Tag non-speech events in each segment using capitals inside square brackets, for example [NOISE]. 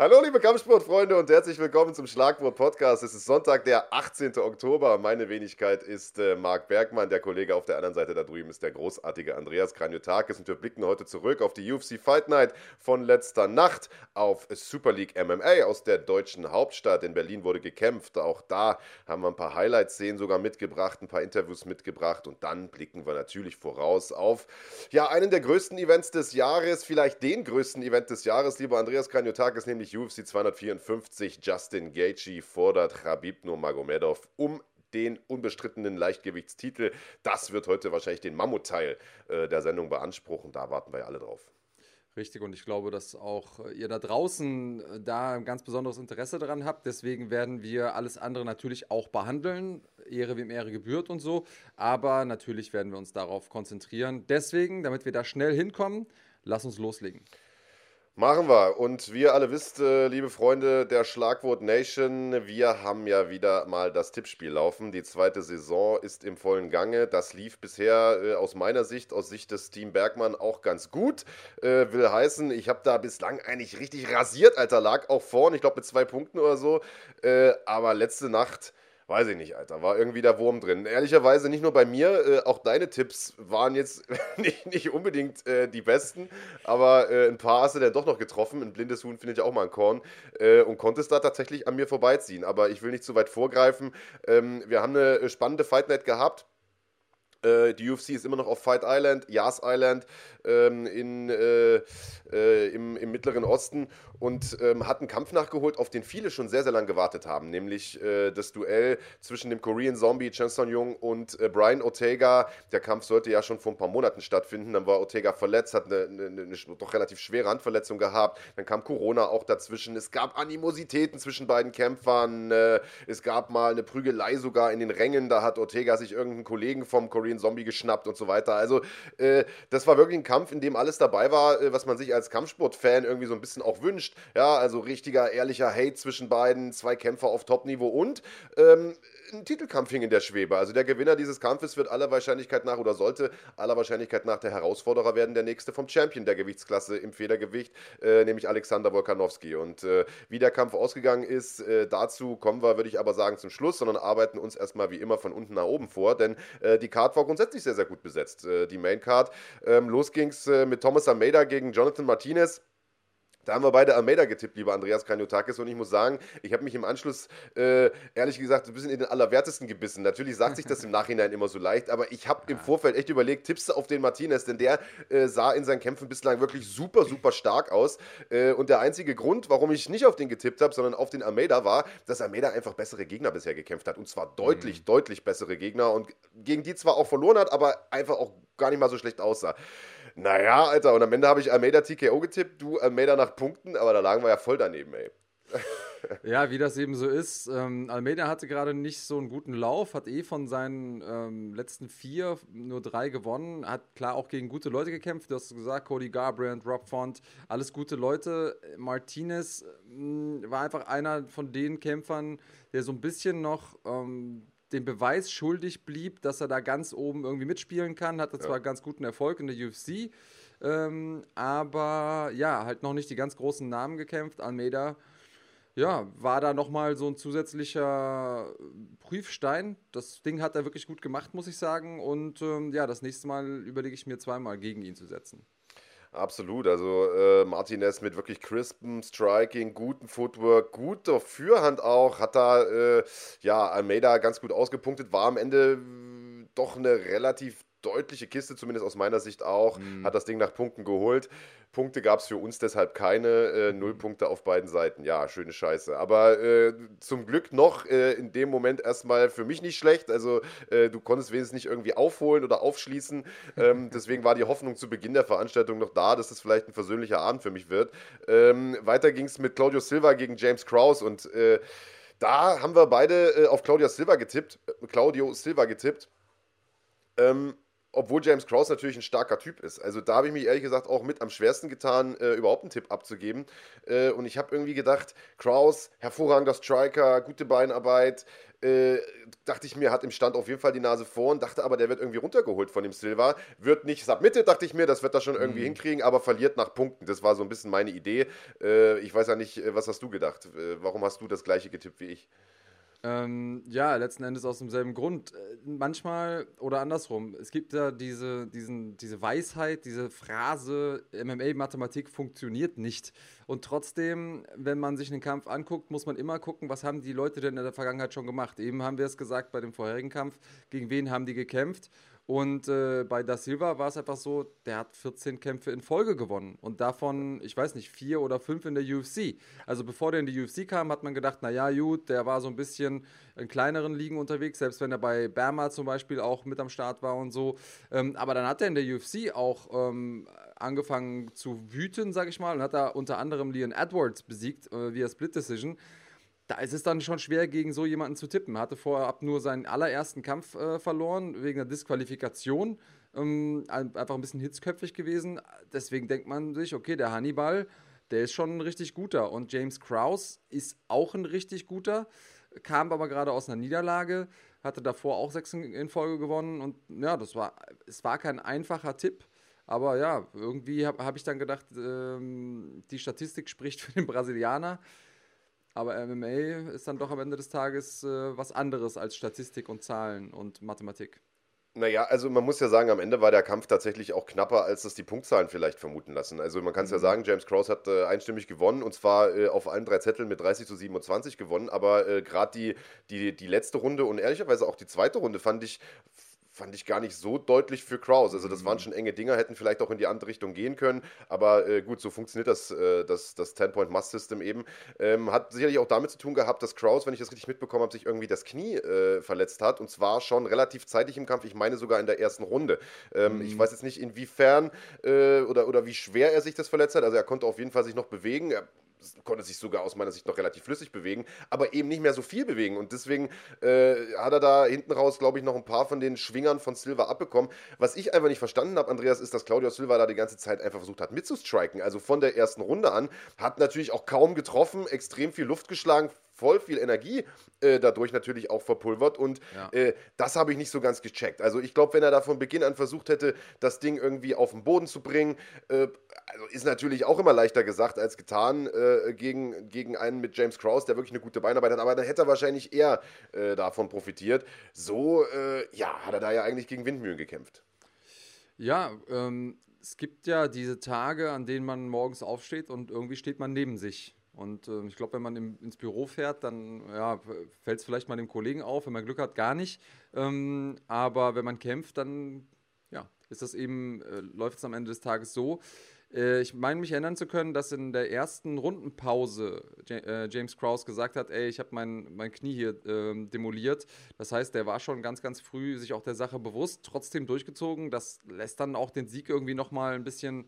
Hallo liebe Kampfsportfreunde und herzlich willkommen zum Schlagwort Podcast. Es ist Sonntag, der 18. Oktober. Meine Wenigkeit ist äh, Marc Bergmann. Der Kollege auf der anderen Seite da drüben ist der großartige Andreas Kranjotakis. Und wir blicken heute zurück auf die UFC Fight Night von letzter Nacht auf Super League MMA aus der deutschen Hauptstadt. In Berlin wurde gekämpft. Auch da haben wir ein paar Highlights-Szenen sogar mitgebracht, ein paar Interviews mitgebracht. Und dann blicken wir natürlich voraus auf ja, einen der größten Events des Jahres, vielleicht den größten Event des Jahres, lieber Andreas Kranjotakis, nämlich nämlich UFC 254. Justin Gaethje fordert Khabib Nurmagomedov um den unbestrittenen Leichtgewichtstitel. Das wird heute wahrscheinlich den Mammutteil äh, der Sendung beanspruchen. Da warten wir ja alle drauf. Richtig, und ich glaube, dass auch ihr da draußen äh, da ein ganz besonderes Interesse daran habt. Deswegen werden wir alles andere natürlich auch behandeln. Ehre wem Ehre gebührt und so. Aber natürlich werden wir uns darauf konzentrieren. Deswegen, damit wir da schnell hinkommen, lass uns loslegen. Machen wir. Und wie ihr alle wisst, äh, liebe Freunde der Schlagwort Nation, wir haben ja wieder mal das Tippspiel laufen. Die zweite Saison ist im vollen Gange. Das lief bisher äh, aus meiner Sicht, aus Sicht des Team Bergmann auch ganz gut. Äh, will heißen, ich habe da bislang eigentlich richtig rasiert, Alter. Lag auch vorne, ich glaube mit zwei Punkten oder so. Aber letzte Nacht Weiß ich nicht, Alter. War irgendwie der Wurm drin. Ehrlicherweise nicht nur bei mir, äh, auch deine Tipps waren jetzt [LAUGHS] nicht, nicht unbedingt äh, die besten, aber äh, ein paar hast du dann doch noch getroffen. Ein blindes Huhn findet ja auch mal ein Korn äh, und konntest da tatsächlich an mir vorbeiziehen. Aber ich will nicht zu weit vorgreifen. Ähm, wir haben eine spannende Fight Night gehabt. Äh, die UFC ist immer noch auf Fight Island, Yas Island ähm, in, äh, äh, im, im, Mittleren Osten und ähm, hat einen Kampf nachgeholt, auf den viele schon sehr, sehr lange gewartet haben, nämlich äh, das Duell zwischen dem Korean Zombie Chen Son Jung und äh, Brian Ortega. Der Kampf sollte ja schon vor ein paar Monaten stattfinden, dann war Ortega verletzt, hat eine, eine, eine, doch relativ schwere Handverletzung gehabt, dann kam Corona auch dazwischen, es gab Animositäten zwischen beiden Kämpfern, äh, es gab mal eine Prügelei sogar in den Rängen, da hat Ortega sich irgendeinen Kollegen vom Korean Zombie geschnappt und so weiter. Also das war wirklich ein Kampf, in dem alles dabei war, was man sich als Kampfsportfan irgendwie so ein bisschen auch wünscht. Ja, also richtiger, ehrlicher Hate zwischen beiden, zwei Kämpfer auf Top-Niveau und ähm, ein Titelkampf hing in der Schwebe. Also der Gewinner dieses Kampfes wird aller Wahrscheinlichkeit nach oder sollte aller Wahrscheinlichkeit nach der Herausforderer werden, der nächste vom Champion der Gewichtsklasse im Federgewicht, äh, nämlich Alexander Wolkanowski. Und äh, wie der Kampf ausgegangen ist, äh, dazu kommen wir, würde ich aber sagen, zum Schluss, sondern arbeiten uns erstmal wie immer von unten nach oben vor, denn äh, die Card war grundsätzlich sehr, sehr gut besetzt. Äh, die Main Card. Ähm, los ging's äh, mit Thomas Almeida gegen Jonathan Martinez. Da haben wir beide Almeida getippt, lieber Andreas Kranjotakis. Und ich muss sagen, ich habe mich im Anschluss, äh, ehrlich gesagt, ein bisschen in den Allerwertesten gebissen. Natürlich sagt sich das im Nachhinein immer so leicht, aber ich habe im Vorfeld echt überlegt, tippst du auf den Martinez, denn der äh, sah in seinen Kämpfen bislang wirklich super, super stark aus. Äh, und der einzige Grund, warum ich nicht auf den getippt habe, sondern auf den Almeida war, dass Almeida einfach bessere Gegner bisher gekämpft hat. Und zwar deutlich, mhm. deutlich bessere Gegner. Und gegen die zwar auch verloren hat, aber einfach auch gar nicht mal so schlecht aussah. Naja, Alter, und am Ende habe ich Almeida TKO getippt, du Almeida nach Punkten, aber da lagen wir ja voll daneben, ey. [LAUGHS] ja, wie das eben so ist. Ähm, Almeida hatte gerade nicht so einen guten Lauf, hat eh von seinen ähm, letzten vier nur drei gewonnen, hat klar auch gegen gute Leute gekämpft. Du hast gesagt, Cody Garbrandt, Rob Font, alles gute Leute. Martinez mh, mm, war einfach einer von den Kämpfern, der so ein bisschen noch ähm, den Beweis schuldig blieb, dass er da ganz oben irgendwie mitspielen kann. Hatte zwar ganz guten Erfolg in der UFC, ähm, aber ja, halt noch nicht die ganz großen Namen gekämpft. Almeida, ja, war da nochmal so ein zusätzlicher Prüfstein. Das Ding hat er wirklich gut gemacht, muss ich sagen. Und ähm, ja, das nächste Mal überlege ich mir zweimal gegen ihn zu setzen. Absolut, also äh, Martinez mit wirklich crispem Striking, guten Footwork, guter Fürhand auch, hat da äh, ja Almeida ganz gut ausgepunktet, war am Ende doch eine relativ deutliche Kiste, zumindest aus meiner Sicht auch, mhm. hat das Ding nach Punkten geholt. Punkte gab es für uns deshalb keine, äh, null Punkte auf beiden Seiten. Ja, schöne Scheiße. Aber äh, zum Glück noch äh, in dem Moment erstmal für mich nicht schlecht. Also äh, du konntest wenigstens nicht irgendwie aufholen oder aufschließen. Ähm, [LAUGHS] deswegen war die Hoffnung zu Beginn der Veranstaltung noch da, dass es vielleicht ein versöhnlicher Abend für mich wird. Ähm, weiter ging es mit Claudio Silva gegen James Krause und äh, da haben wir beide äh, auf Claudia Silva getippt, Claudio Silva getippt. Ähm, obwohl James Krause natürlich ein starker Typ ist. Also da habe ich mich ehrlich gesagt auch mit am schwersten getan, äh, überhaupt einen Tipp abzugeben. Äh, und ich habe irgendwie gedacht, Krause, hervorragender Striker, gute Beinarbeit, äh, dachte ich mir, hat im Stand auf jeden Fall die Nase vor und dachte aber, der wird irgendwie runtergeholt von dem Silva. Wird nicht submitted, dachte ich mir, das wird er schon irgendwie mhm. hinkriegen, aber verliert nach Punkten. Das war so ein bisschen meine Idee. Äh, ich weiß ja nicht, äh, was hast du gedacht? Äh, warum hast du das gleiche getippt wie ich? Ähm, ja, letzten Endes aus demselben Grund. Äh, manchmal oder andersrum. Es gibt ja diese, diesen, diese Weisheit, diese Phrase, MMA-Mathematik funktioniert nicht. Und trotzdem, wenn man sich einen Kampf anguckt, muss man immer gucken, was haben die Leute denn in der Vergangenheit schon gemacht. Eben haben wir es gesagt bei dem vorherigen Kampf, gegen wen haben die gekämpft. Und äh, bei Da Silva war es einfach so, der hat 14 Kämpfe in Folge gewonnen. Und davon, ich weiß nicht, vier oder fünf in der UFC. Also bevor der in die UFC kam, hat man gedacht, naja, gut, der war so ein bisschen in kleineren Ligen unterwegs, selbst wenn er bei Berma zum Beispiel auch mit am Start war und so. Ähm, aber dann hat er in der UFC auch ähm, angefangen zu wüten, sag ich mal, und hat da unter anderem Leon Edwards besiegt äh, via Split Decision da ist es dann schon schwer, gegen so jemanden zu tippen. Er hatte vorab nur seinen allerersten Kampf äh, verloren, wegen der Disqualifikation. Ähm, einfach ein bisschen hitzköpfig gewesen. Deswegen denkt man sich, okay, der Hannibal, der ist schon ein richtig guter. Und James Krause ist auch ein richtig guter, kam aber gerade aus einer Niederlage, hatte davor auch sechs in Folge gewonnen. Und ja, das war, es war kein einfacher Tipp. Aber ja, irgendwie habe hab ich dann gedacht, ähm, die Statistik spricht für den Brasilianer. Aber MMA ist dann doch am Ende des Tages äh, was anderes als Statistik und Zahlen und Mathematik. Naja, also man muss ja sagen, am Ende war der Kampf tatsächlich auch knapper, als das die Punktzahlen vielleicht vermuten lassen. Also man kann es mhm. ja sagen, James Krause hat äh, einstimmig gewonnen und zwar äh, auf allen drei Zetteln mit 30 zu 27 gewonnen. Aber äh, gerade die, die, die letzte Runde und ehrlicherweise auch die zweite Runde fand ich fand ich gar nicht so deutlich für Kraus. Also das waren mhm. schon enge Dinger, hätten vielleicht auch in die andere Richtung gehen können. Aber äh, gut, so funktioniert das, äh, das, das 10-Point-Must-System eben. Ähm, hat sicherlich auch damit zu tun gehabt, dass Kraus, wenn ich das richtig mitbekommen habe, sich irgendwie das Knie äh, verletzt hat. Und zwar schon relativ zeitig im Kampf. Ich meine sogar in der ersten Runde. Ähm, mhm. Ich weiß jetzt nicht, inwiefern äh, oder, oder wie schwer er sich das verletzt hat. Also er konnte auf jeden Fall sich noch bewegen. Er konnte sich sogar aus meiner Sicht noch relativ flüssig bewegen, aber eben nicht mehr so viel bewegen. Und deswegen äh, hat er da hinten raus, glaube ich, noch ein paar von den Schwingern von Silva abbekommen. Was ich einfach nicht verstanden habe, Andreas, ist, dass Claudio Silva da die ganze Zeit einfach versucht hat mitzustriken. Also von der ersten Runde an. Hat natürlich auch kaum getroffen, extrem viel Luft geschlagen, voll viel Energie äh, dadurch natürlich auch verpulvert und ja. äh, das habe ich nicht so ganz gecheckt. Also ich glaube, wenn er da von Beginn an versucht hätte, das Ding irgendwie auf den Boden zu bringen, äh, also ist natürlich auch immer leichter gesagt als getan äh, gegen, gegen einen mit James Krause, der wirklich eine gute Beinarbeit hat, aber dann hätte er wahrscheinlich eher äh, davon profitiert. So, äh, ja, hat er da ja eigentlich gegen Windmühlen gekämpft. Ja, ähm, es gibt ja diese Tage, an denen man morgens aufsteht und irgendwie steht man neben sich. Und äh, ich glaube, wenn man im, ins Büro fährt, dann ja, fällt es vielleicht mal dem Kollegen auf, wenn man Glück hat, gar nicht. Ähm, aber wenn man kämpft, dann ja, ist das eben, äh, läuft es am Ende des Tages so. Äh, ich meine mich erinnern zu können, dass in der ersten Rundenpause J äh, James Krause gesagt hat, ey, ich habe mein, mein Knie hier ähm, demoliert. Das heißt, der war schon ganz, ganz früh sich auch der Sache bewusst, trotzdem durchgezogen. Das lässt dann auch den Sieg irgendwie nochmal ein bisschen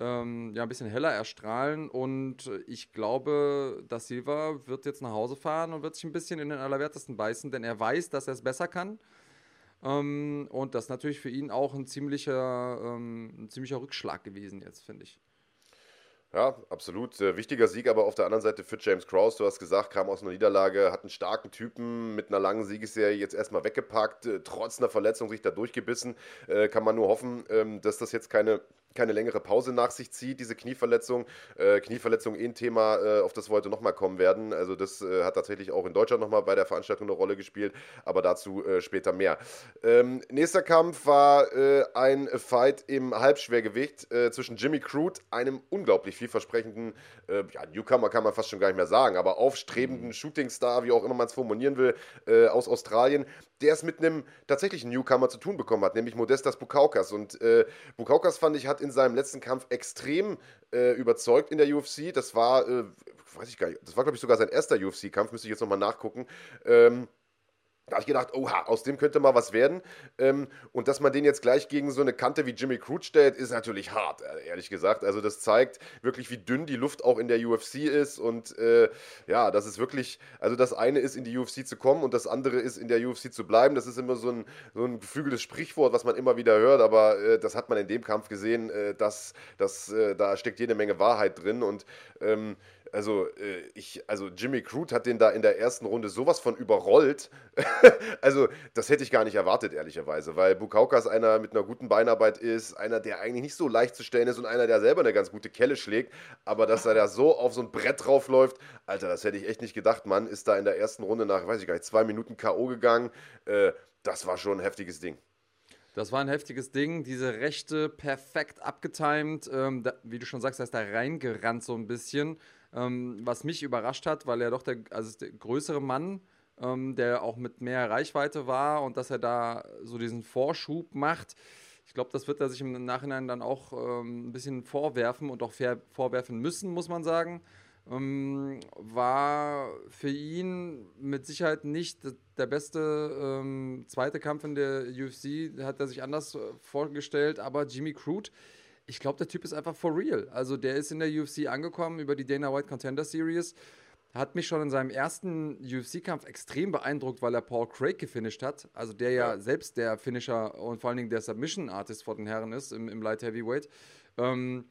ähm, ja, ein bisschen heller erstrahlen. Und ich glaube, dass Silva wird jetzt nach Hause fahren und wird sich ein bisschen in den Allerwertesten beißen, denn er weiß, dass er es besser kann. Ähm, und das ist natürlich für ihn auch ein ziemlicher, ähm, ein ziemlicher Rückschlag gewesen jetzt, finde ich. Ja, absolut. Äh, wichtiger Sieg, aber auf der anderen Seite für James Krause. Du hast gesagt, kam aus einer Niederlage, hat einen starken Typen mit einer langen Siegesserie jetzt erstmal weggepackt, äh, trotz einer Verletzung sich da durchgebissen. Äh, kann man nur hoffen, ähm, dass das jetzt keine keine längere Pause nach sich zieht, diese Knieverletzung. Äh, Knieverletzung eh ein Thema, äh, auf das wir heute nochmal kommen werden. Also das äh, hat tatsächlich auch in Deutschland nochmal bei der Veranstaltung eine Rolle gespielt, aber dazu äh, später mehr. Ähm, nächster Kampf war äh, ein Fight im Halbschwergewicht äh, zwischen Jimmy Crude, einem unglaublich vielversprechenden ja, Newcomer kann man fast schon gar nicht mehr sagen, aber aufstrebenden mhm. Shootingstar, wie auch immer man es formulieren will, aus Australien, der es mit einem tatsächlichen Newcomer zu tun bekommen hat, nämlich Modestas Bukaukas. Und Bukaukas, fand ich, hat in seinem letzten Kampf extrem äh, überzeugt in der UFC. Das war, äh, weiß ich gar nicht, das war, glaube ich, sogar sein erster UFC-Kampf, müsste ich jetzt nochmal nachgucken. Ähm, Da habe ich gedacht, oha, aus dem könnte mal was werden. Ähm, und dass man den jetzt gleich gegen so eine Kante wie Jimmy Crude stellt, ist natürlich hart, äh, ehrlich gesagt. Also das zeigt wirklich, wie dünn die Luft auch in der UFC ist. Und äh, ja, das ist wirklich, also das eine ist, in die UFC zu kommen und das andere ist, in der UFC zu bleiben. Das ist immer so ein, so ein geflügeltes Sprichwort, was man immer wieder hört. Aber äh, das hat man in dem Kampf gesehen, äh, dass, dass äh, da steckt jede Menge Wahrheit drin. Und ähm, also, äh, ich, also Jimmy Crude hat den da in der ersten Runde sowas von überrollt. [LAUGHS] also, das hätte ich gar nicht erwartet, ehrlicherweise, weil Bukaukas einer mit einer guten Beinarbeit ist, einer, der eigentlich nicht so leicht zu stellen ist und einer, der selber eine ganz gute Kelle schlägt. Aber dass er da so auf so ein Brett draufläuft, Alter, das hätte ich echt nicht gedacht. Mann, ist da in der ersten Runde nach, weiß ich gar nicht, zwei Minuten K.O. gegangen. Äh, das war schon ein heftiges Ding. Das war ein heftiges Ding. Diese Rechte perfekt abgetimt. Ähm, da, wie du schon sagst, er ist da reingerannt so ein bisschen. Ähm, was mich überrascht hat, weil er doch der, also der größere Mann, ähm, der auch mit mehr Reichweite war und dass er da so diesen Vorschub macht. Ich glaube, das wird er sich im Nachhinein dann auch ähm, ein bisschen vorwerfen und auch vorwerfen müssen, muss man sagen. Ähm, war für ihn mit Sicherheit nicht der beste ähm, zweite Kampf in der UFC, hat er sich anders äh, vorgestellt, aber Jimmy Crude ich glaube, der Typ ist einfach for real. Also der ist in der UFC angekommen über die Dana White Contender Series. Hat mich schon in seinem ersten UFC-Kampf extrem beeindruckt, weil er Paul Craig gefinisht hat. Also der ja, ja selbst der Finisher und vor allen Dingen der Submission-Artist vor den Herren ist im, im Light Heavyweight. Ähm,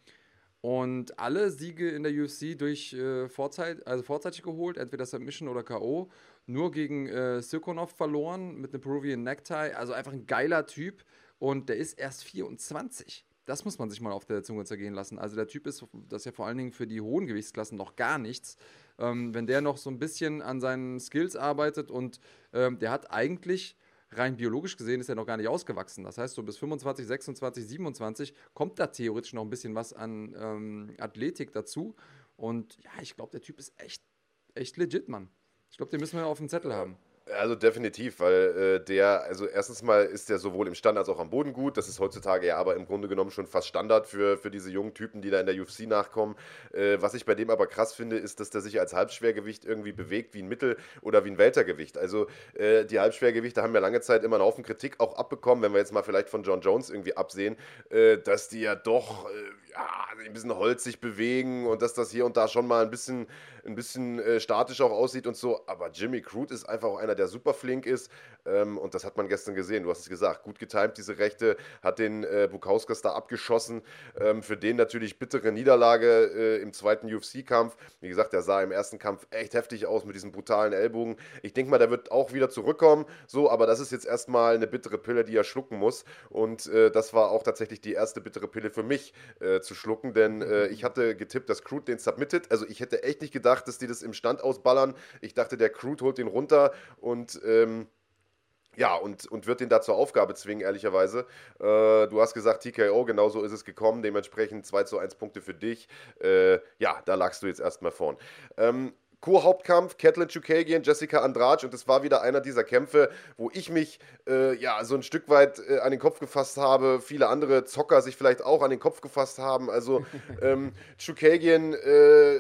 und alle Siege in der UFC durch äh, Vorzeit, also vorzeitig geholt, entweder Submission oder K.O. Nur gegen äh, Sirkonov verloren mit einem Peruvian Necktie. Also einfach ein geiler Typ. Und der ist erst 24. Das muss man sich mal auf der Zunge zergehen lassen. Also der Typ ist, das ist ja vor allen Dingen für die hohen Gewichtsklassen noch gar nichts. Ähm, wenn der noch so ein bisschen an seinen Skills arbeitet und ähm, der hat eigentlich rein biologisch gesehen ist er noch gar nicht ausgewachsen. Das heißt, so bis 25, 26, 27 kommt da theoretisch noch ein bisschen was an ähm, Athletik dazu. Und ja, ich glaube, der Typ ist echt, echt legit, Mann. Ich glaube, den müssen wir auf dem Zettel haben. Also definitiv, weil äh, der, also erstens mal ist der sowohl im Stand als auch am Boden gut. Das ist heutzutage ja aber im Grunde genommen schon fast Standard für, für diese jungen Typen, die da in der UFC nachkommen. Äh, was ich bei dem aber krass finde, ist, dass der sich als Halbschwergewicht irgendwie bewegt wie ein Mittel- oder wie ein Weltergewicht. Also äh, die Halbschwergewichte haben ja lange Zeit immer einen Haufen Kritik auch abbekommen, wenn wir jetzt mal vielleicht von John Jones irgendwie absehen, äh, dass die ja doch äh, ja, ein bisschen holzig bewegen und dass das hier und da schon mal ein bisschen, ein bisschen äh, statisch auch aussieht und so. Aber Jimmy Crude ist einfach auch einer, der super flink ist. Ähm, und das hat man gestern gesehen. Du hast es gesagt. Gut getimt, diese Rechte, hat den äh, Bukauskas da abgeschossen. Ähm, für den natürlich bittere Niederlage äh, im zweiten UFC-Kampf. Wie gesagt, der sah im ersten Kampf echt heftig aus mit diesem brutalen Ellbogen. Ich denke mal, der wird auch wieder zurückkommen. So, aber das ist jetzt erstmal eine bittere Pille, die er schlucken muss. Und äh, das war auch tatsächlich die erste bittere Pille für mich äh, zu schlucken, denn äh, ich hatte getippt, dass Crude den submitted. Also ich hätte echt nicht gedacht, dass die das im Stand ausballern. Ich dachte, der Crude holt den runter und ähm, ja, und, und wird den da zur Aufgabe zwingen, ehrlicherweise. Äh, du hast gesagt, TKO, genau so ist es gekommen. Dementsprechend 2 zu 1 Punkte für dich. Äh, ja, da lagst du jetzt erstmal vorn. Ähm, Co-Hauptkampf, Catelyn Chukagian, Jessica Andrade und es war wieder einer dieser Kämpfe, wo ich mich äh, ja so ein Stück weit äh, an den Kopf gefasst habe, viele andere Zocker sich vielleicht auch an den Kopf gefasst haben. Also [LAUGHS] ähm, Chukagian äh,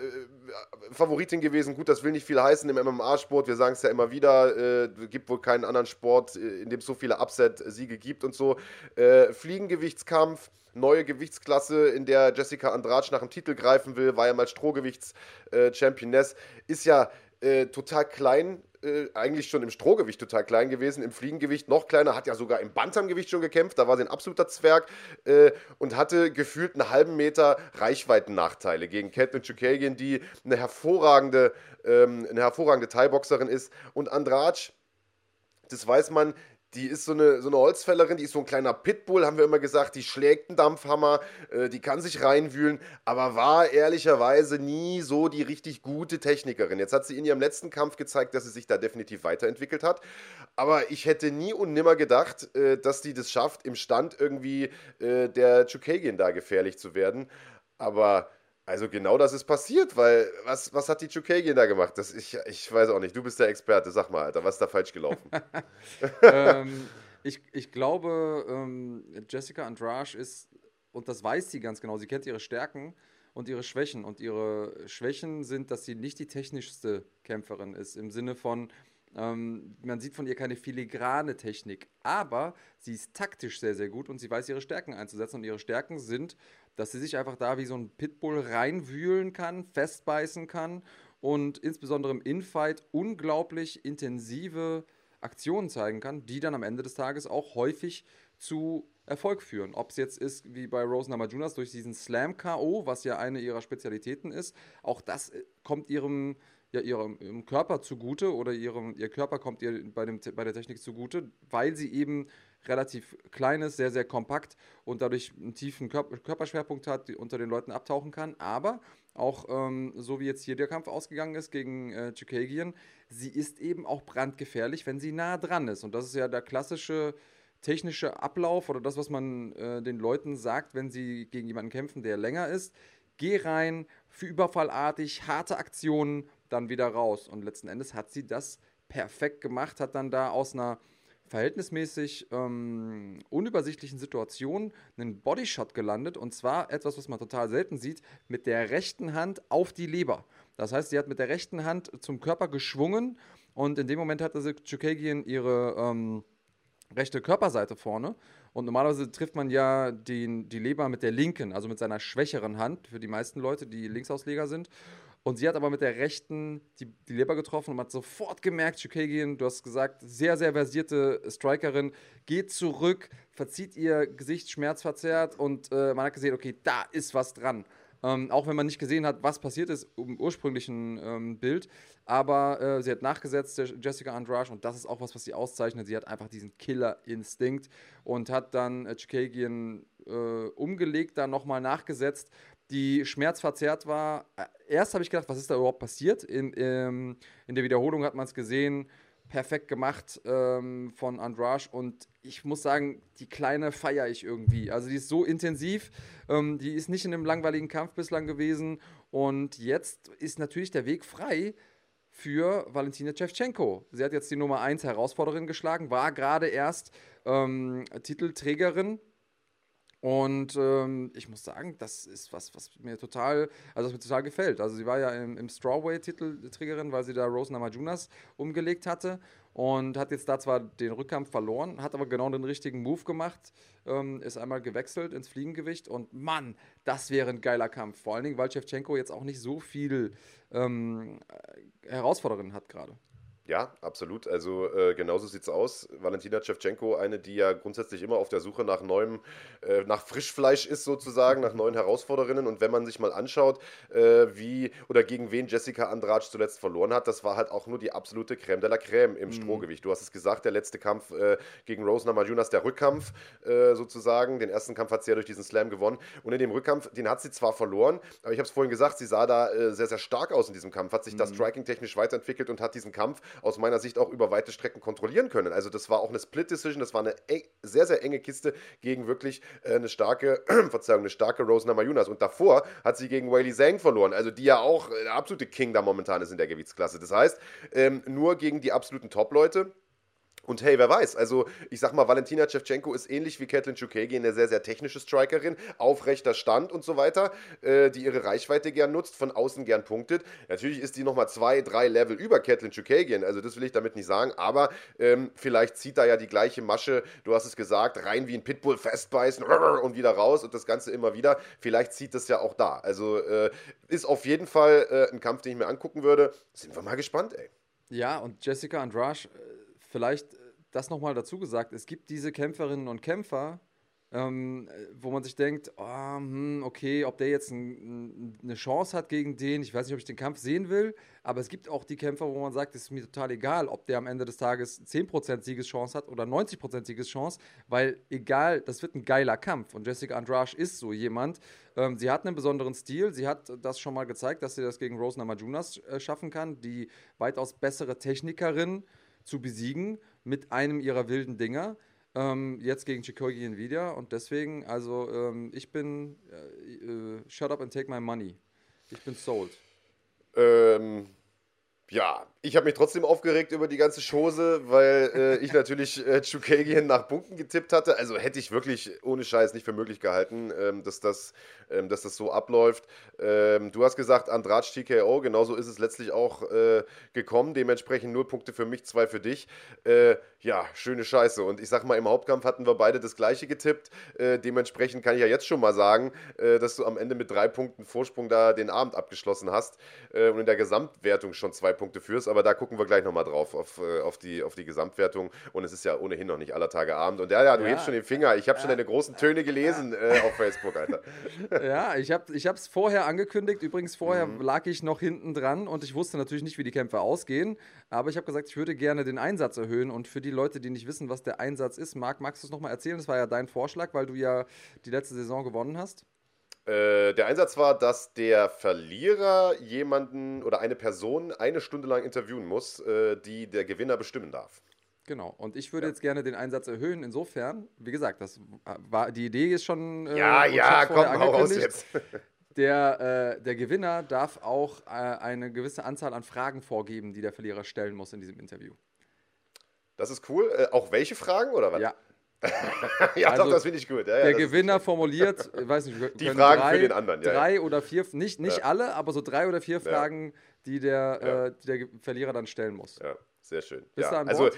Favoritin gewesen. Gut, das will nicht viel heißen im MMA-Sport. Wir sagen es ja immer wieder. Äh, gibt wohl keinen anderen Sport, äh, in dem es so viele Upset-Siege gibt und so. Äh, Fliegengewichtskampf neue Gewichtsklasse, in der Jessica Andrade nach dem Titel greifen will, war ja mal Strohgewichts-Championess, ist ja äh, total klein, äh, eigentlich schon im Strohgewicht total klein gewesen, im Fliegengewicht noch kleiner, hat ja sogar im Bantamgewicht schon gekämpft, da war sie ein absoluter Zwerg äh, und hatte gefühlt einen halben Meter Reichweitennachteile gegen Caitlin Chukagian, die eine hervorragende, ähm, eine hervorragende Thai-Boxerin ist. Und Andrade das weiß man, die ist so eine, so eine Holzfällerin, die ist so ein kleiner Pitbull, haben wir immer gesagt, die schlägt einen Dampfhammer, äh, die kann sich reinwühlen, aber war ehrlicherweise nie so die richtig gute Technikerin. Jetzt hat sie in ihrem letzten Kampf gezeigt, dass sie sich da definitiv weiterentwickelt hat, aber ich hätte nie und nimmer gedacht, äh, dass die das schafft, im Stand irgendwie äh, der Chukagian da gefährlich zu werden, aber also genau das ist passiert, weil was, was hat die Chukagian da gemacht? Das, ich, ich weiß auch nicht, du bist der Experte, sag mal, Alter, was ist da falsch gelaufen? [LAUGHS] ähm, ich, ich glaube, ähm, Jessica Andrade ist, und das weiß sie ganz genau, sie kennt ihre Stärken und ihre Schwächen. Und ihre Schwächen sind, dass sie nicht die technischste Kämpferin ist, im Sinne von, Ähm, man sieht von ihr keine filigrane Technik, aber sie ist taktisch sehr, sehr gut und sie weiß ihre Stärken einzusetzen. Und ihre Stärken sind, dass sie sich einfach da wie so ein Pitbull reinwühlen kann, festbeißen kann und insbesondere im Infight unglaublich intensive Aktionen zeigen kann, die dann am Ende des Tages auch häufig zu Erfolg führen. Ob es jetzt ist wie bei Rose Namajunas durch diesen Slam KO, was ja eine ihrer Spezialitäten ist, auch das äh, kommt ihrem ja, ihrem, ihrem Körper zugute oder ihrem, ihr Körper kommt ihr bei, dem, bei der Technik zugute, weil sie eben relativ klein ist, sehr, sehr kompakt und dadurch einen tiefen Körper, Körperschwerpunkt hat, die unter den Leuten abtauchen kann. Aber auch ähm, so wie jetzt hier der Kampf ausgegangen ist gegen äh, Chukagian, sie ist eben auch brandgefährlich, wenn sie nah dran ist. Und das ist ja der klassische technische Ablauf oder das, was man äh, den Leuten sagt, wenn sie gegen jemanden kämpfen, der länger ist. Geh rein, für überfallartig, harte Aktionen, dann wieder raus. Und letzten Endes hat sie das perfekt gemacht, hat dann da aus einer verhältnismäßig ähm, unübersichtlichen Situation einen Bodyshot gelandet und zwar etwas, was man total selten sieht, mit der rechten Hand auf die Leber. Das heißt, sie hat mit der rechten Hand zum Körper geschwungen und in dem Moment hatte sie Chukagian ihre ähm, rechte Körperseite vorne und normalerweise trifft man ja den, die Leber mit der linken, also mit seiner schwächeren Hand für die meisten Leute, die Linksausleger sind. Und sie hat aber mit der rechten die, die Leber getroffen und hat sofort gemerkt, Chukagian, du hast gesagt, sehr, sehr versierte Strikerin, geht zurück, verzieht ihr Gesicht schmerzverzerrt und äh, man hat gesehen, okay, da ist was dran. Ähm, auch wenn man nicht gesehen hat, was passiert ist im ursprünglichen ähm, Bild. Aber äh, sie hat nachgesetzt, Jessica Andrade, und das ist auch was, was sie auszeichnet. Sie hat einfach diesen Killer-Instinkt und hat dann äh, Chikagian äh, umgelegt, dann nochmal nachgesetzt die schmerzverzerrt war. Äh, erst habe ich gedacht, was ist da überhaupt passiert? In, ähm, in der Wiederholung hat man es gesehen, perfekt gemacht ähm, von Andrasch und ich muss sagen, die Kleine feiere ich irgendwie. Also die ist so intensiv, ähm, die ist nicht in einem langweiligen Kampf bislang gewesen und jetzt ist natürlich der Weg frei für Valentina Shevchenko. Sie hat jetzt die Nummer 1 Herausforderin geschlagen, war gerade erst ähm, Titelträgerin und ähm, ich muss sagen, das ist was, was mir total, also was mir total gefällt. Also sie war ja im, im Strawweight-Titelträgerin, weil sie da Rose Namajunas umgelegt hatte und hat jetzt da zwar den Rückkampf verloren, hat aber genau den richtigen Move gemacht, ähm, ist einmal gewechselt ins Fliegengewicht und Mann, das wäre ein geiler Kampf. Vor allen Dingen, weil Shevchenko jetzt auch nicht so viel ähm, Herausforderungen hat gerade. Ja, absolut. Also äh, genauso sieht es aus. Valentina Shevchenko, eine, die ja grundsätzlich immer auf der Suche nach neuem, äh, nach Frischfleisch ist sozusagen, nach neuen Herausforderinnen. Und wenn man sich mal anschaut, äh, wie oder gegen wen Jessica Andrade zuletzt verloren hat, das war halt auch nur die absolute Creme de la Creme im mhm. Strohgewicht. Du hast es gesagt, der letzte Kampf äh, gegen Rose Namajunas, der Rückkampf äh, sozusagen. Den ersten Kampf hat sie ja durch diesen Slam gewonnen. Und in dem Rückkampf, den hat sie zwar verloren, aber ich habe es vorhin gesagt, sie sah da äh, sehr, sehr stark aus in diesem Kampf, hat sich mhm. da striking-technisch weiterentwickelt und hat diesen Kampf aus meiner Sicht auch über weite Strecken kontrollieren können. Also das war auch eine Split-Decision, das war eine sehr, sehr enge Kiste gegen wirklich äh, eine starke, [CLEARS THROAT] Verzeihung, eine starke Rose Namajunas. Und davor hat sie gegen Whaley Zhang verloren, also die ja auch der absolute King da momentan ist in der Gewichtsklasse. Das heißt, ähm, nur gegen die absoluten Top-Leute und hey, wer weiß, also ich sag mal, Valentina Shevchenko ist ähnlich wie Kathleen Chukagi eine sehr, sehr technische Strikerin, aufrechter Stand und so weiter, äh, die ihre Reichweite gern nutzt, von außen gern punktet. Natürlich ist die nochmal zwei, drei Level über Kathleen Chukagi, also das will ich damit nicht sagen, aber ähm, vielleicht zieht da ja die gleiche Masche, du hast es gesagt, rein wie ein Pitbull festbeißen und wieder raus und das Ganze immer wieder. Vielleicht zieht das ja auch da. Also äh, ist auf jeden Fall äh, ein Kampf, den ich mir angucken würde. Sind wir mal gespannt, ey. Ja, und Jessica Andrasch äh, vielleicht äh, das nochmal dazu gesagt, es gibt diese Kämpferinnen und Kämpfer, ähm, wo man sich denkt, oh, hm, okay, ob der jetzt ein, eine Chance hat gegen den, ich weiß nicht, ob ich den Kampf sehen will, aber es gibt auch die Kämpfer, wo man sagt, es ist mir total egal, ob der am Ende des Tages 10% Siegeschance hat oder 90% Siegeschance, weil egal, das wird ein geiler Kampf. Und Jessica Andrade ist so jemand, ähm, sie hat einen besonderen Stil, sie hat das schon mal gezeigt, dass sie das gegen Rose Namajunas äh, schaffen kann, die weitaus bessere Technikerin, zu besiegen mit einem ihrer wilden Dinger. Ähm, jetzt gegen Chikogian wieder und deswegen, also ähm, ich bin äh, äh, shut up and take my money. Ich bin sold. Ähm, ja, Ich habe mich trotzdem aufgeregt über die ganze Chose, weil äh, ich natürlich äh, Chukagian nach Punkten getippt hatte. Also hätte ich wirklich ohne Scheiß nicht für möglich gehalten, ähm, dass, das, ähm, dass das so abläuft. Ähm, du hast gesagt, Andrade TKO, genauso ist es letztlich auch äh, gekommen. Dementsprechend null Punkte für mich, zwei für dich. Äh, ja, schöne Scheiße. Und ich sag mal, im Hauptkampf hatten wir beide das gleiche getippt. Äh, dementsprechend kann ich ja jetzt schon mal sagen, äh, dass du am Ende mit drei Punkten Vorsprung da den Abend abgeschlossen hast und in der Gesamtwertung schon zwei Punkte führst aber da gucken wir gleich nochmal drauf, auf, äh, auf, die, auf die Gesamtwertung. Und es ist ja ohnehin noch nicht aller Tage Abend. Und ja, ja, du ja, hebst schon den Finger. Ich habe ja, schon deine großen Töne gelesen äh, auf Facebook, Alter. [LAUGHS] Ja, ich habe es vorher angekündigt. Übrigens, vorher mhm. lag ich noch hinten dran und ich wusste natürlich nicht, wie die Kämpfe ausgehen. Aber ich habe gesagt, ich würde gerne den Einsatz erhöhen. Und für die Leute, die nicht wissen, was der Einsatz ist, Marc, magst du es nochmal erzählen? Das war ja dein Vorschlag, weil du ja die letzte Saison gewonnen hast. Äh, der Einsatz war, dass der Verlierer jemanden oder eine Person eine Stunde lang interviewen muss, äh, die der Gewinner bestimmen darf. Genau, und ich würde ja. jetzt gerne den Einsatz erhöhen. Insofern, wie gesagt, das war die Idee ist schon. Äh, ja, ja, komm, hau raus jetzt. [LAUGHS] Der, äh, der Gewinner darf auch äh, eine gewisse Anzahl an Fragen vorgeben, die der Verlierer stellen muss in diesem Interview. Das ist cool. Äh, auch welche Fragen oder was? Ja, [LAUGHS] ja, also, doch, das finde ich gut. Ja, der Gewinner formuliert, weiß nicht, [LAUGHS] die Fragen drei, für den anderen. Ja, drei oder vier, nicht, nicht alle, aber so drei oder vier Fragen, die der, äh, die der Verlierer dann stellen muss. Ja, sehr schön. Bist ja, also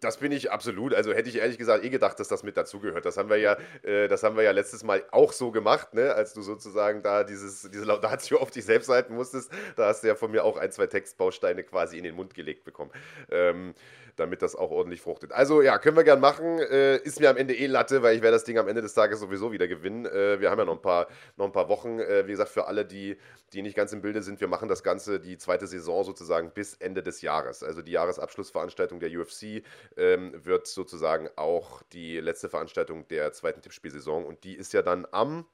das bin ich absolut. Also hätte ich ehrlich gesagt eh gedacht, dass das mit dazugehört. Das haben wir ja, äh, das haben wir ja letztes Mal auch so gemacht, ne? als du sozusagen da dieses, diese Laudatio auf dich selbst halten musstest. Da hast du ja von mir auch ein, zwei Textbausteine quasi in den Mund gelegt bekommen. Ähm, damit das auch ordentlich fruchtet. Also ja, können wir gern machen. Äh, ist mir am Ende eh Latte, weil ich werde das Ding am Ende des Tages sowieso wieder gewinnen. Äh, wir haben ja noch ein paar, noch ein paar Wochen. Äh, wie gesagt, für alle, die, die nicht ganz im Bilde sind, wir machen das Ganze, die zweite Saison sozusagen bis Ende des Jahres. Also die Jahresabschlussveranstaltung der UFC ähm, wird sozusagen auch die letzte Veranstaltung der zweiten Tippspielsaison und die ist ja dann am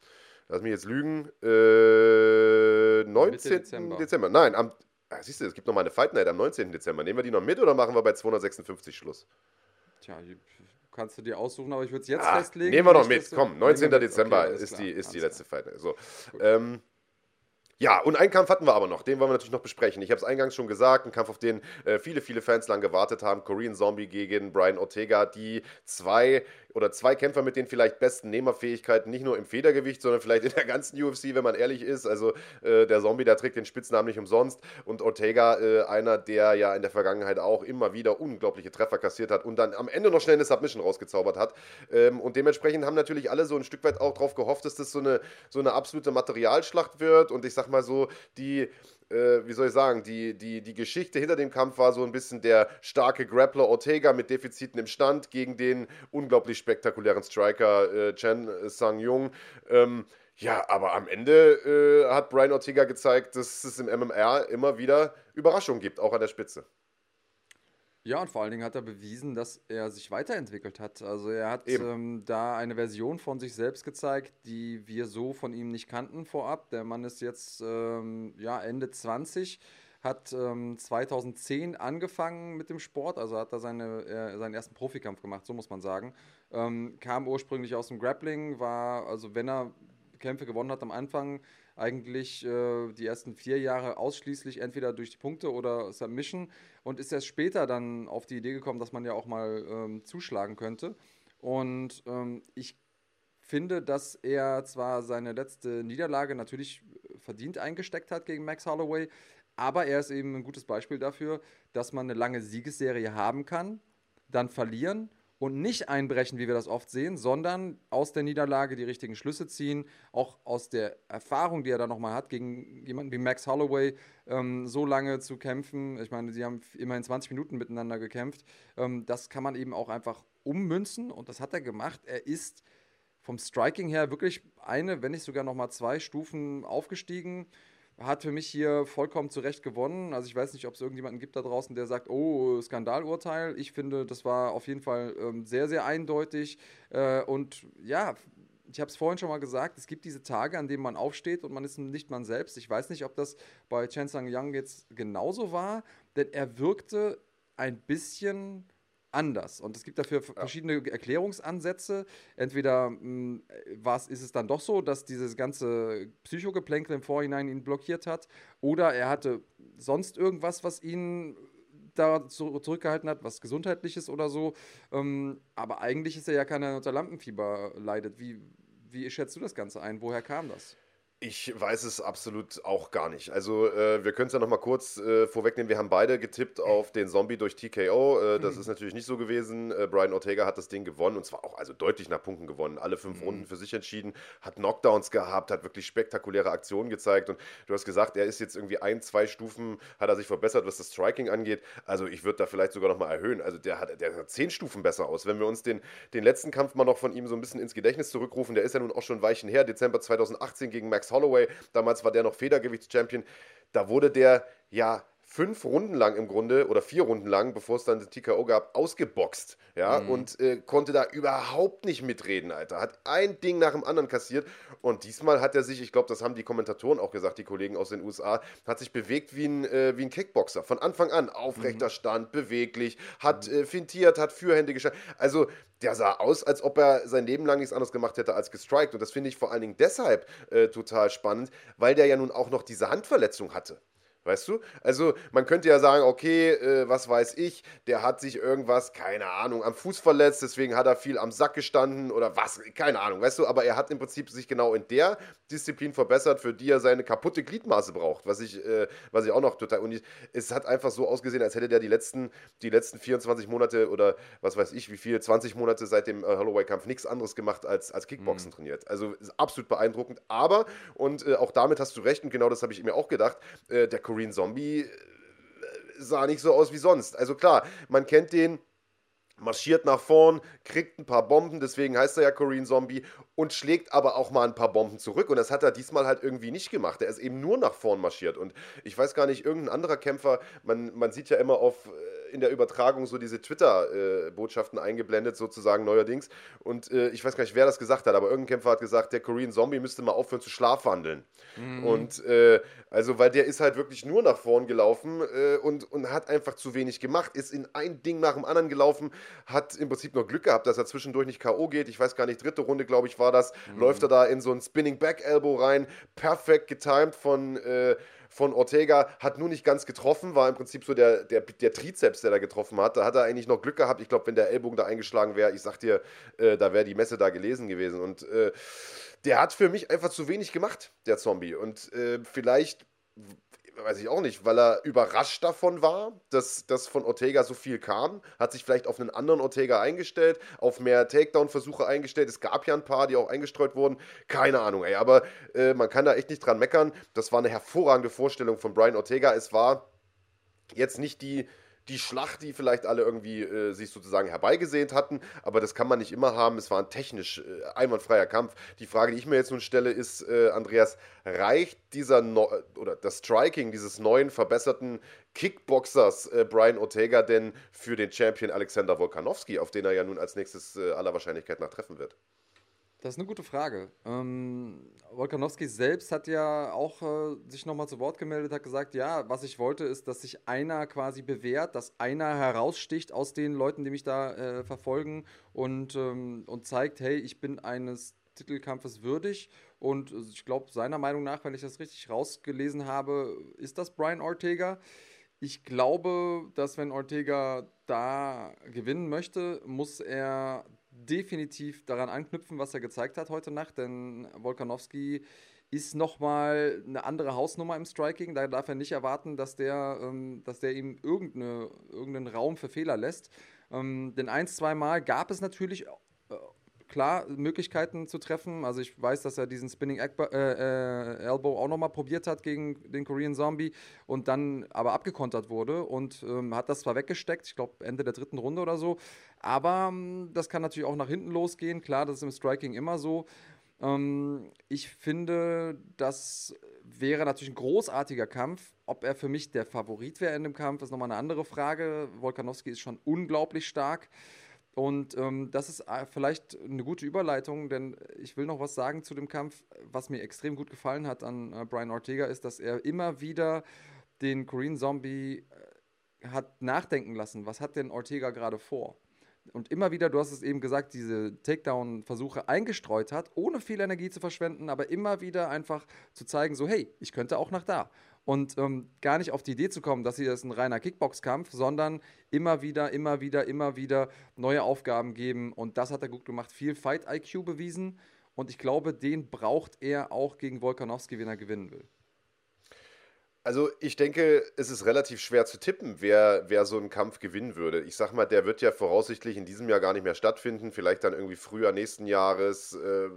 lass mich jetzt lügen, äh, 19. Dezember. Dezember. Nein, am Ah, siehst du, es gibt noch mal eine Fight Night am 19. Dezember. Nehmen wir die noch mit oder machen wir bei 256 Schluss? Tja, kannst du dir aussuchen, aber ich würde es jetzt ah, festlegen. Nehmen wir noch mit. Komm, 19. Dezember okay, ist, die, ist die letzte Fight Night. So. Ähm, ja, und einen Kampf hatten wir aber noch, den wollen wir natürlich noch besprechen. Ich habe es eingangs schon gesagt, ein Kampf, auf den äh, viele, viele Fans lang gewartet haben. Korean Zombie gegen Brian Ortega, die zwei oder zwei Kämpfer mit den vielleicht besten Nehmerfähigkeiten, nicht nur im Federgewicht, sondern vielleicht in der ganzen UFC, wenn man ehrlich ist. Also äh, der Zombie, der trägt den Spitznamen nicht umsonst und Ortega, äh, einer, der ja in der Vergangenheit auch immer wieder unglaubliche Treffer kassiert hat und dann am Ende noch schnell eine Submission rausgezaubert hat. Ähm, und dementsprechend haben natürlich alle so ein Stück weit auch darauf gehofft, dass das so eine, so eine absolute Materialschlacht wird und ich sag mal so, die äh, wie soll ich sagen, die, die, die Geschichte hinter dem Kampf war so ein bisschen der starke Grappler Ortega mit Defiziten im Stand gegen den unglaublich spektakulären Striker äh, Chen Sang-Jung. Ähm, ja, aber am Ende äh, hat Brian Ortega gezeigt, dass es im MMR immer wieder Überraschungen gibt, auch an der Spitze. Ja, und vor allen Dingen hat er bewiesen, dass er sich weiterentwickelt hat. Also er hat ähm, da eine Version von sich selbst gezeigt, die wir so von ihm nicht kannten vorab. Der Mann ist jetzt ähm, ja, Ende 20, hat ähm, 2010 angefangen mit dem Sport, also hat er seine, äh, seinen ersten Profikampf gemacht, so muss man sagen. Ähm, kam ursprünglich aus dem Grappling, war, also wenn er Kämpfe gewonnen hat am Anfang, eigentlich äh, die ersten vier Jahre ausschließlich entweder durch die Punkte oder Submission und ist erst später dann auf die Idee gekommen, dass man ja auch mal ähm, zuschlagen könnte. Und ähm, ich finde, dass er zwar seine letzte Niederlage natürlich verdient eingesteckt hat gegen Max Holloway, aber er ist eben ein gutes Beispiel dafür, dass man eine lange Siegesserie haben kann, dann verlieren und nicht einbrechen, wie wir das oft sehen, sondern aus der Niederlage die richtigen Schlüsse ziehen, auch aus der Erfahrung, die er da nochmal hat, gegen jemanden wie Max Holloway ähm, so lange zu kämpfen. Ich meine, sie haben immerhin 20 Minuten miteinander gekämpft. Ähm, das kann man eben auch einfach ummünzen und das hat er gemacht. Er ist vom Striking her wirklich eine, wenn nicht sogar nochmal zwei Stufen aufgestiegen hat für mich hier vollkommen zu Recht gewonnen. Also ich weiß nicht, ob es irgendjemanden gibt da draußen, der sagt, oh, Skandalurteil. Ich finde, das war auf jeden Fall ähm, sehr, sehr eindeutig. Äh, und ja, ich habe es vorhin schon mal gesagt, es gibt diese Tage, an denen man aufsteht und man ist nicht man selbst. Ich weiß nicht, ob das bei Chen Sang Yang jetzt genauso war, denn er wirkte ein bisschen anders. Und es gibt dafür ja. verschiedene Erklärungsansätze. Entweder mh, hm, was ist es dann doch so, dass dieses ganze Psychogeplänkel im Vorhinein ihn blockiert hat, oder er hatte sonst irgendwas, was ihn da zurückgehalten hat, was gesundheitliches oder so. Ähm, aber eigentlich ist er ja keiner unter Lampenfieber leidet. Wie, wie schätzt du das Ganze ein? Woher kam das? Ich weiß es absolut auch gar nicht. Also äh, wir können es ja nochmal kurz äh, vorwegnehmen. Wir haben beide getippt auf den Zombie durch TKO. Äh, das mhm. ist natürlich nicht so gewesen. Äh, Brian Ortega hat das Ding gewonnen und zwar auch also deutlich nach Punkten gewonnen. Alle fünf mhm. Runden für sich entschieden, hat Knockdowns gehabt, hat wirklich spektakuläre Aktionen gezeigt und du hast gesagt, er ist jetzt irgendwie ein, zwei Stufen, hat er sich verbessert, was das Striking angeht. Also ich würde da vielleicht sogar nochmal erhöhen. Also der hat, der hat zehn Stufen besser aus. Wenn wir uns den, den letzten Kampf mal noch von ihm so ein bisschen ins Gedächtnis zurückrufen, der ist ja nun auch schon Weichen her, Dezember 2018 gegen Max Holloway. Damals war der noch Federgewichtschampion. Da wurde der ja fünf Runden lang im Grunde oder vier Runden lang, bevor es dann das TKO gab, ausgeboxt. Ja, mhm. und äh, konnte da überhaupt nicht mitreden, Alter. Hat ein Ding nach dem anderen kassiert. Und diesmal hat er sich, ich glaube, das haben die Kommentatoren auch gesagt, die Kollegen aus den USA, hat sich bewegt wie ein, äh, wie ein Kickboxer. Von Anfang an. Aufrechter mhm. Stand, beweglich, hat mhm. äh, fintiert, hat Fürhände geschafft. Also, der sah aus, als ob er sein Leben lang nichts anderes gemacht hätte als gestrikt. Und das finde ich vor allen Dingen deshalb äh, total spannend, weil der ja nun auch noch diese Handverletzung hatte. Weißt du? Also man könnte ja sagen, okay, äh, was weiß ich, der hat sich irgendwas, keine Ahnung, am Fuß verletzt, deswegen hat er viel am Sack gestanden oder was, keine Ahnung, weißt du? Aber er hat im Prinzip sich genau in der Disziplin verbessert, für die er seine kaputte Gliedmaße braucht, was ich, äh, was ich auch noch total, und es hat einfach so ausgesehen, als hätte der die letzten, die letzten 24 Monate oder was weiß ich, wie viel, 20 Monate seit dem äh, Holloway-Kampf nichts anderes gemacht als, als Kickboxen mhm. trainiert. Also absolut beeindruckend, aber, und äh, auch damit hast du recht, und genau das habe ich mir auch gedacht, äh, der Korean Zombie äh, sah nicht so aus wie sonst. Also klar, man kennt den, marschiert nach vorn, kriegt ein paar Bomben, deswegen heißt er ja Korean Zombie, und schlägt aber auch mal ein paar Bomben zurück. Und das hat er diesmal halt irgendwie nicht gemacht. Er ist eben nur nach vorn marschiert. Und ich weiß gar nicht, irgendein anderer Kämpfer, man, man sieht ja immer auf äh, in der Übertragung so diese Twitter-Botschaften eingeblendet, sozusagen neuerdings. Und äh, ich weiß gar nicht, wer das gesagt hat, aber irgendein Kämpfer hat gesagt, der Korean Zombie müsste mal aufhören zu schlafwandeln. Mhm. Und äh, also, weil der ist halt wirklich nur nach vorn gelaufen äh, und, und hat einfach zu wenig gemacht, ist in ein Ding nach dem anderen gelaufen, hat im Prinzip noch Glück gehabt, dass er zwischendurch nicht K.O. geht. Ich weiß gar nicht, dritte Runde, glaube ich, war das. Mhm. Läuft er da in so ein Spinning Back Elbow rein, perfekt getimed von äh, von Ortega, hat nur nicht ganz getroffen, war im Prinzip so der, der, der Trizeps, der da getroffen hat. Da hat er eigentlich noch Glück gehabt. Ich glaube, wenn der Ellbogen da eingeschlagen wäre, ich sag dir, äh, da wäre die Messe da gelesen gewesen. Und äh, der hat für mich einfach zu wenig gemacht, der Zombie. Und äh, vielleicht weiß ich auch nicht, weil er überrascht davon war, dass, dass von Ortega so viel kam, hat sich vielleicht auf einen anderen Ortega eingestellt, auf mehr Takedown-Versuche eingestellt. Es gab ja ein paar, die auch eingestreut wurden. Keine Ahnung, ey, aber äh, man kann da echt nicht dran meckern. Das war eine hervorragende Vorstellung von Brian Ortega. Es war jetzt nicht die die Schlacht, die vielleicht alle irgendwie äh, sich sozusagen herbeigesehnt hatten, aber das kann man nicht immer haben. Es war ein technisch äh, einwandfreier Kampf. Die Frage, die ich mir jetzt nun stelle, ist, äh, Andreas, reicht dieser no oder das Striking dieses neuen verbesserten Kickboxers äh, Brian Ortega denn für den Champion Alexander Volkanovski, auf den er ja nun als nächstes äh, aller Wahrscheinlichkeit nach treffen wird? Das ist eine gute Frage. Ähm, Wolkanowski selbst hat ja auch äh, sich nochmal zu Wort gemeldet, hat gesagt, ja, was ich wollte, ist, dass sich einer quasi bewährt, dass einer heraussticht aus den Leuten, die mich da äh, verfolgen und, ähm, und zeigt, hey, ich bin eines Titelkampfes würdig. Und ich glaube, seiner Meinung nach, wenn ich das richtig rausgelesen habe, ist das Brian Ortega. Ich glaube, dass wenn Ortega da gewinnen möchte, muss er definitiv daran anknüpfen, was er gezeigt hat heute Nacht, denn Volkanowski ist nochmal eine andere Hausnummer im Striking. Da darf er nicht erwarten, dass der, ähm, dass der ihm irgendeine, irgendeinen Raum für Fehler lässt. Ähm, denn ein, zwei Mal gab es natürlich äh, klar Möglichkeiten zu treffen. Also ich weiß, dass er diesen Spinning Elbow, äh, äh, Elbow auch nochmal probiert hat gegen den Korean Zombie und dann aber abgekontert wurde und ähm, hat das zwar weggesteckt, ich glaube Ende der dritten Runde oder so, aber ähm, das kann natürlich auch nach hinten losgehen. Klar, das ist im Striking immer so. Ähm, ich finde, das wäre natürlich ein großartiger Kampf. Ob er für mich der Favorit wäre in dem Kampf, ist nochmal eine andere Frage. Volkanowski ist schon unglaublich stark. Und ähm, das ist äh, vielleicht eine gute Überleitung, denn ich will noch was sagen zu dem Kampf. Was mir extrem gut gefallen hat an äh, Brian Ortega, ist, dass er immer wieder den Korean Zombie äh, hat nachdenken lassen, was hat denn Ortega gerade vor? Und immer wieder, du hast es eben gesagt, diese Takedown-Versuche eingestreut hat, ohne viel Energie zu verschwenden, aber immer wieder einfach zu zeigen, so hey, ich könnte auch nach da. Und ähm, gar nicht auf die Idee zu kommen, dass sie das ein reiner Kickbox-Kampf, sondern immer wieder, immer wieder, immer wieder neue Aufgaben geben. Und das hat er gut gemacht. Viel Fight-IQ bewiesen. Und ich glaube, den braucht er auch gegen Volkanowski, wenn er gewinnen will. Also ich denke, es ist relativ schwer zu tippen, wer, wer so einen Kampf gewinnen würde. Ich sag mal, der wird ja voraussichtlich in diesem Jahr gar nicht mehr stattfinden, vielleicht dann irgendwie früher nächsten Jahres, äh,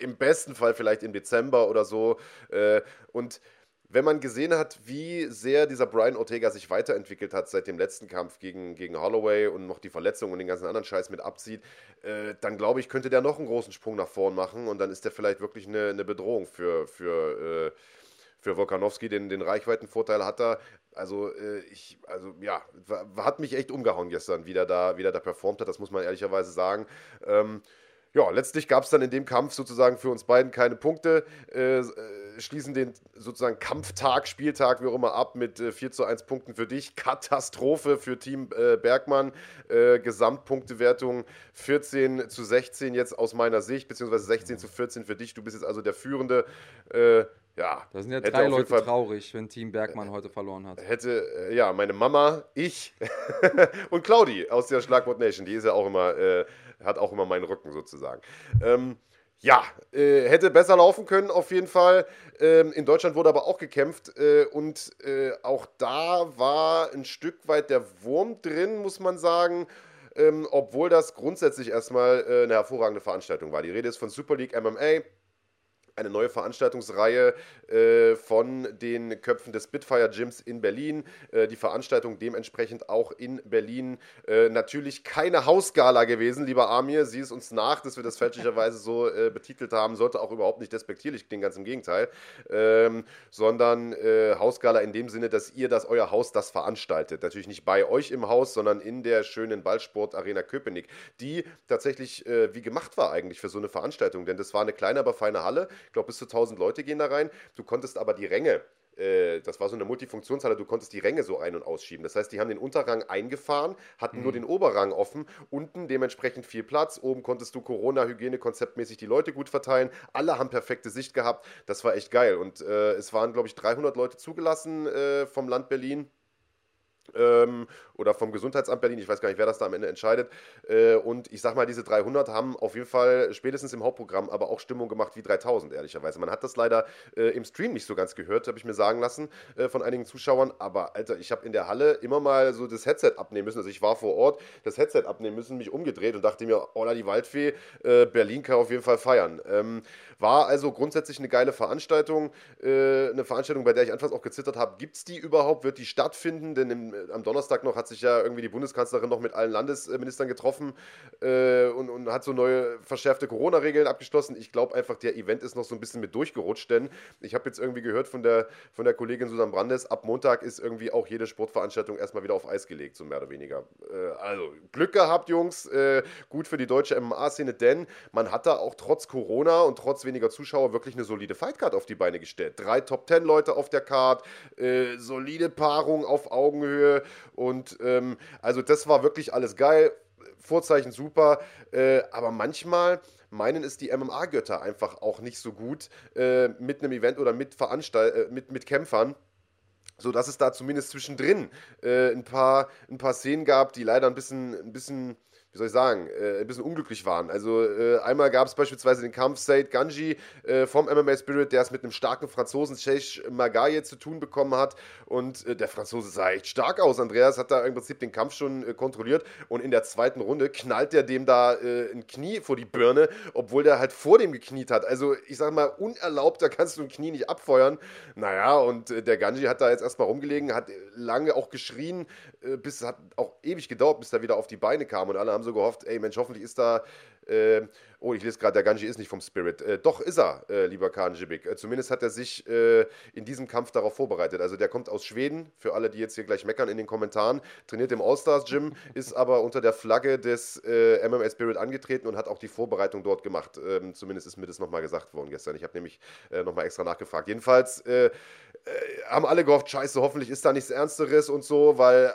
im besten Fall vielleicht im Dezember oder so. Äh, und wenn man gesehen hat, wie sehr dieser Brian Ortega sich weiterentwickelt hat seit dem letzten Kampf gegen, gegen Holloway und noch die Verletzung und den ganzen anderen Scheiß mit abzieht, äh, dann glaube ich, könnte der noch einen großen Sprung nach vorn machen und dann ist der vielleicht wirklich eine, eine Bedrohung für, für, äh, für Volkanowski. Den, den Reichweitenvorteil hat er. Also, äh, ich, also ja, hat mich echt umgehauen gestern, wie der da, wie der da performt hat, das muss man ehrlicherweise sagen. Ähm, ja, letztlich gab es dann in dem Kampf sozusagen für uns beiden keine Punkte. Äh, äh, schließen den sozusagen Kampftag, Spieltag, wie auch immer, ab mit äh, 4 zu 1 Punkten für dich. Katastrophe für Team äh, Bergmann. Äh, Gesamtpunktewertung 14 zu 16 jetzt aus meiner Sicht, beziehungsweise 16 zu 14 für dich. Du bist jetzt also der Führende. Ja, da sind ja drei Leute Fall, traurig, wenn Team Bergmann heute verloren hat. Hätte, äh, ja, meine Mama, ich [LAUGHS] und Claudi aus der Schlagwort Nation, die ist ja auch immer, äh, hat auch immer meinen Rücken sozusagen. Ähm, ja, äh, hätte besser laufen können auf jeden Fall. Ähm, in Deutschland wurde aber auch gekämpft äh, und äh, auch da war ein Stück weit der Wurm drin, muss man sagen. Ähm, obwohl das grundsätzlich erstmal äh, eine hervorragende Veranstaltung war. Die Rede ist von Super League MMA eine neue Veranstaltungsreihe äh, von den Köpfen des Spitfire Gyms in Berlin. Äh, die Veranstaltung dementsprechend auch in Berlin. Äh, natürlich keine Hausgala gewesen, lieber Amir. Sieh es uns nach, dass wir das fälschlicherweise so äh, betitelt haben. Sollte auch überhaupt nicht despektierlich klingen, ganz im Gegenteil. Ähm, sondern äh, Hausgala in dem Sinne, dass ihr das, euer Haus das veranstaltet. Natürlich nicht bei euch im Haus, sondern in der schönen Ballsport-Arena Köpenick, die tatsächlich äh, wie gemacht war eigentlich für so eine Veranstaltung. Denn das war eine kleine, aber feine Halle ich glaube, bis zu 1000 Leute gehen da rein. Du konntest aber die Ränge äh, das war so eine Multifunktionshalle, du konntest die Ränge so ein- und ausschieben. Das heißt, die haben den Unterrang eingefahren, hatten mhm. nur den Oberrang offen, unten dementsprechend viel Platz, oben konntest du Corona-Hygiene-konzeptmäßig die Leute gut verteilen, alle haben perfekte Sicht gehabt, das war echt geil. Und äh, es waren, glaube ich, 300 Leute zugelassen äh, vom Land Berlin. Ähm, oder vom Gesundheitsamt Berlin, ich weiß gar nicht, wer das da am Ende entscheidet. Äh, und ich sag mal, diese 300 haben auf jeden Fall spätestens im Hauptprogramm aber auch Stimmung gemacht wie 3000, ehrlicherweise. Man hat das leider äh, im Stream nicht so ganz gehört, habe ich mir sagen lassen äh, von einigen Zuschauern. Aber Alter, ich habe in der Halle immer mal so das Headset abnehmen müssen. Also ich war vor Ort, das Headset abnehmen müssen, mich umgedreht und dachte mir, oh, die Waldfee, äh, Berlin kann auf jeden Fall feiern. Ähm, war also grundsätzlich eine geile Veranstaltung. Äh, eine Veranstaltung, bei der ich anfangs auch gezittert habe. Gibt es die überhaupt? Wird die stattfinden? Denn im, am Donnerstag noch hat sich ja irgendwie die Bundeskanzlerin noch mit allen Landesministern getroffen äh, und, und, hat so neue verschärfte Corona-Regeln abgeschlossen. Ich glaube einfach, der Event ist noch so ein bisschen mit durchgerutscht, denn ich habe jetzt irgendwie gehört von der, von der Kollegin Susan Brandes, ab Montag ist irgendwie auch jede Sportveranstaltung erstmal wieder auf Eis gelegt, so mehr oder weniger. Äh, also Glück gehabt, Jungs. Äh, gut für die deutsche MMA-Szene, denn man hat da auch trotz Corona und trotz weniger Zuschauer wirklich eine solide Fightcard auf die Beine gestellt. Drei Top-10-Leute auf der Card, äh, solide Paarung auf Augenhöhe und ähm, also das war wirklich alles geil. Vorzeichen super, äh, aber manchmal meinen es die MMA-Götter einfach auch nicht so gut äh, mit einem Event oder mit, Veranstalt äh, mit, mit Kämpfern so dass es da zumindest zwischendrin äh, ein, paar, ein paar Szenen gab, die leider ein bisschen, ein bisschen wie soll ich sagen, äh, ein bisschen unglücklich waren. Also äh, einmal gab es beispielsweise den Kampf Said Ganji äh, vom MMA Spirit, der es mit einem starken Franzosen Sheikh Magaye zu tun bekommen hat und äh, der Franzose sah echt stark aus. Andreas hat da im Prinzip den Kampf schon äh, kontrolliert und in der zweiten Runde knallt er dem da äh, ein Knie vor die Birne, obwohl der halt vor dem gekniet hat. Also ich sag mal, unerlaubt, da kannst du ein Knie nicht abfeuern. Naja, und der Ganji hat da jetzt erstmal rumgelegen, hat lange auch geschrien, bis hat auch ewig gedauert, bis er wieder auf die Beine kam und alle haben haben so gehofft, ey Mensch, hoffentlich ist da, äh, oh, ich lese gerade, der Ganji ist nicht vom Spirit. Äh, doch ist er, äh, lieber Khan Jibik. Äh, zumindest hat er sich äh, in diesem Kampf darauf vorbereitet. Also der kommt aus Schweden, für alle, die jetzt hier gleich meckern in den Kommentaren, trainiert im All-Stars Gym, [LAUGHS] ist aber unter der Flagge des äh, MMA Spirit angetreten und hat auch die Vorbereitung dort gemacht. Ähm, zumindest ist mir das nochmal gesagt worden gestern. Ich habe nämlich äh, nochmal extra nachgefragt. Jedenfalls haben alle gehofft, scheiße, hoffentlich ist da nichts Ernsteres und so, weil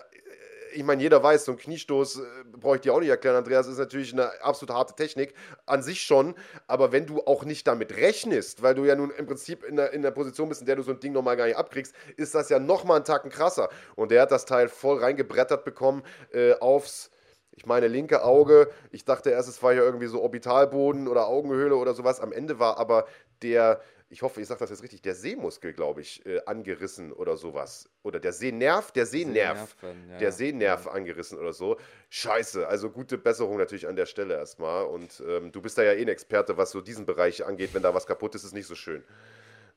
ich meine, jeder weiß, so ein Kniestoß, äh, brauche ich dir auch nicht erklären, Andreas, ist natürlich eine absolut harte Technik, an sich schon, aber wenn du auch nicht damit rechnest, weil du ja nun im Prinzip in der, in der Position bist, in der du so ein Ding nochmal gar nicht abkriegst, ist das ja nochmal einen Tacken krasser. Und der hat das Teil voll reingebrettert bekommen äh, aufs ich meine linke Auge. Ich dachte erst, es war ja irgendwie so Orbitalboden oder Augenhöhle oder sowas. Am Ende war aber der, ich hoffe, ich sage das jetzt richtig, der Sehmuskel, glaube ich, äh, angerissen oder sowas. Oder der Sehnerv, der Sehnerv, ja. der Sehnerv ja. angerissen oder so. Scheiße, also gute Besserung natürlich an der Stelle erstmal. Und ähm, du bist da ja eh ein Experte, was so diesen Bereich angeht. Wenn da was kaputt ist, ist nicht so schön.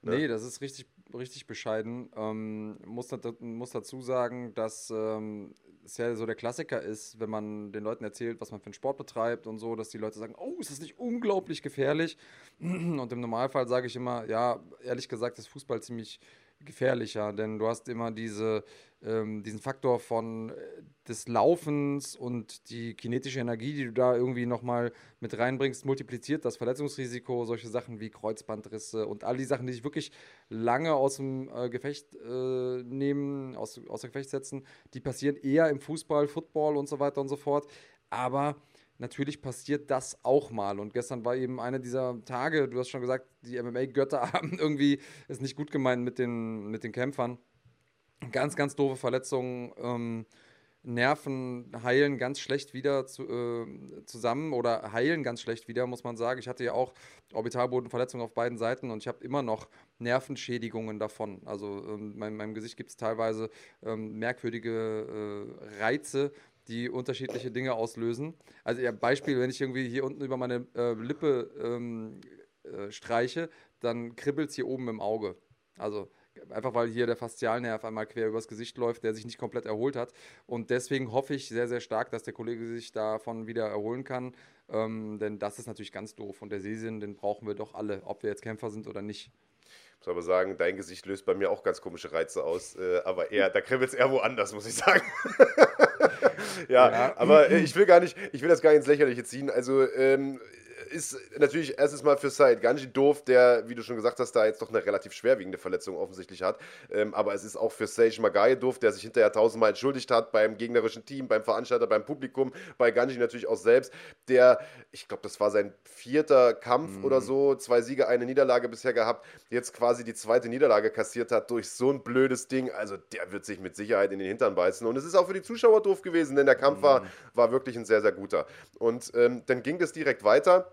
Ne? Nee, das ist richtig, richtig bescheiden. Ähm, muss, muss dazu sagen, dass ähm, es ja so der Klassiker ist, wenn man den Leuten erzählt, was man für einen Sport betreibt und so, dass die Leute sagen, oh, ist das nicht unglaublich gefährlich? [CLEARS THROAT] Und im Normalfall sage ich immer, ja, ehrlich gesagt ist Fußball ziemlich gefährlicher, denn du hast immer diese, ähm, diesen Faktor von äh, des Laufens und die kinetische Energie, die du da irgendwie nochmal mit reinbringst, multipliziert das Verletzungsrisiko, solche Sachen wie Kreuzbandrisse und all die Sachen, die sich wirklich lange aus dem äh, Gefecht äh, nehmen, aus, aus dem Gefecht setzen, die passieren eher im Fußball, Football und so weiter und so fort. Aber natürlich passiert das auch mal. Und gestern war eben einer dieser Tage, du hast schon gesagt, die MMA-Götter [LAUGHS] haben irgendwie es nicht gut gemeint mit den, mit den Kämpfern. Ganz, ganz doofe Verletzungen. Ähm, Nerven heilen ganz schlecht wieder zu, äh, zusammen oder heilen ganz schlecht wieder, muss man sagen. Ich hatte ja auch Orbitalbodenverletzungen auf beiden Seiten und ich habe immer noch Nervenschädigungen davon. Also ähm, in meinem, meinem Gesicht gibt es teilweise ähm, merkwürdige äh, Reize, die unterschiedliche Dinge auslösen. Also ja, Beispiel, wenn ich irgendwie hier unten über meine äh, Lippe ähm, äh, streiche, dann kribbelt es hier oben im Auge. Also einfach weil hier der Faszialnerv einmal quer übers Gesicht läuft, der sich nicht komplett erholt hat. Und deswegen hoffe ich sehr, sehr stark, dass der Kollege sich davon wieder erholen kann. Ähm, denn das ist natürlich ganz doof. Und der Sehsinn, den brauchen wir doch alle, ob wir jetzt Kämpfer sind oder nicht. Ich muss aber sagen, dein Gesicht löst bei mir auch ganz komische Reize aus. Äh, aber eher, da kribbelt es eher woanders, muss ich sagen. [LAUGHS] ja, ja, aber äh, ich will gar nicht, ich will das gar nicht ins Lächerliche ziehen. Also, ähm, ist natürlich erstes Mal für Said Ganji doof, der, wie du schon gesagt hast, da jetzt doch eine relativ schwerwiegende Verletzung offensichtlich hat. Ähm, aber es ist auch für Sage Magai doof, der sich hinterher tausendmal entschuldigt hat beim gegnerischen Team, beim Veranstalter, beim Publikum, bei Ganji natürlich auch selbst, der, ich glaube, das war sein vierter Kampf mhm. oder so, zwei Siege, eine Niederlage bisher gehabt, jetzt quasi die zweite Niederlage kassiert hat durch so ein blödes Ding. Also der wird sich mit Sicherheit in den Hintern beißen. Und es ist auch für die Zuschauer doof gewesen, denn der Kampf mhm. war, war wirklich ein sehr, sehr guter. Und ähm, dann ging das direkt weiter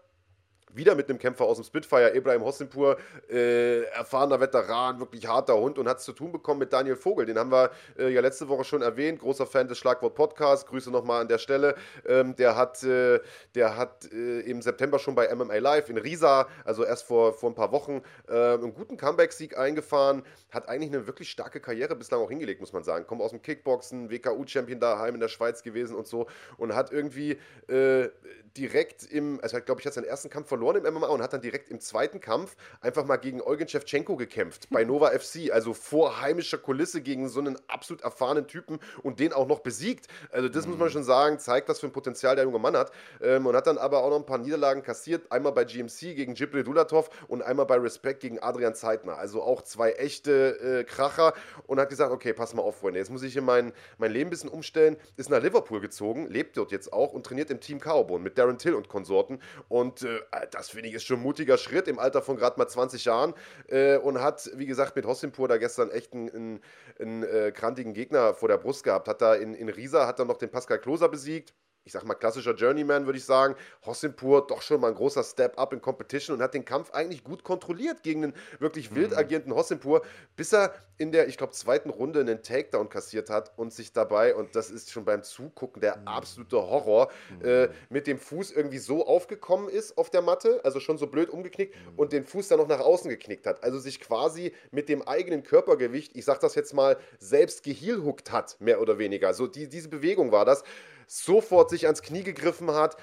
wieder mit einem Kämpfer aus dem Spitfire, Ibrahim Hossimpur, äh, erfahrener Veteran, wirklich harter Hund und hat es zu tun bekommen mit Daniel Vogel. Den haben wir äh, ja letzte Woche schon erwähnt, großer Fan des Schlagwort Podcasts. Grüße nochmal an der Stelle. Ähm, der hat, äh, der hat äh, im September schon bei MMA Live in Riesa, also erst vor, vor ein paar Wochen, äh, einen guten Comeback-Sieg eingefahren. Hat eigentlich eine wirklich starke Karriere bislang auch hingelegt, muss man sagen. Kommt aus dem Kickboxen, WKU-Champion daheim in der Schweiz gewesen und so und hat irgendwie äh, direkt im, also glaube ich, hat seinen ersten Kampf verloren im MMA und hat dann direkt im zweiten Kampf einfach mal gegen Eugen Shevchenko gekämpft bei Nova FC, also vor heimischer Kulisse gegen so einen absolut erfahrenen Typen und den auch noch besiegt. Also das mhm. muss man mhm. schon sagen, zeigt, was für ein Potenzial der junge Mann hat ähm, und hat dann aber auch noch ein paar Niederlagen kassiert, einmal bei GMC gegen Jibril Dulatov und einmal bei Respect gegen Adrian Zeitner, also auch zwei echte äh, Kracher und hat gesagt, okay, pass mal auf, Freunde, jetzt muss ich hier mein, mein Leben ein bisschen umstellen, ist nach Liverpool gezogen, lebt dort jetzt auch und trainiert im Team Carbon mit Darren Till und Konsorten und äh, das finde ich ist schon ein mutiger Schritt im Alter von gerade mal 20 Jahren äh, und hat, wie gesagt, mit Hossimpur da gestern echt einen, einen, einen äh, krantigen Gegner vor der Brust gehabt. Hat da in, in Riesa, hat dann noch den Pascal Kloser besiegt ich sag mal, klassischer Journeyman, würde ich sagen. Hossimpur doch schon mal ein großer Step-up in Competition und hat den Kampf eigentlich gut kontrolliert gegen einen wirklich wild mhm. agierenden Hossimpur, bis er in der, ich glaube, zweiten Runde einen Takedown kassiert hat und sich dabei, und das ist schon beim Zugucken der mhm. absolute Horror, mhm. äh, mit dem Fuß irgendwie so aufgekommen ist auf der Matte, also schon so blöd umgeknickt und den Fuß dann noch nach außen geknickt hat. Also sich quasi mit dem eigenen Körpergewicht, ich sag das jetzt mal, selbst geheelhuckt hat, mehr oder weniger. So die, diese Bewegung war das sofort sich ans Knie gegriffen hat,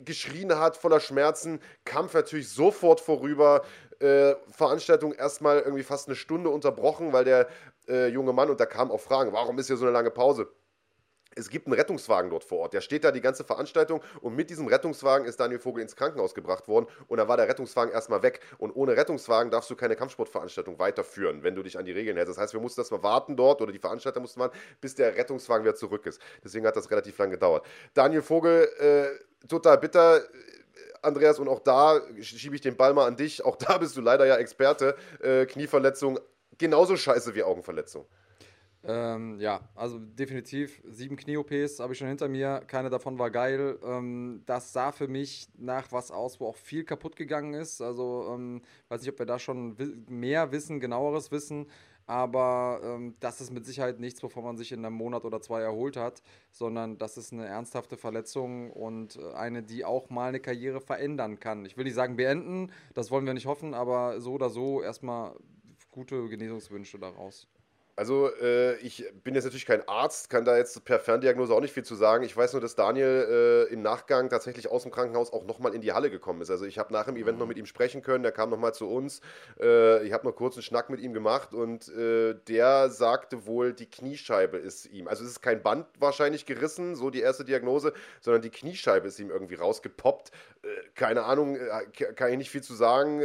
geschrien hat voller Schmerzen, Kampf natürlich sofort vorüber. Äh, Veranstaltung erstmal irgendwie fast eine Stunde unterbrochen, weil der äh, junge Mann, und da kamen auch Fragen, warum ist hier so eine lange Pause? Es gibt einen Rettungswagen dort vor Ort. Der steht da die ganze Veranstaltung und mit diesem Rettungswagen ist Daniel Vogel ins Krankenhaus gebracht worden und da war der Rettungswagen erstmal weg. Und ohne Rettungswagen darfst du keine Kampfsportveranstaltung weiterführen, wenn du dich an die Regeln hältst. Das heißt, wir mussten erstmal warten dort oder die Veranstalter mussten warten, bis der Rettungswagen wieder zurück ist. Deswegen hat das relativ lange gedauert. Daniel Vogel, äh, total bitter. Andreas, und auch da schiebe ich den Ball mal an dich. Auch da bist du leider ja Experte. Äh, Knieverletzung, genauso scheiße wie Augenverletzung. Ähm, ja, also definitiv sieben Knie-OPs habe ich schon hinter mir. Keine davon war geil. Ähm, das sah für mich nach was aus, wo auch viel kaputt gegangen ist. Also ähm, weiß nicht, ob wir da schon mehr wissen, genaueres wissen. Aber ähm, das ist mit Sicherheit nichts, wovon man sich in einem Monat oder zwei erholt hat, sondern das ist eine ernsthafte Verletzung und äh, eine, die auch mal eine Karriere verändern kann. Ich will nicht sagen beenden, das wollen wir nicht hoffen, aber so oder so erstmal gute Genesungswünsche daraus. Also äh, ich bin jetzt natürlich kein Arzt, kann da jetzt per Ferndiagnose auch nicht viel zu sagen. Ich weiß nur, dass Daniel äh, im Nachgang tatsächlich aus dem Krankenhaus auch nochmal in die Halle gekommen ist. Also ich habe nach dem Event noch mit ihm sprechen können, der kam nochmal zu uns. Äh, ich habe noch kurz einen Schnack mit ihm gemacht und äh, der sagte wohl, die Kniescheibe ist ihm, also es ist kein Band wahrscheinlich gerissen, so die erste Diagnose, sondern die Kniescheibe ist ihm irgendwie rausgepoppt. Äh, keine Ahnung, äh, kann ich nicht viel zu sagen.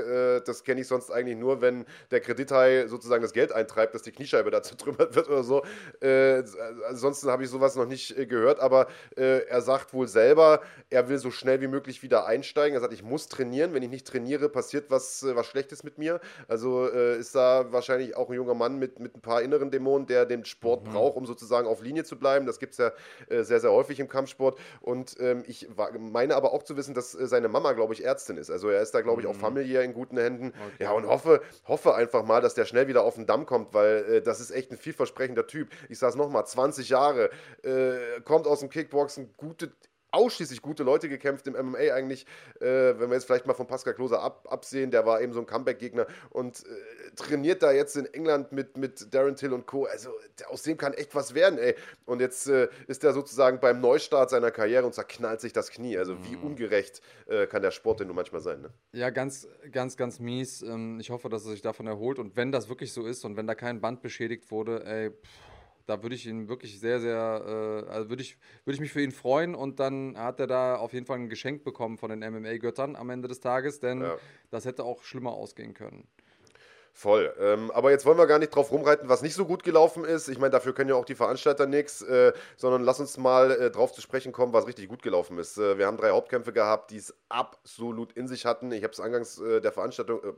das kenne ich sonst eigentlich nur, wenn der Kredithai sozusagen das Geld eintreibt, dass die Kniescheibe da da zertrümmert [LAUGHS] wird oder so. Äh, ansonsten habe ich sowas noch nicht äh, gehört, aber äh, er sagt wohl selber, er will so schnell wie möglich wieder einsteigen. Er sagt, ich muss trainieren. Wenn ich nicht trainiere, passiert was, äh, was Schlechtes mit mir. Also äh, ist da wahrscheinlich auch ein junger Mann mit, mit ein paar inneren Dämonen, der den Sport mhm. braucht, um sozusagen auf Linie zu bleiben. Das gibt es ja äh, sehr, sehr häufig im Kampfsport. Und ähm, ich war, meine aber auch zu wissen, dass seine Mama, glaube ich, Ärztin ist. Also er ist da, glaube ich, auch mhm. familiär in guten Händen. Okay. Ja, und hoffe, hoffe einfach mal, dass der schnell wieder auf den Damm kommt, weil das ist ist echt ein vielversprechender Typ. Ich sage es nochmal, 20 Jahre, äh, kommt aus dem Kickboxen, gute, ausschließlich gute Leute gekämpft im MMA eigentlich, äh, wenn wir jetzt vielleicht mal von Pascal Klose ab, absehen, der war eben so ein Comeback-Gegner und äh, trainiert da jetzt in England mit, mit Darren Till und Co. Also aus dem kann echt was werden, ey. Und jetzt äh, ist er sozusagen beim Neustart seiner Karriere und zerknallt sich das Knie. Also wie mhm. ungerecht äh, kann der Sport denn nur manchmal sein, ne? Ja, ganz, ganz, ganz mies. Ähm, ich hoffe, dass er sich davon erholt und wenn das wirklich so ist und wenn da kein Band beschädigt wurde, ey, pff da würde ich ihn wirklich sehr, sehr, äh, also würde ich, würd ich mich für ihn freuen und dann hat er da auf jeden Fall ein Geschenk bekommen von den MMA-Göttern am Ende des Tages, denn ja. das hätte auch schlimmer ausgehen können. Voll. Ähm, aber jetzt wollen wir gar nicht drauf rumreiten, was nicht so gut gelaufen ist. Ich meine, dafür können ja auch die Veranstalter nichts, äh, sondern lass uns mal äh, drauf zu sprechen kommen, was richtig gut gelaufen ist. Äh, wir haben drei Hauptkämpfe gehabt, die es absolut in sich hatten. Ich habe es angangs äh, der Veranstaltung, äh,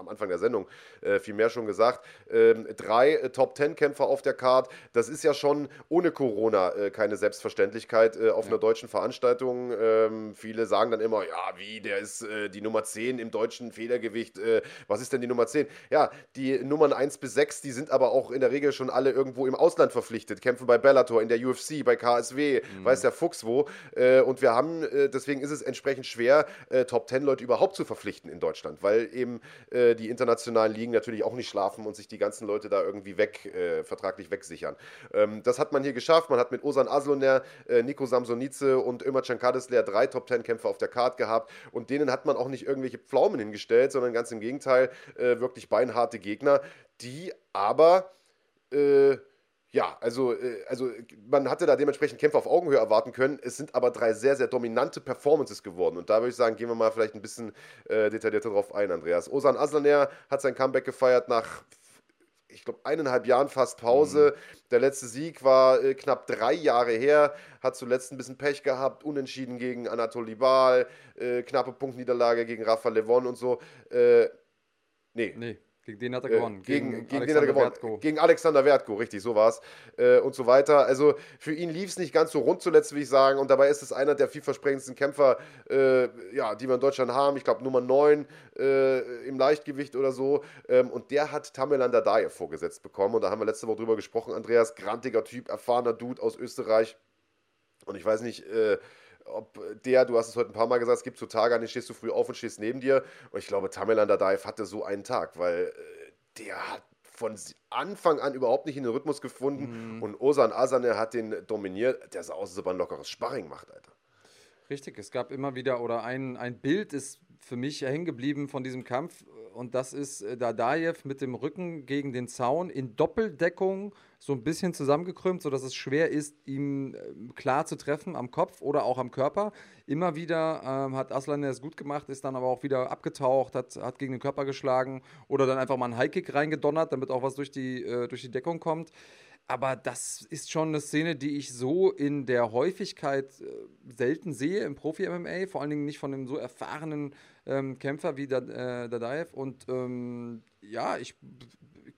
am Anfang der Sendung äh, viel mehr schon gesagt. Ähm, drei äh, Top-10-Kämpfer auf der Card. Das ist ja schon ohne Corona äh, keine Selbstverständlichkeit äh, auf ja. einer deutschen Veranstaltung. Ähm, viele sagen dann immer, ja, wie, der ist äh, die Nummer 10 im deutschen Federgewicht. Äh, was ist denn die Nummer 10? Ja, die Nummern 1 bis 6, die sind aber auch in der Regel schon alle irgendwo im Ausland verpflichtet. Kämpfen bei Bellator, in der UFC, bei KSW, mhm. weiß der Fuchs wo. und wir haben, deswegen ist es entsprechend schwer, Top-10-Leute überhaupt zu verpflichten in Deutschland, weil eben äh, die internationalen Ligen natürlich auch nicht schlafen und sich die ganzen Leute da irgendwie weg, äh, vertraglich wegsichern. Ähm, das hat man hier geschafft. Man hat mit Osan Asloner, äh, Nico Samsonice und Ömer Cankadesler drei Top-10-Kämpfer auf der Card gehabt und denen hat man auch nicht irgendwelche Pflaumen hingestellt, sondern ganz im Gegenteil äh, wirklich beinharte Gegner, die aber äh, ja, also, äh, also man hatte da dementsprechend Kämpfe auf Augenhöhe erwarten können. Es sind aber drei sehr, sehr dominante Performances geworden. Und da würde ich sagen, gehen wir mal vielleicht ein bisschen äh, detaillierter drauf ein, Andreas. Osan Aslaner hat sein Comeback gefeiert nach, ich glaube, eineinhalb Jahren fast Pause. Mhm. Der letzte Sieg war äh, knapp drei Jahre her. Hat zuletzt ein bisschen Pech gehabt. Unentschieden gegen Anatoly Bal. Äh, knappe Punktniederlage gegen Rafa Levon und so. Äh, nee. Nee. Gegen den hat er gewonnen. Äh, gegen, gegen, gegen den hat er gewonnen. Wertko. Gegen Alexander Wertko, richtig, so war es. Äh, und so weiter. Also für ihn lief es nicht ganz so rund zuletzt, will ich sagen. Und dabei ist es einer der vielversprechendsten Kämpfer, äh, ja, die wir in Deutschland haben. Ich glaube Nummer 9 äh, im Leichtgewicht oder so. Ähm, und der hat Tamerlan Dadaev vorgesetzt bekommen. Und da haben wir letzte Woche drüber gesprochen. Andreas, grantiger Typ, erfahrener Dude aus Österreich. Und ich weiß nicht, äh, ob der, du hast es heute ein paar Mal gesagt, es gibt so Tage, an denen stehst du früh auf und stehst neben dir. Und ich glaube, Tamerlan Dadaev hatte so einen Tag, weil äh, der hat von Anfang an überhaupt nicht in den Rhythmus gefunden. Mhm. Und Osan Asane hat den dominiert. Der sah aus, als ob er ein lockeres Sparring macht, Alter. Richtig, es gab immer wieder, oder ein, ein Bild ist für mich hängen geblieben von diesem Kampf und das ist äh, Dadaev mit dem Rücken gegen den Zaun in Doppeldeckung so ein bisschen zusammengekrümmt, sodass es schwer ist, ihn äh, klar zu treffen am Kopf oder auch am Körper. Immer wieder ähm, hat Aslan es gut gemacht, ist dann aber auch wieder abgetaucht, hat, hat gegen den Körper geschlagen oder dann einfach mal einen Highkick reingedonnert, damit auch was durch die, äh, durch die Deckung kommt. Aber das ist schon eine Szene, die ich so in der Häufigkeit äh, selten sehe im Profi-MMA, vor allen Dingen nicht von einem so erfahrenen ähm, Kämpfer wie äh, Dadaev. Und ähm, ja, ich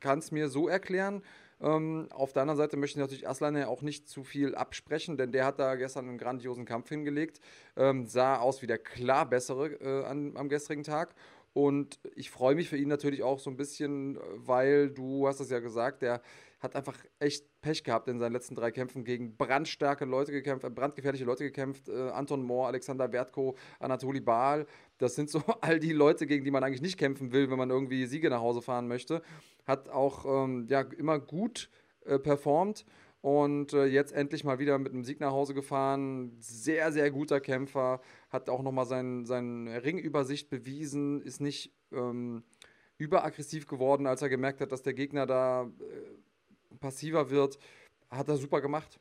kann es mir so erklären. Ähm, auf der anderen Seite möchte ich natürlich Aslan ja auch nicht zu viel absprechen, denn der hat da gestern einen grandiosen Kampf hingelegt, ähm, sah aus wie der klar bessere äh, an, am gestrigen Tag. Und ich freue mich für ihn natürlich auch so ein bisschen, weil du hast es ja gesagt, der hat einfach echt Pech gehabt in seinen letzten drei Kämpfen gegen brandstarke Leute gekämpft, äh, brandgefährliche Leute gekämpft. Äh, Anton Mohr, Alexander Wertko, Anatoli Baal. Das sind so [LAUGHS] all die Leute, gegen die man eigentlich nicht kämpfen will, wenn man irgendwie Siege nach Hause fahren möchte. Hat auch ähm, ja, immer gut äh, performt und äh, jetzt endlich mal wieder mit einem Sieg nach Hause gefahren. Sehr, sehr guter Kämpfer. Hat auch nochmal seine sein Ringübersicht bewiesen. Ist nicht ähm, überaggressiv geworden, als er gemerkt hat, dass der Gegner da äh, passiver wird, hat er super gemacht.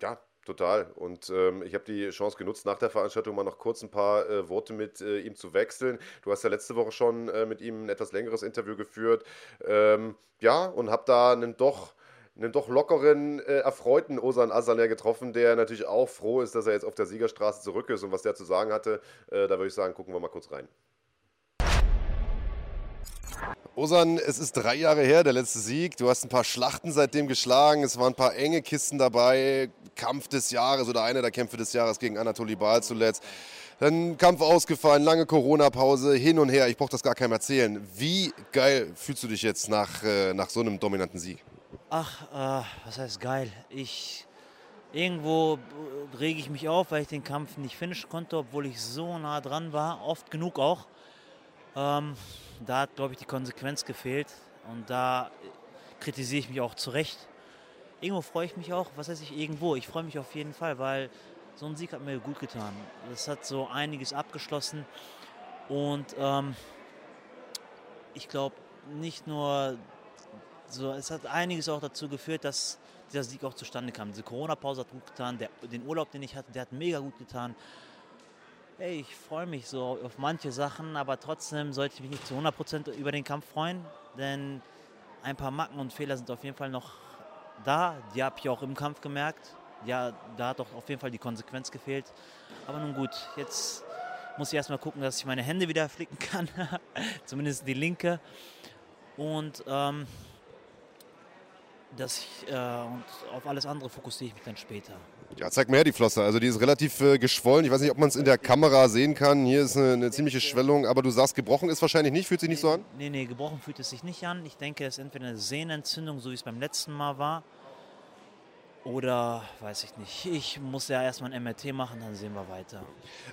Ja, Total. Und ähm, ich habe die Chance genutzt, nach der Veranstaltung mal noch kurz ein paar äh, Worte mit äh, ihm zu wechseln. Du hast ja letzte Woche schon äh, mit ihm ein etwas längeres Interview geführt. Ähm, ja, und habe da einen doch, einen doch lockeren, äh, erfreuten Osan Asaler getroffen, der natürlich auch froh ist, dass er jetzt auf der Siegerstraße zurück ist. Und was der zu sagen hatte, äh, da würde ich sagen, gucken wir mal kurz rein. Osan, es ist drei Jahre her, der letzte Sieg. Du hast ein paar Schlachten seitdem geschlagen. Es waren ein paar enge Kisten dabei. Kampf des Jahres oder einer der Kämpfe des Jahres gegen Anatoly Baal zuletzt. Dann Kampf ausgefallen, lange Corona-Pause, hin und her. Ich brauche das gar keinem erzählen. Wie geil fühlst du dich jetzt nach, äh, nach so einem dominanten Sieg? Ach, äh, was heißt geil? Ich irgendwo rege ich mich auf, weil ich den Kampf nicht finishen konnte, obwohl ich so nah dran war, oft genug auch. Ähm, da hat, glaube ich, die Konsequenz gefehlt und da kritisiere ich mich auch zu Recht. Irgendwo freue ich mich auch, was heißt ich irgendwo? Ich freue mich auf jeden Fall, weil so ein Sieg hat mir gut getan. Das hat so einiges abgeschlossen und ähm, ich glaube nicht nur so, es hat einiges auch dazu geführt, dass dieser Sieg auch zustande kam. Diese Corona-Pause hat gut getan, der, den Urlaub, den ich hatte, der hat mega gut getan hey, ich freue mich so auf manche Sachen, aber trotzdem sollte ich mich nicht zu 100% über den Kampf freuen, denn ein paar Macken und Fehler sind auf jeden Fall noch da. Die habe ich auch im Kampf gemerkt. Ja, da hat doch auf jeden Fall die Konsequenz gefehlt. Aber nun gut, jetzt muss ich erstmal gucken, dass ich meine Hände wieder flicken kann. [LAUGHS] Zumindest die linke. Und ähm, dass ich, äh, und auf alles andere fokussiere ich mich dann später. Ja, zeig mir her die Flosse. Also die ist relativ äh, geschwollen. Ich weiß nicht, ob man es in der Kamera sehen kann. Hier ist eine, eine, ziemliche Schwellung, aber du sagst, gebrochen ist wahrscheinlich nicht. Fühlt sich nicht so an? Nee, nee, gebrochen fühlt es sich nicht an. Ich denke, es ist entweder eine Sehnenentzündung, so wie es beim letzten Mal war, oder weiß ich nicht. Ich muss ja erstmal ein MRT machen, dann sehen wir weiter.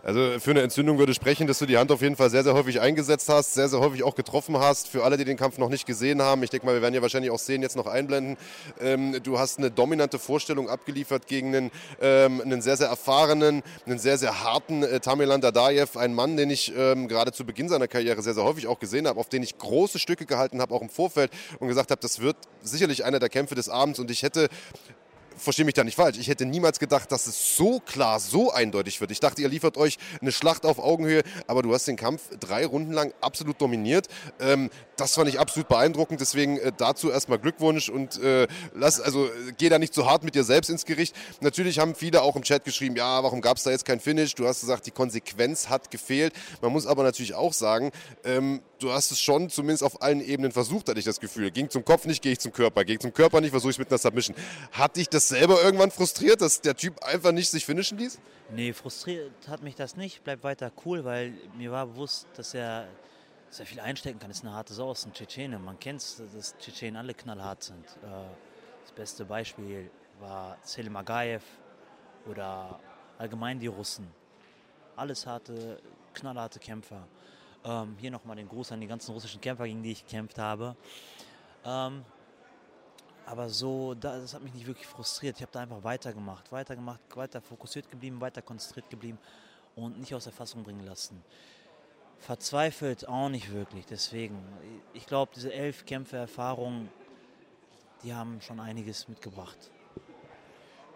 Also für eine Entzündung würde sprechen, dass du die Hand auf jeden Fall sehr, sehr häufig eingesetzt hast, sehr, sehr häufig auch getroffen hast. Für alle, die den Kampf noch nicht gesehen haben, ich denke mal, wir werden ja wahrscheinlich auch sehen, jetzt noch einblenden. Ähm, du hast eine dominante Vorstellung abgeliefert gegen einen, ähm, einen sehr, sehr erfahrenen, einen sehr, sehr harten äh, Tamilan Dadaev. Ein Mann, den ich ähm, gerade zu Beginn seiner Karriere sehr, sehr häufig auch gesehen habe, auf den ich große Stücke gehalten habe, auch im Vorfeld und gesagt habe, das wird sicherlich einer der Kämpfe des Abends und ich hätte verstehe mich da nicht falsch, ich hätte niemals gedacht, dass es so klar, so eindeutig wird. Ich dachte, ihr liefert euch eine Schlacht auf Augenhöhe, aber du hast den Kampf drei Runden lang absolut dominiert. Ähm, das fand ich absolut beeindruckend, deswegen äh, dazu erstmal Glückwunsch und äh, lass, also geh da nicht zu hart mit dir selbst ins Gericht. Natürlich haben viele auch im Chat geschrieben, ja, warum gab es da jetzt kein Finish? Du hast gesagt, die Konsequenz hat gefehlt. Man muss aber natürlich auch sagen, ähm, du hast es schon zumindest auf allen Ebenen versucht, hatte ich das Gefühl. Ging zum Kopf nicht, gehe ich zum Körper. Ich zum Körper nicht, versuche ich mit einer Submission. Hat dich das selber irgendwann frustriert, dass der Typ einfach nicht sich finishen ließ? Nee, frustriert hat mich das nicht. Bleib weiter cool, weil mir war bewusst, dass er sehr viel einstecken kann. Ist eine harte Sau, ist ein Tschetschene. Man kennt es, dass Tschetschenen alle knallhart sind. Äh, das beste Beispiel war Selim Agaev oder allgemein die Russen. Alles harte, knallharte Kämpfer. Ähm, hier nochmal den Gruß an die ganzen russischen Kämpfer, gegen die ich gekämpft habe. Ähm, aber so, das hat mich nicht wirklich frustriert. Ich habe da einfach weitergemacht, weitergemacht, weiter fokussiert geblieben, weiter konzentriert geblieben und nicht aus der Fassung bringen lassen. Verzweifelt auch nicht wirklich. Deswegen, ich glaube, diese elf Kämpfe Erfahrung, die haben schon einiges mitgebracht.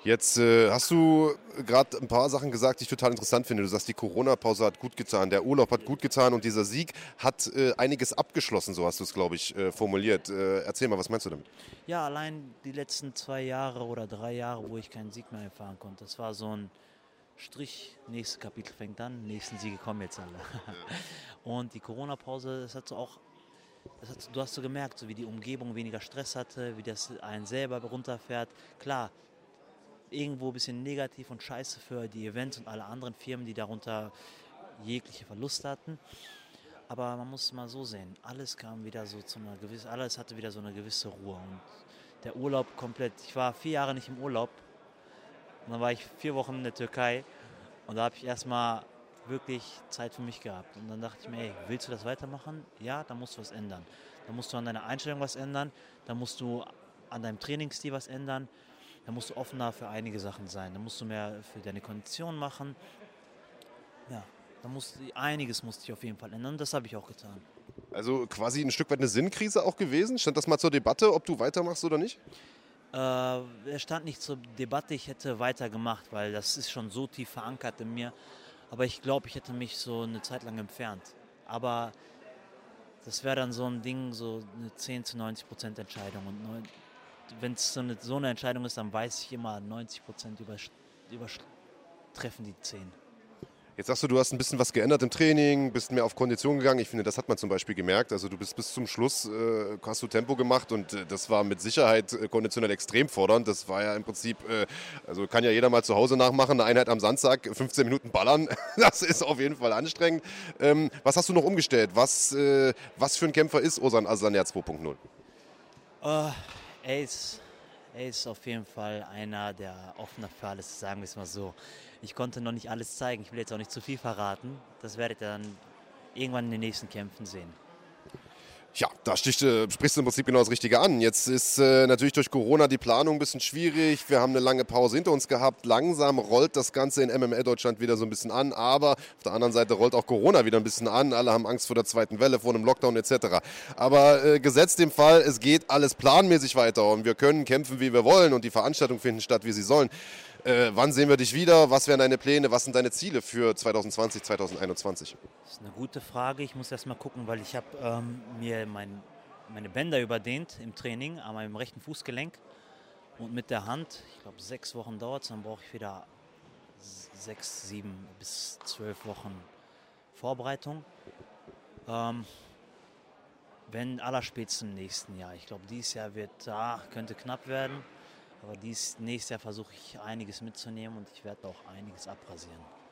Jetzt äh, hast du gerade ein paar Sachen gesagt, die ich total interessant finde. Du sagst, die Corona-Pause hat gut getan, der Urlaub hat gut getan und dieser Sieg hat äh, einiges abgeschlossen, so hast du es, glaube ich, äh, formuliert. Äh, erzähl mal, was meinst du damit? Ja, allein die letzten zwei Jahre oder drei Jahre, wo ich keinen Sieg mehr erfahren konnte, das war so ein Strich, nächstes Kapitel fängt an, nächsten Siege kommen jetzt alle. [LAUGHS] Und die Corona-Pause, das hat so auch hat, du hast so gemerkt, so wie die Umgebung weniger Stress hatte, wie das einen selber runterfährt. Klar, irgendwo ein bisschen negativ und scheiße für die Events und alle anderen Firmen, die darunter jegliche Verluste hatten. Aber man muss es mal so sehen, alles kam wieder so zu einer gewissen, alles hatte wieder so eine gewisse Ruhe. Und der Urlaub komplett, ich war vier Jahre nicht im Urlaub und dann war ich vier Wochen in der Türkei und da habe ich erstmal wirklich Zeit für mich gehabt. Und dann dachte ich mir, ey, willst du das weitermachen? Ja, dann musst du was ändern. Dann musst du an deiner Einstellung was ändern, dann musst du an deinem Trainingsstil was ändern, da musst du offener für einige Sachen sein. Da musst du mehr für deine Kondition machen. Ja, da musst du, einiges musste ich auf jeden Fall ändern und das habe ich auch getan. Also quasi ein Stück weit eine Sinnkrise auch gewesen? Stand das mal zur Debatte, ob du weitermachst oder nicht? Äh, er stand nicht zur Debatte, ich hätte weitergemacht, weil das ist schon so tief verankert in mir. Aber ich glaube, ich hätte mich so eine Zeit lang entfernt. Aber das wäre dann so ein Ding, so eine 10 zu 90 Prozent Entscheidung. Und wenn es so eine, so eine Entscheidung ist, dann weiß ich immer, 90 Prozent übertreffen die 10. Jetzt sagst du, du hast ein bisschen was geändert im Training, bist mehr auf Kondition gegangen. Ich finde, das hat man zum Beispiel gemerkt. Also du bist bis zum Schluss, äh, hast du Tempo gemacht und äh, das war mit Sicherheit äh, konditionell extrem fordernd. Das war ja im Prinzip, äh, also kann ja jeder mal zu Hause nachmachen, eine Einheit am Samstag, 15 Minuten ballern. [LAUGHS] Das ist auf jeden Fall anstrengend. Ähm, was hast du noch umgestellt? Was, äh, was für ein Kämpfer ist Osan Aslanär 2.0? Uh, er ist, er ist auf jeden Fall einer, der offener für alles ist, sagen wir es mal so. Ich konnte noch nicht alles zeigen, ich will jetzt auch nicht zu viel verraten. Das werdet ihr dann irgendwann in den nächsten Kämpfen sehen. Ja, da sticht, sprichst du im Prinzip genau das Richtige an. Jetzt ist äh, natürlich durch Corona die Planung ein bisschen schwierig. Wir haben eine lange Pause hinter uns gehabt. Langsam rollt das Ganze in MMA Deutschland wieder so ein bisschen an. Aber auf der anderen Seite rollt auch Corona wieder ein bisschen an. Alle haben Angst vor der zweiten Welle, vor einem Lockdown etc. Aber äh, gesetzt dem Fall, es geht alles planmäßig weiter und wir können kämpfen, wie wir wollen und die Veranstaltungen finden statt, wie sie sollen. Äh, wann sehen wir dich wieder? Was wären deine Pläne? Was sind deine Ziele für 2020, 2021? Das ist eine gute Frage. Ich muss erst mal gucken, weil ich habe ähm, mir mein, meine Bänder überdehnt im Training an meinem rechten Fußgelenk und mit der Hand. Ich glaube, sechs Wochen dauert es, dann brauche ich wieder sechs, sieben bis zwölf Wochen Vorbereitung. Ähm, wenn allerspätestens im nächsten Jahr. Ich glaube, dieses Jahr wird da, könnte knapp werden. Aber dies nächstes Jahr versuche ich einiges mitzunehmen und ich werde auch einiges abrasieren.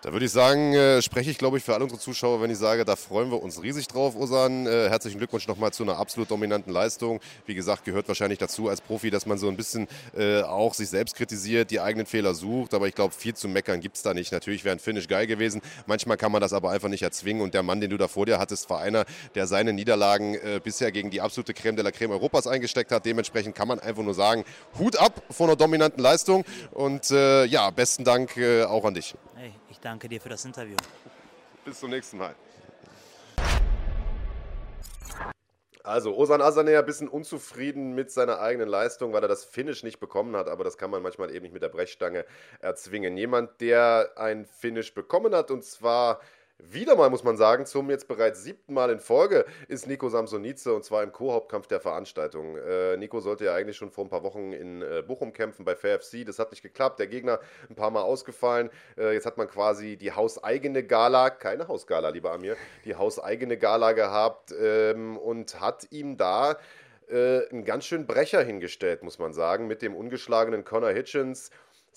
Da würde ich sagen, äh, spreche ich, glaube ich, für alle unsere Zuschauer, wenn ich sage, da freuen wir uns riesig drauf, Osan. Äh, herzlichen Glückwunsch nochmal zu einer absolut dominanten Leistung. Wie gesagt, gehört wahrscheinlich dazu als Profi, dass man so ein bisschen äh, auch sich selbst kritisiert, die eigenen Fehler sucht. Aber ich glaube, viel zu meckern gibt es da nicht. Natürlich wäre ein Finish geil gewesen. Manchmal kann man das aber einfach nicht erzwingen. Und der Mann, den du da vor dir hattest, war einer, der seine Niederlagen äh, bisher gegen die absolute Creme de la Creme Europas eingesteckt hat. Dementsprechend kann man einfach nur sagen, Hut ab von einer dominanten Leistung. Und äh, ja, besten Dank äh, auch an dich. Ich danke dir für das Interview. Bis zum nächsten Mal. Also, Osan Asaner ein bisschen unzufrieden mit seiner eigenen Leistung, weil er das Finish nicht bekommen hat, aber das kann man manchmal eben nicht mit der Brechstange erzwingen. Jemand, der ein Finish bekommen hat, und zwar wieder mal, muss man sagen, zum jetzt bereits siebten Mal in Folge ist Nico Samsonice und zwar im Co-Hauptkampf der Veranstaltung. Äh, Nico sollte ja eigentlich schon vor ein paar Wochen in äh, Bochum kämpfen bei FairFC. Das hat nicht geklappt. Der Gegner ein paar Mal ausgefallen. Äh, jetzt hat man quasi die hauseigene Gala, keine Hausgala, lieber Amir, die hauseigene Gala gehabt ähm, und hat ihm da äh, einen ganz schönen Brecher hingestellt, muss man sagen, mit dem ungeschlagenen Connor Hitchens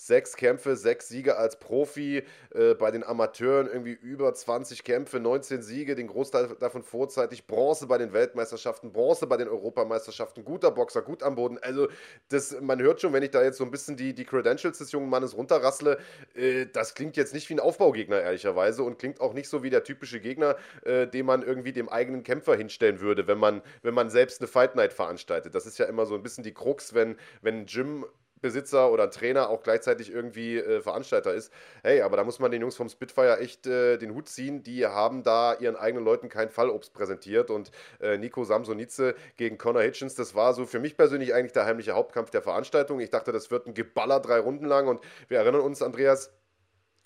Sechs Kämpfe, sechs Siege als Profi, äh, bei den Amateuren irgendwie über 20 Kämpfe, 19 Siege, den Großteil davon vorzeitig, Bronze bei den Weltmeisterschaften, Bronze bei den Europameisterschaften, guter Boxer, gut am Boden. Also das, man hört schon, wenn ich da jetzt so ein bisschen die, die Credentials des jungen Mannes runterrassle, äh, das klingt jetzt nicht wie ein Aufbaugegner, ehrlicherweise, und klingt auch nicht so wie der typische Gegner, äh, den man irgendwie dem eigenen Kämpfer hinstellen würde, wenn man, wenn man selbst eine Fight Night veranstaltet. Das ist ja immer so ein bisschen die Krux, wenn, wenn Jim Besitzer oder Trainer auch gleichzeitig irgendwie äh, Veranstalter ist. Hey, aber da muss man den Jungs vom Spitfire echt äh, den Hut ziehen. Die haben da ihren eigenen Leuten kein Fallobst präsentiert und äh, Nico Samsonice gegen Connor Hitchens, das war so für mich persönlich eigentlich der heimliche Hauptkampf der Veranstaltung. Ich dachte, das wird ein Geballer drei Runden lang und wir erinnern uns, Andreas,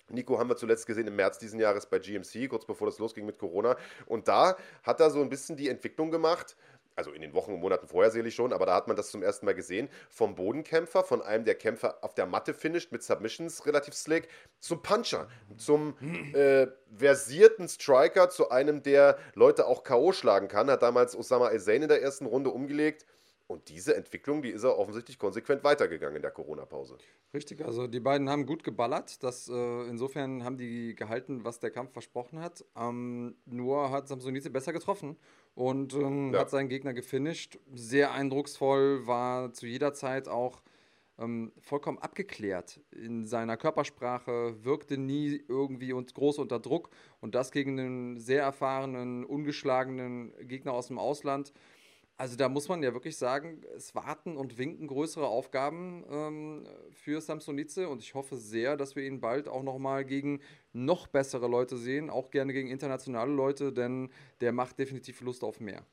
Nico haben wir zuletzt gesehen im März diesen Jahres bei GMC, kurz bevor das losging mit Corona. Und da hat er so ein bisschen die Entwicklung gemacht, also in den Wochen und Monaten vorher sicherlich schon, aber da hat man das zum ersten Mal gesehen, vom Bodenkämpfer, von einem der Kämpfer auf der Matte finisht, mit Submissions relativ slick, zum Puncher, zum äh, versierten Striker, zu einem, der Leute auch K.O. schlagen kann, hat damals Osama Ezain in der ersten Runde umgelegt. Und diese Entwicklung, die ist er offensichtlich konsequent weitergegangen in der Corona-Pause. Richtig, also die beiden haben gut geballert. Das, äh, insofern haben die gehalten, was der Kampf versprochen hat. Ähm, nur hat Samsonice besser getroffen und ähm, ja. hat seinen Gegner gefinisht. Sehr eindrucksvoll, war zu jeder Zeit auch ähm, vollkommen abgeklärt in seiner Körpersprache, wirkte nie irgendwie und groß unter Druck und das gegen einen sehr erfahrenen, ungeschlagenen Gegner aus dem Ausland. Also da muss man ja wirklich sagen, es warten und winken größere Aufgaben ähm, für Samsonice und ich hoffe sehr, dass wir ihn bald auch nochmal gegen noch bessere Leute sehen, auch gerne gegen internationale Leute, denn der macht definitiv Lust auf mehr.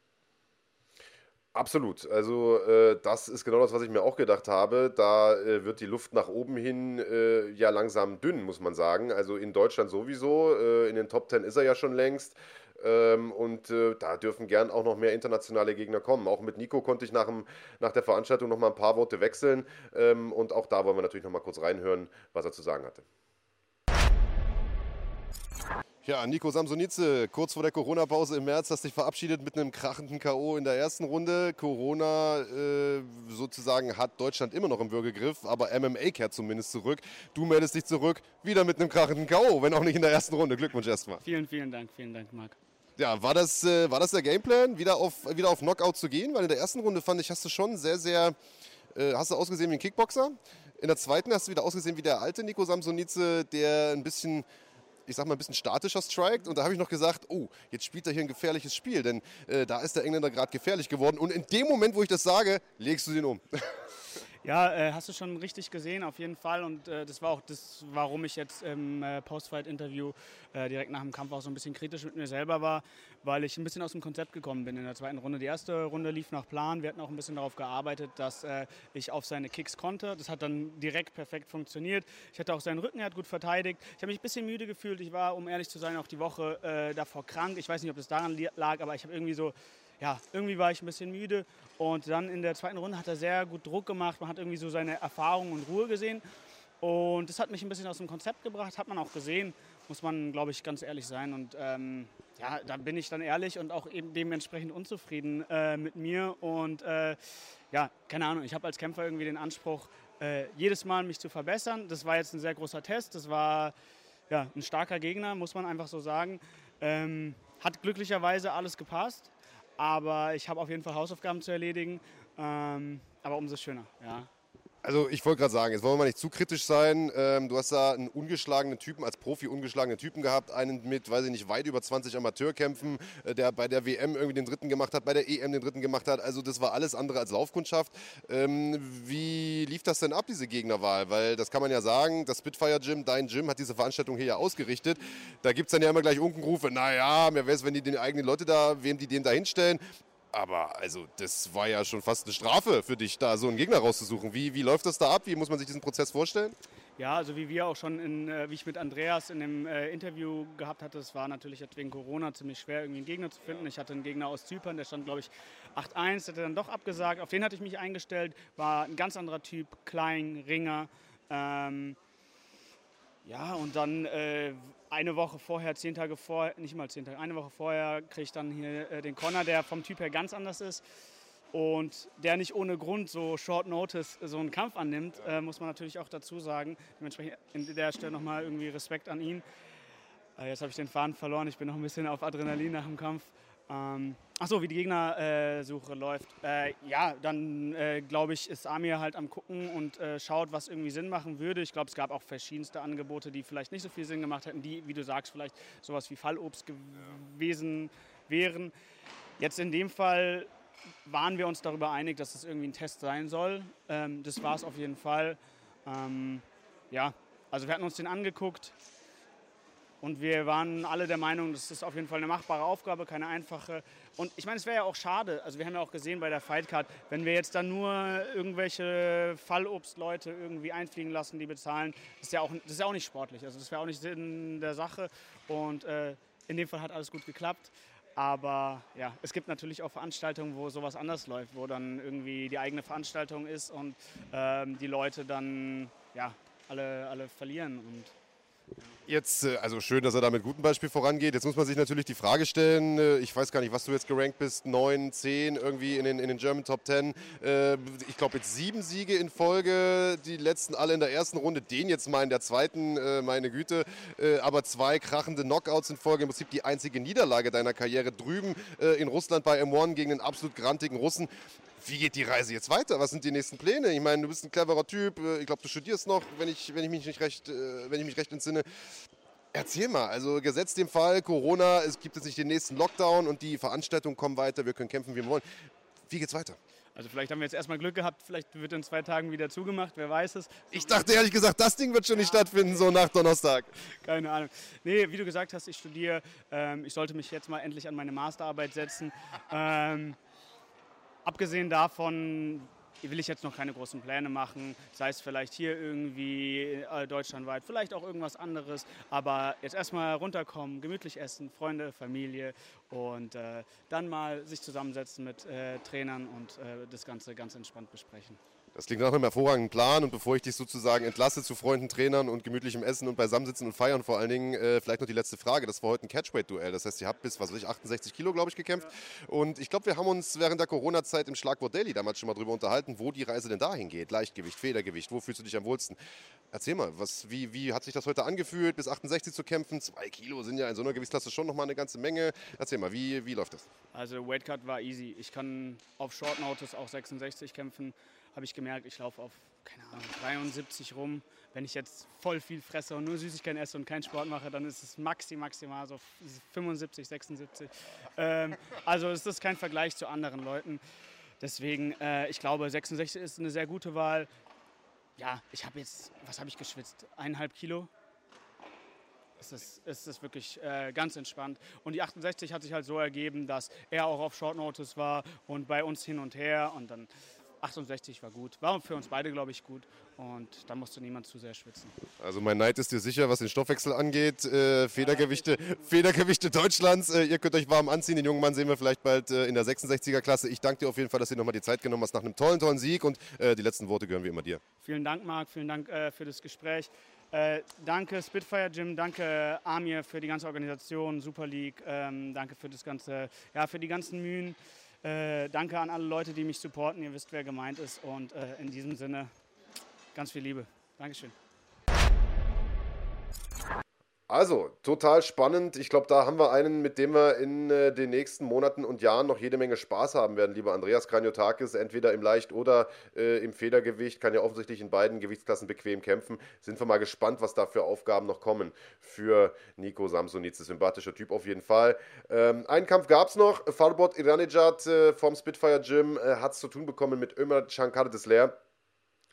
Absolut. Also äh, das ist genau das, was ich mir auch gedacht habe. Da äh, wird die Luft nach oben hin äh, ja langsam dünn, muss man sagen. Also in Deutschland sowieso. Äh, in den Top Ten ist er ja schon längst. Ähm, und äh, da dürfen gern auch noch mehr internationale Gegner kommen. Auch mit Nico konnte ich nach, dem, nach der Veranstaltung noch mal ein paar Worte wechseln. Ähm, und auch da wollen wir natürlich noch mal kurz reinhören, was er zu sagen hatte. Ja, Nico Samsonice, kurz vor der Corona-Pause im März hast dich verabschiedet mit einem krachenden K.O. in der ersten Runde. Corona äh, sozusagen hat Deutschland immer noch im Würgegriff, aber MMA kehrt zumindest zurück. Du meldest dich zurück, wieder mit einem krachenden K.O., wenn auch nicht in der ersten Runde. Glückwunsch erstmal. Vielen, vielen Dank, vielen Dank, Marc. Ja, war das, äh, war das der Gameplan, wieder auf, wieder auf Knockout zu gehen? Weil in der ersten Runde fand ich, hast du schon sehr, sehr, äh, hast du ausgesehen wie ein Kickboxer. In der zweiten hast du wieder ausgesehen wie der alte Nico Samsonice, der ein bisschen ich sag mal, ein bisschen statischer strikt. Und da habe ich noch gesagt, oh, jetzt spielt er hier ein gefährliches Spiel, denn äh, da ist der Engländer gerade gefährlich geworden. Und in dem Moment, wo ich das sage, legst du den um. [LAUGHS] Ja, äh, hast du schon richtig gesehen, auf jeden Fall. Und äh, das war auch das, warum ich jetzt im äh, Postfight-Interview äh, direkt nach dem Kampf auch so ein bisschen kritisch mit mir selber war, weil ich ein bisschen aus dem Konzept gekommen bin in der zweiten Runde. Die erste Runde lief nach Plan. Wir hatten auch ein bisschen darauf gearbeitet, dass äh, ich auf seine Kicks konnte. Das hat dann direkt perfekt funktioniert. Ich hatte auch seinen Rücken, er hat gut verteidigt. Ich habe mich ein bisschen müde gefühlt. Ich war, um ehrlich zu sein, auch die Woche äh, davor krank. Ich weiß nicht, ob das daran lag, aber ich habe irgendwie so ja, irgendwie war ich ein bisschen müde. Und dann in der zweiten Runde hat er sehr gut Druck gemacht. Man hat irgendwie so seine Erfahrung und Ruhe gesehen. Und das hat mich ein bisschen aus dem Konzept gebracht, hat man auch gesehen, muss man, glaube ich, ganz ehrlich sein. Und ähm, ja, da bin ich dann ehrlich und auch eben dementsprechend unzufrieden äh, mit mir. Und äh, ja, keine Ahnung, ich habe als Kämpfer irgendwie den Anspruch, äh, jedes Mal mich zu verbessern. Das war jetzt ein sehr großer Test. Das war ja, ein starker Gegner, muss man einfach so sagen. Ähm, hat glücklicherweise alles gepasst. Aber ich habe auf jeden Fall Hausaufgaben zu erledigen. Ähm, aber umso schöner, ja. Also ich wollte gerade sagen, jetzt wollen wir mal nicht zu kritisch sein. Ähm, du hast da einen ungeschlagenen Typen, als Profi ungeschlagenen Typen gehabt, einen mit, weiß ich nicht, weit über 20 Amateurkämpfen, äh, der bei der WM irgendwie den dritten gemacht hat, bei der EM den dritten gemacht hat. Also das war alles andere als Laufkundschaft. Ähm, wie lief das denn ab, diese Gegnerwahl? Weil das kann man ja sagen, das Spitfire Gym, dein Gym, hat diese Veranstaltung hier ja ausgerichtet. Da gibt es dann ja immer gleich Unkenrufe, naja, mir wäre es, wenn die den eigenen Leute da, wem die den da hinstellen. Aber also, das war ja schon fast eine Strafe für dich, da so einen Gegner rauszusuchen. Wie, wie läuft das da ab? Wie muss man sich diesen Prozess vorstellen? Ja, also wie wir auch schon, in, äh, wie ich mit Andreas in dem äh, Interview gehabt hatte, es war natürlich jetzt wegen Corona ziemlich schwer, irgendwie einen Gegner zu finden. Ich hatte einen Gegner aus Zypern, der stand, glaube ich, 8-1, hat er dann doch abgesagt. Auf den hatte ich mich eingestellt, war ein ganz anderer Typ, klein, Ringer. Ähm, ja, und dann äh, eine Woche vorher, zehn Tage vorher, nicht mal zehn Tage, eine Woche vorher kriege ich dann hier äh, den Connor, der vom Typ her ganz anders ist und der nicht ohne Grund so Short Notice so einen Kampf annimmt, äh, muss man natürlich auch dazu sagen. Dementsprechend an der Stelle nochmal irgendwie Respekt an ihn. Äh, jetzt habe ich den Faden verloren, ich bin noch ein bisschen auf Adrenalin nach dem Kampf. Ähm, Achso, wie die Gegnersuche äh, läuft. Äh, ja, dann äh, glaube ich, ist Amir halt am Gucken und äh, schaut, was irgendwie Sinn machen würde. Ich glaube, es gab auch verschiedenste Angebote, die vielleicht nicht so viel Sinn gemacht hätten, die, wie du sagst, vielleicht sowas wie Fallobst gewesen wären. Jetzt in dem Fall waren wir uns darüber einig, dass es irgendwie ein Test sein soll. Ähm, das war es auf jeden Fall. Ähm, ja, also wir hatten uns den angeguckt und wir waren alle der Meinung, das ist auf jeden Fall eine machbare Aufgabe, keine einfache. Und ich meine, es wäre ja auch schade, also wir haben ja auch gesehen bei der Fightcard, wenn wir jetzt dann nur irgendwelche Fallobstleute irgendwie einfliegen lassen, die bezahlen, ist ja auch, das ist ja auch nicht sportlich. Also das wäre auch nicht Sinn der Sache. Und äh, in dem Fall hat alles gut geklappt. Aber ja, es gibt natürlich auch Veranstaltungen, wo sowas anders läuft, wo dann irgendwie die eigene Veranstaltung ist und ähm, die Leute dann ja, alle, alle verlieren. Und Jetzt, äh, also schön, dass er da mit gutem Beispiel vorangeht. Jetzt muss man sich natürlich die Frage stellen, äh, ich weiß gar nicht, was du jetzt gerankt bist, 9, 10 irgendwie in den, in den German Top 10. Äh, ich glaube jetzt sieben Siege in Folge, die letzten alle in der ersten Runde, den jetzt mal in der zweiten, meine Güte. Aber zwei krachende Knockouts in Folge, im Prinzip die einzige Niederlage deiner Karriere drüben in Russland bei M1 gegen einen absolut grantigen Russen wie geht die Reise jetzt weiter? Was sind die nächsten Pläne? Ich meine, du bist ein cleverer Typ. Äh, ich glaube, du studierst noch, wenn ich, wenn ich mich nicht recht, äh, wenn ich mich recht entsinne. Erzähl mal, also gesetzt dem Fall, Corona, es gibt jetzt nicht den nächsten Lockdown und die Veranstaltungen kommen weiter, wir können kämpfen, wie wir wollen. Wie geht's weiter? Also vielleicht haben wir jetzt erstmal Glück gehabt, vielleicht wird in zwei Tagen wieder zugemacht, wer weiß es. Ich dachte ehrlich gesagt, das Ding wird schon nicht stattfinden, so nach Donnerstag. Keine Ahnung. Nee, wie du gesagt hast, ich studiere. Ähm, ich sollte mich jetzt mal endlich an meine Masterarbeit setzen. [LAUGHS] ähm, abgesehen davon will ich jetzt noch keine großen Pläne machen, sei es vielleicht hier irgendwie äh, deutschlandweit, vielleicht auch irgendwas anderes, aber jetzt erstmal runterkommen, gemütlich essen, Freunde, Familie und äh, dann mal sich zusammensetzen mit äh, Trainern und äh, das Ganze ganz entspannt besprechen. Das klingt nach einem hervorragenden Plan und bevor ich dich sozusagen entlasse zu Freunden, Trainern und gemütlichem Essen und beisammensitzen und feiern vor allen Dingen, äh, vielleicht noch die letzte Frage. Das war heute ein Catchweight-Duell. Das heißt, ihr habt bis, was weiß ich, 68 Kilo, glaube ich, gekämpft. Und ich glaube, wir haben uns während der Corona-Zeit im Schlagwort Daily damals schon mal drüber unterhalten, wo die Reise denn dahin geht. Leichtgewicht, Federgewicht, wo fühlst du dich am wohlsten? Erzähl mal, was, wie, wie hat sich das heute angefühlt, bis 68 zu kämpfen? Zwei Kilo sind ja in so einer Gewichtsklasse schon nochmal eine ganze Menge. Erzähl mal, wie, wie läuft das? Also Weightcut war easy. Ich kann auf Short Notice auch 66 kämpfen habe ich gemerkt, ich laufe auf, keine Ahnung, 73 rum. Wenn ich jetzt voll viel fresse und nur Süßigkeiten esse und keinen Sport mache, dann ist es maxi, maximal so 75, 76. Ähm, also es ist kein Vergleich zu anderen Leuten. Deswegen, äh, ich glaube, 66 ist eine sehr gute Wahl. Ja, ich habe jetzt, was habe ich geschwitzt? Eineinhalb Kilo? ist es, ist es wirklich äh, ganz entspannt. Und die 68 hat sich halt so ergeben, dass er auch auf Short Notice war und bei uns hin und her. Und dann 68 war gut. War für uns beide, glaube ich, gut. Und da musste niemand zu sehr schwitzen. Also mein Neid ist dir sicher, was den Stoffwechsel angeht. Äh, Federgewichte, Federgewichte Deutschlands. Äh, ihr könnt euch warm anziehen. Den jungen Mann sehen wir vielleicht bald äh, in der 66er Klasse. Ich danke dir auf jeden Fall, dass du nochmal die Zeit genommen hast nach einem tollen, tollen Sieg. Und äh, die letzten Worte gehören wie immer dir. Vielen Dank, Marc. Vielen Dank äh, für das Gespräch. Äh, danke Spitfire Gym, danke Amir für die ganze Organisation, Super League, ähm, danke für das ganze, ja, für die ganzen Mühen. Äh, danke an alle Leute, die mich supporten. Ihr wisst, wer gemeint ist. Und äh, in diesem Sinne ganz viel Liebe. Dankeschön. Also, total spannend. Ich glaube, da haben wir einen, mit dem wir in äh, den nächsten Monaten und Jahren noch jede Menge Spaß haben werden, lieber Andreas Kranjotakis, entweder im Leicht- oder äh, im Federgewicht, kann ja offensichtlich in beiden Gewichtsklassen bequem kämpfen. Sind wir mal gespannt, was da für Aufgaben noch kommen für Nico Samsonitz. Sympathischer Typ auf jeden Fall. Ähm, einen Kampf gab es noch. Farbot Iranijad äh, vom Spitfire Gym äh, hat es zu tun bekommen mit Ömer Shankar Desler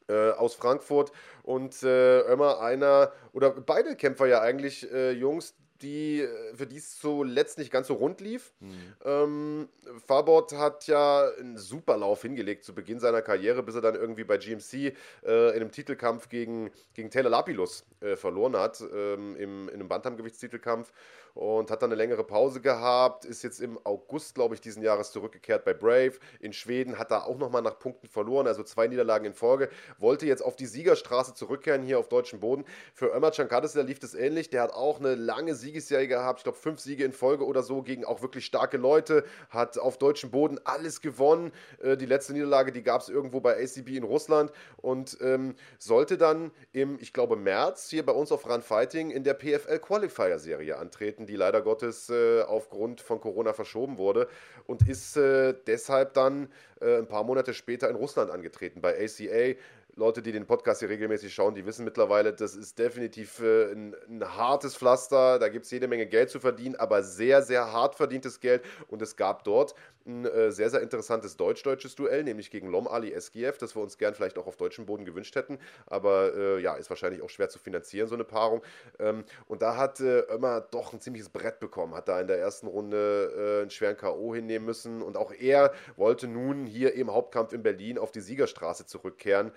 äh, aus Frankfurt und äh, immer einer oder beide Kämpfer ja eigentlich äh, Jungs, die äh, für die es zuletzt nicht ganz so rund lief. Mhm. Ähm, Farbot hat ja einen super Lauf hingelegt zu Beginn seiner Karriere, bis er dann irgendwie bei GMC äh, in einem Titelkampf gegen, gegen Taylor Lapilus äh, verloren hat, ähm, im, in einem Bantamgewichtstitelkampf und hat dann eine längere Pause gehabt, ist jetzt im August, glaube ich, diesen Jahres zurückgekehrt bei Brave. In Schweden hat er auch nochmal nach Punkten verloren, also zwei Niederlagen in Folge. Wollte jetzt auf die Siegerstraße zurückkehren hier auf deutschem Boden. Für Ömer Chankadis, lief das ähnlich. Der hat auch eine lange Siegesserie gehabt, ich glaube fünf Siege in Folge oder so gegen auch wirklich starke Leute. Hat auf deutschem Boden alles gewonnen. Äh, die letzte Niederlage, die gab es irgendwo bei ACB in Russland und ähm, sollte dann im, ich glaube, März hier bei uns auf Run Fighting in der PFL Qualifier Serie antreten Projekten, die leider Gottes äh, aufgrund von Corona verschoben wurde und ist äh, deshalb dann äh, ein paar Monate später in Russland angetreten bei ACA Leute, die den Podcast hier regelmäßig schauen, die wissen mittlerweile, das ist definitiv äh, ein, ein, hartes Pflaster. Da gibt es jede Menge Geld zu verdienen, aber sehr, sehr hart verdientes Geld. Und es gab dort ein äh, sehr, sehr interessantes deutsch-deutsches Duell, nämlich gegen Lom Ali SGF, das wir uns gern vielleicht auch auf deutschem Boden gewünscht hätten. Aber äh, ja, ist wahrscheinlich auch schwer zu finanzieren, so eine Paarung. Ähm, und da hat äh, Ömer doch ein ziemliches Brett bekommen, hat da in der ersten Runde äh, einen schweren K.O. hinnehmen müssen. Und auch er wollte nun hier im Hauptkampf in Berlin auf die Siegerstraße zurückkehren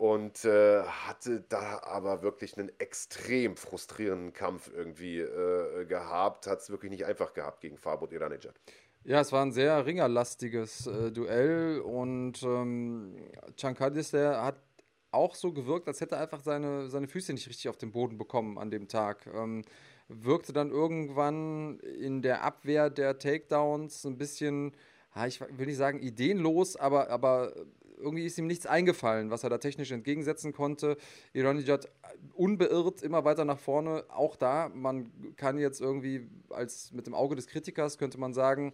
und äh, hatte da aber wirklich einen extrem frustrierenden Kampf irgendwie äh, gehabt. Hat es wirklich nicht einfach gehabt gegen Fabot Iranejad. Ja, es war ein sehr ringerlastiges äh, Duell und ähm, der hat auch so gewirkt, als hätte er einfach seine, seine Füße nicht richtig auf den Boden bekommen an dem Tag. Ähm, wirkte dann irgendwann in der Abwehr der Takedowns ein bisschen, ich will nicht sagen ideenlos, aber, aber irgendwie ist ihm nichts eingefallen, was er da technisch entgegensetzen konnte. Iranijad unbeirrt immer weiter nach vorne. Auch da, man kann jetzt irgendwie als mit dem Auge des Kritikers könnte man sagen,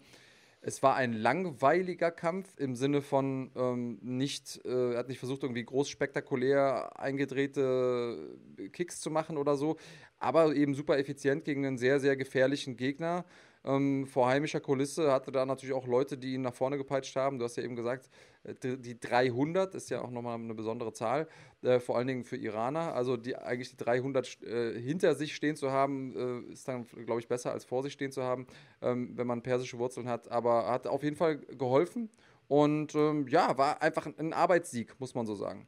es war ein langweiliger Kampf im Sinne von ähm, nicht, äh, er hat nicht versucht, irgendwie groß spektakulär eingedrehte Kicks zu machen oder so, aber eben super effizient gegen einen sehr, sehr gefährlichen Gegner ähm, vor heimischer Kulisse hatte da natürlich auch Leute, die ihn nach vorne gepeitscht haben. Du hast ja eben gesagt, äh, die 300 ist ja auch nochmal eine besondere Zahl, äh, vor allen Dingen für Iraner. Also die, eigentlich die 300 äh, hinter sich stehen zu haben, äh, ist dann, glaube ich, besser als vor sich stehen zu haben, ähm, wenn man persische Wurzeln hat. Aber hat auf jeden Fall geholfen und ähm, ja, war einfach ein Arbeitssieg, muss man so sagen.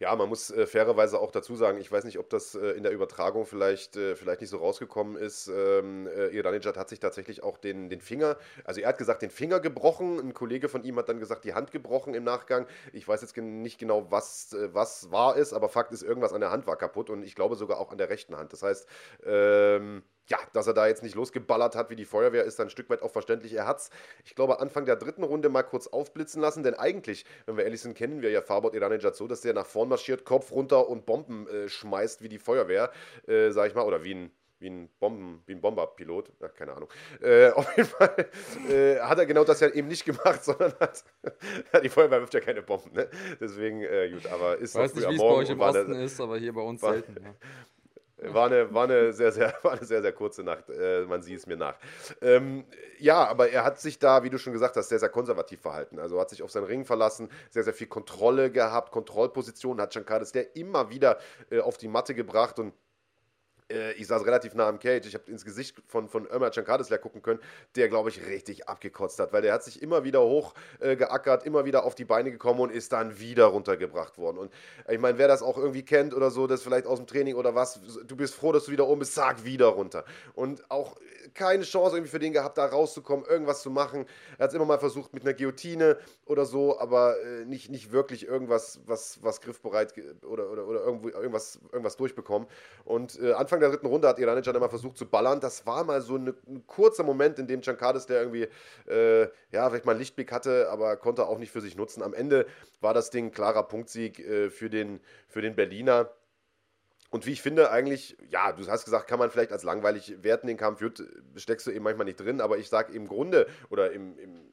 Ja, man muss äh, fairerweise auch dazu sagen, ich weiß nicht, ob das äh, in der Übertragung vielleicht, äh, vielleicht nicht so rausgekommen ist. Ähm, äh, Iranijad hat sich tatsächlich auch den, den Finger, also er hat gesagt, den Finger gebrochen. Ein Kollege von ihm hat dann gesagt, die Hand gebrochen im Nachgang. Ich weiß jetzt nicht genau, was, äh, was wahr ist, aber Fakt ist, irgendwas an der Hand war kaputt und ich glaube sogar auch an der rechten Hand. Das heißt, ähm, ja, dass er da jetzt nicht losgeballert hat wie die Feuerwehr, ist dann ein Stück weit auch verständlich. Er hat es, ich glaube, Anfang der dritten Runde mal kurz aufblitzen lassen, denn eigentlich, wenn wir ehrlich sind, kennen wir ja Farbot Iranejad so, dass der nach vorn marschiert, Kopf runter und Bomben äh, schmeißt wie die Feuerwehr, äh, sag ich mal, oder wie ein wie ein Bomben, wie ein Bomberpilot, ja, keine Ahnung. Äh, [LAUGHS] auf jeden Fall äh, hat er genau das ja eben nicht gemacht, [LAUGHS] sondern hat, die Feuerwehr wirft ja keine Bomben, ne? Deswegen, äh, gut, aber ist Weiß nicht, wie es bei euch im Osten ist, aber hier bei uns [LAUGHS] war, selten. Ja. War eine, war, eine sehr, sehr, [LAUGHS] war eine sehr, sehr kurze Nacht. Äh, man sieht es mir nach. Ähm, ja, aber er hat sich da, wie du schon gesagt hast, sehr, sehr konservativ verhalten. Also hat sich auf seinen Ring verlassen, sehr, sehr viel Kontrolle gehabt, Kontrollpositionen hat Shankades der immer wieder äh, auf die Matte gebracht und äh, ich saß relativ nah am Cage, ich habe ins Gesicht von, von Ömer Cankadesler gucken können, der, glaube ich, richtig abgekotzt hat, weil der hat sich immer wieder hochgeackert, äh, immer wieder auf die Beine gekommen und ist dann wieder runtergebracht worden. Und ich meine, wer das auch irgendwie kennt oder so, das vielleicht aus dem Training oder was, du bist froh, dass du wieder oben bist, sag wieder runter. Und auch keine Chance irgendwie für den gehabt, da rauszukommen, irgendwas zu machen. Er hat es immer mal versucht mit einer Guillotine oder so, aber äh, nicht, nicht wirklich irgendwas, was, was griffbereit oder, oder, oder irgendwo, irgendwas, irgendwas durchbekommen. Und äh, Anfang Anfang der dritten Runde hat Iranic dann immer versucht zu ballern. Das war mal so eine, ein kurzer Moment, in dem Chankades, der irgendwie, äh, ja, vielleicht mal einen Lichtblick hatte, aber konnte auch nicht für sich nutzen. Am Ende war das Ding klarer Punktsieg äh, für, den, für den Berliner. Und wie ich finde, eigentlich, ja, du hast gesagt, kann man vielleicht als langweilig werten den Kampf, steckst du eben manchmal nicht drin, aber ich sage im Grunde oder im, im,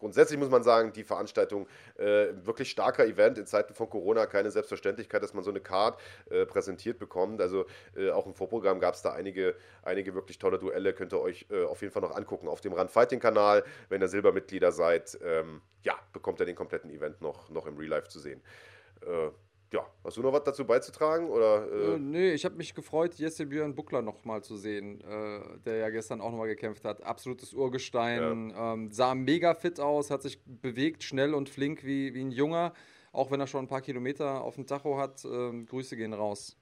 grundsätzlich muss man sagen, die Veranstaltung äh, wirklich starker Event in Zeiten von Corona, keine Selbstverständlichkeit, dass man so eine Card äh, präsentiert bekommt. Also äh, auch im Vorprogramm gab es da einige, einige wirklich tolle Duelle, könnt ihr euch äh, auf jeden Fall noch angucken auf dem Run Fighting Kanal. Wenn ihr Silbermitglieder seid, ähm, ja, bekommt ihr den kompletten Event noch, noch im Real Life zu sehen. Ja, hast du noch was dazu beizutragen? Oder, äh? Äh, nee, ich habe mich gefreut, Jesse Björn Buckler nochmal zu sehen, äh, der ja gestern auch nochmal gekämpft hat. Absolutes Urgestein, ja. ähm, sah mega fit aus, hat sich bewegt, schnell und flink wie, wie ein Junger, auch wenn er schon ein paar Kilometer auf dem Tacho hat. Ähm, Grüße gehen raus.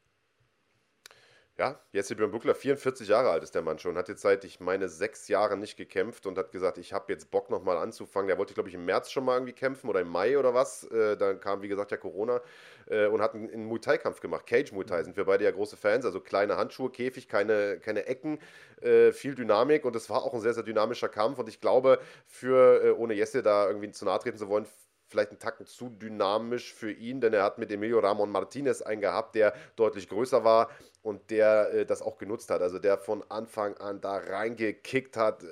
Ja, Jesse Björn Buckler, 44 Jahre alt ist der Mann schon, hat jetzt seit, ich meine, sechs Jahren nicht gekämpft und hat gesagt, ich habe jetzt Bock nochmal anzufangen. Der wollte, glaube ich, im März schon mal irgendwie kämpfen oder im Mai oder was. Äh, dann kam, wie gesagt, ja Corona äh, und hat einen, einen Muay Thai-Kampf gemacht. Cage Muay Thai sind wir beide ja große Fans, also kleine Handschuhe, Käfig, keine, keine Ecken, äh, viel Dynamik und es war auch ein sehr, sehr dynamischer Kampf und ich glaube, für, äh, ohne Jesse da irgendwie zu nahe treten zu wollen, vielleicht einen Tacken zu dynamisch für ihn, denn er hat mit Emilio Ramon Martinez einen gehabt, der deutlich größer war und der äh, das auch genutzt hat. Also der von Anfang an da reingekickt hat, äh,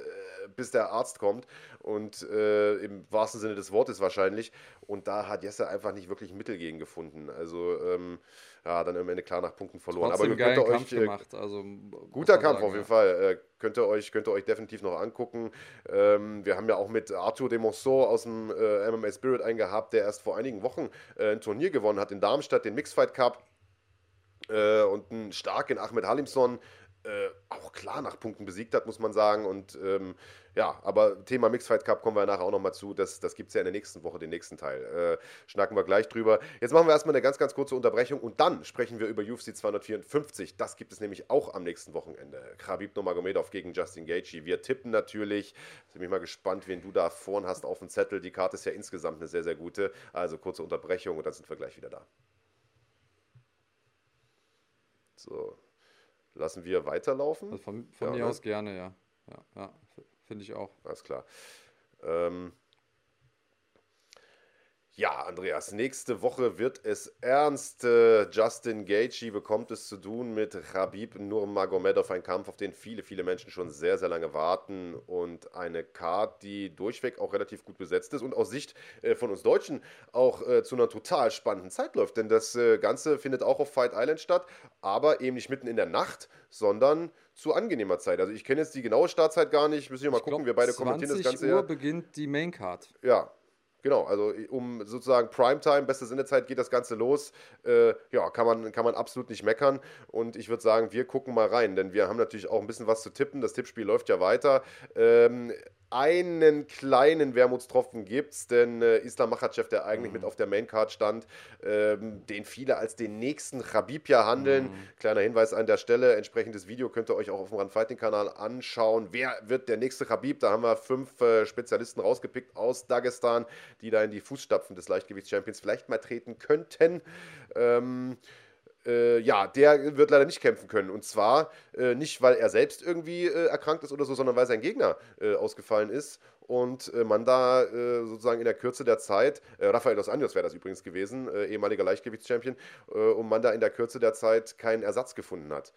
bis der Arzt kommt und äh, im wahrsten Sinne des Wortes wahrscheinlich. Und da hat Jesse einfach nicht wirklich Mittel gegen gefunden. Also ähm, ja, dann am Ende klar nach Punkten verloren. Trotzdem Aber ihr könnt Kampf euch, äh, gemacht. Also, Guter Kampf sagen, auf jeden ja. Fall. Äh, könnt, ihr euch, könnt ihr euch definitiv noch angucken. Ähm, wir haben ja auch mit Arthur de Monceau aus dem äh, MMA Spirit einen gehabt, der erst vor einigen Wochen äh, ein Turnier gewonnen hat in Darmstadt, den Mixfight Cup. Äh, und einen starken Ahmed Halimson äh, auch klar nach Punkten besiegt hat, muss man sagen. Und ähm, ja, aber Thema Mixfight Cup kommen wir nachher auch nochmal zu. Das, das gibt es ja in der nächsten Woche, den nächsten Teil. Äh, schnacken wir gleich drüber. Jetzt machen wir erstmal eine ganz, ganz kurze Unterbrechung und dann sprechen wir über UFC 254. Das gibt es nämlich auch am nächsten Wochenende. Khabib Nurmagomedov gegen Justin Gaethje. Wir tippen natürlich. Bin ich mal gespannt, wen du da vorn hast auf dem Zettel. Die Karte ist ja insgesamt eine sehr, sehr gute. Also kurze Unterbrechung und dann sind wir gleich wieder da. So, lassen wir weiterlaufen. Also von, von ja, mir ne? aus gerne, ja. Ja, ja finde ich auch. Alles klar. Ähm, ja, Andreas, nächste Woche wird es ernst. Justin Gaethje bekommt es zu tun mit Khabib Nurmagomedov, ein Kampf, auf den viele, viele Menschen schon sehr, sehr lange warten und eine Card, die durchweg auch relativ gut besetzt ist und aus Sicht äh, von uns Deutschen auch äh, zu einer total spannenden Zeit läuft, denn das äh, Ganze findet auch auf Fight Island statt, aber eben nicht mitten in der Nacht, sondern zu angenehmer Zeit. Also ich kenne jetzt die genaue Startzeit gar nicht, müssen wir mal ich gucken, glaub, wir beide kommentieren das Ganze. Uhr beginnt die Main Card. Ja, Genau, also um sozusagen Primetime, beste Sendezeit geht das Ganze los. Äh, ja, kann man, kann man absolut nicht meckern. Und ich würde sagen, wir gucken mal rein, denn wir haben natürlich auch ein bisschen was zu tippen. Das Tippspiel läuft ja weiter. Ähm, einen kleinen Wermutstropfen gibt es, denn äh, Islam Makhachev, der eigentlich mhm. mit auf der Maincard stand, ähm, den viele als den nächsten Khabib ja handeln. Mhm. Kleiner Hinweis an der Stelle, entsprechendes Video könnt ihr euch auch auf dem Run Fighting Kanal anschauen. Wer wird der nächste Khabib? Da haben wir fünf äh, Spezialisten rausgepickt aus Dagestan, die da in die Fußstapfen des Leichtgewichts-Champions vielleicht mal treten könnten. Ähm, äh, ja, der wird leider nicht kämpfen können. Und zwar äh, nicht, weil er selbst irgendwie äh, erkrankt ist oder so, sondern weil sein Gegner äh, ausgefallen ist und äh, man da äh, sozusagen in der Kürze der Zeit, Rafael dos Anjos wäre das übrigens gewesen, ehemaliger Leichtgewichtschampion, und man da in der Kürze der Zeit keinen Ersatz gefunden hat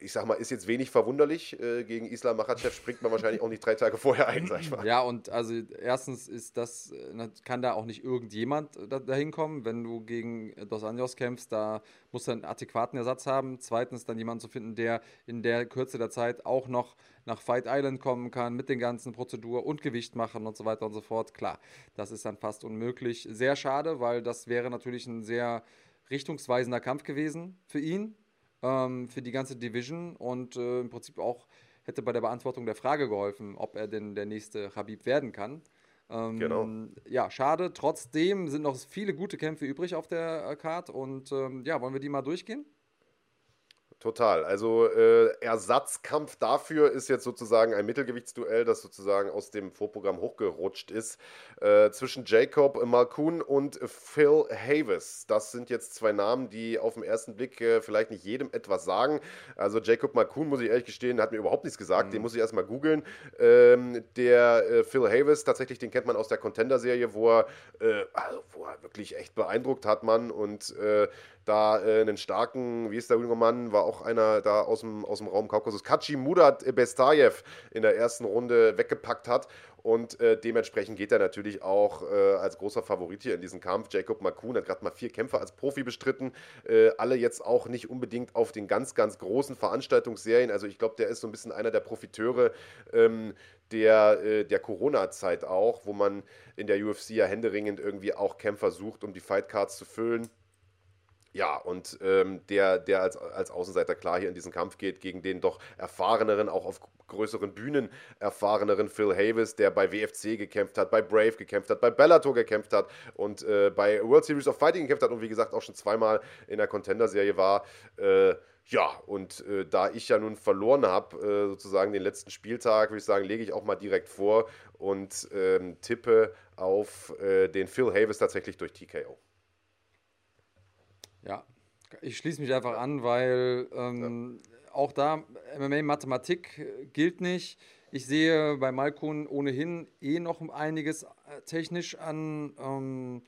ich sag mal, ist jetzt wenig verwunderlich. Äh, gegen Islam Makhachev springt man wahrscheinlich auch nicht drei Tage vorher ein, sag ich mal. Ja, und also erstens ist das, äh, kann da auch nicht irgendjemand da, dahin kommen. Wenn du gegen Dos Anjos kämpfst, da musst du einen adäquaten Ersatz haben. Zweitens dann jemanden zu finden, der in der Kürze der Zeit auch noch nach Fight Island kommen kann, mit den ganzen Prozedur und Gewicht machen und so weiter und so fort. Klar, das ist dann fast unmöglich. Sehr schade, weil das wäre natürlich ein sehr richtungsweisender Kampf gewesen für ihn ähm, für die ganze Division und äh, im Prinzip auch hätte bei der Beantwortung der Frage geholfen, ob er denn der nächste Habib werden kann. Ähm, genau. Ja, schade. Trotzdem sind noch viele gute Kämpfe übrig auf der äh, Card und ähm, ja, wollen wir die mal durchgehen? Total. Also äh, Ersatzkampf dafür ist jetzt sozusagen ein Mittelgewichtsduell, das sozusagen aus dem Vorprogramm hochgerutscht ist, äh, zwischen Jacob Malkun und Phil Havis. Das sind jetzt zwei Namen, die auf den ersten Blick äh, vielleicht nicht jedem etwas sagen. Also Jacob Malkun, muss ich ehrlich gestehen, hat mir überhaupt nichts gesagt. Mhm. Den muss ich erstmal googeln. Ähm, der äh, Phil Havis, tatsächlich, den kennt man aus der Contender-Serie, wo, er, äh, also, wo er wirklich echt beeindruckt hat, man. Und äh, da äh, einen starken, wie ist der junge Mann, war auch einer da aus dem, aus dem Raum Kaukasus, Kachi Murat Bestayev in der ersten Runde weggepackt hat. Und äh, dementsprechend geht er natürlich auch äh, als großer Favorit hier in diesen Kampf. Jacob Makun hat gerade mal vier Kämpfe als Profi bestritten. Äh, alle jetzt auch nicht unbedingt auf den ganz, ganz großen Veranstaltungsserien. Also ich glaube, der ist so ein bisschen einer der Profiteure ähm, der, äh, der Corona-Zeit auch, wo man in der UFC ja händeringend irgendwie auch Kämpfer sucht, um die Fightcards zu füllen. Ja, und ähm, der, der als, als Außenseiter klar hier in diesen Kampf geht gegen den doch erfahreneren, auch auf größeren Bühnen erfahreneren Phil Havis, der bei WFC gekämpft hat, bei Brave gekämpft hat, bei Bellator gekämpft hat und äh, bei World Series of Fighting gekämpft hat und wie gesagt auch schon zweimal in der Contender-Serie war. Äh, ja, und äh, da ich ja nun verloren habe, äh, sozusagen den letzten Spieltag, würde ich sagen, lege ich auch mal direkt vor und ähm, tippe auf äh, den Phil Havis tatsächlich durch TKO. Ja, ich schließe mich einfach an, weil ähm, ja. auch da MMA-Mathematik gilt nicht. Ich sehe bei Malkun ohnehin eh noch einiges äh, technisch an ähm,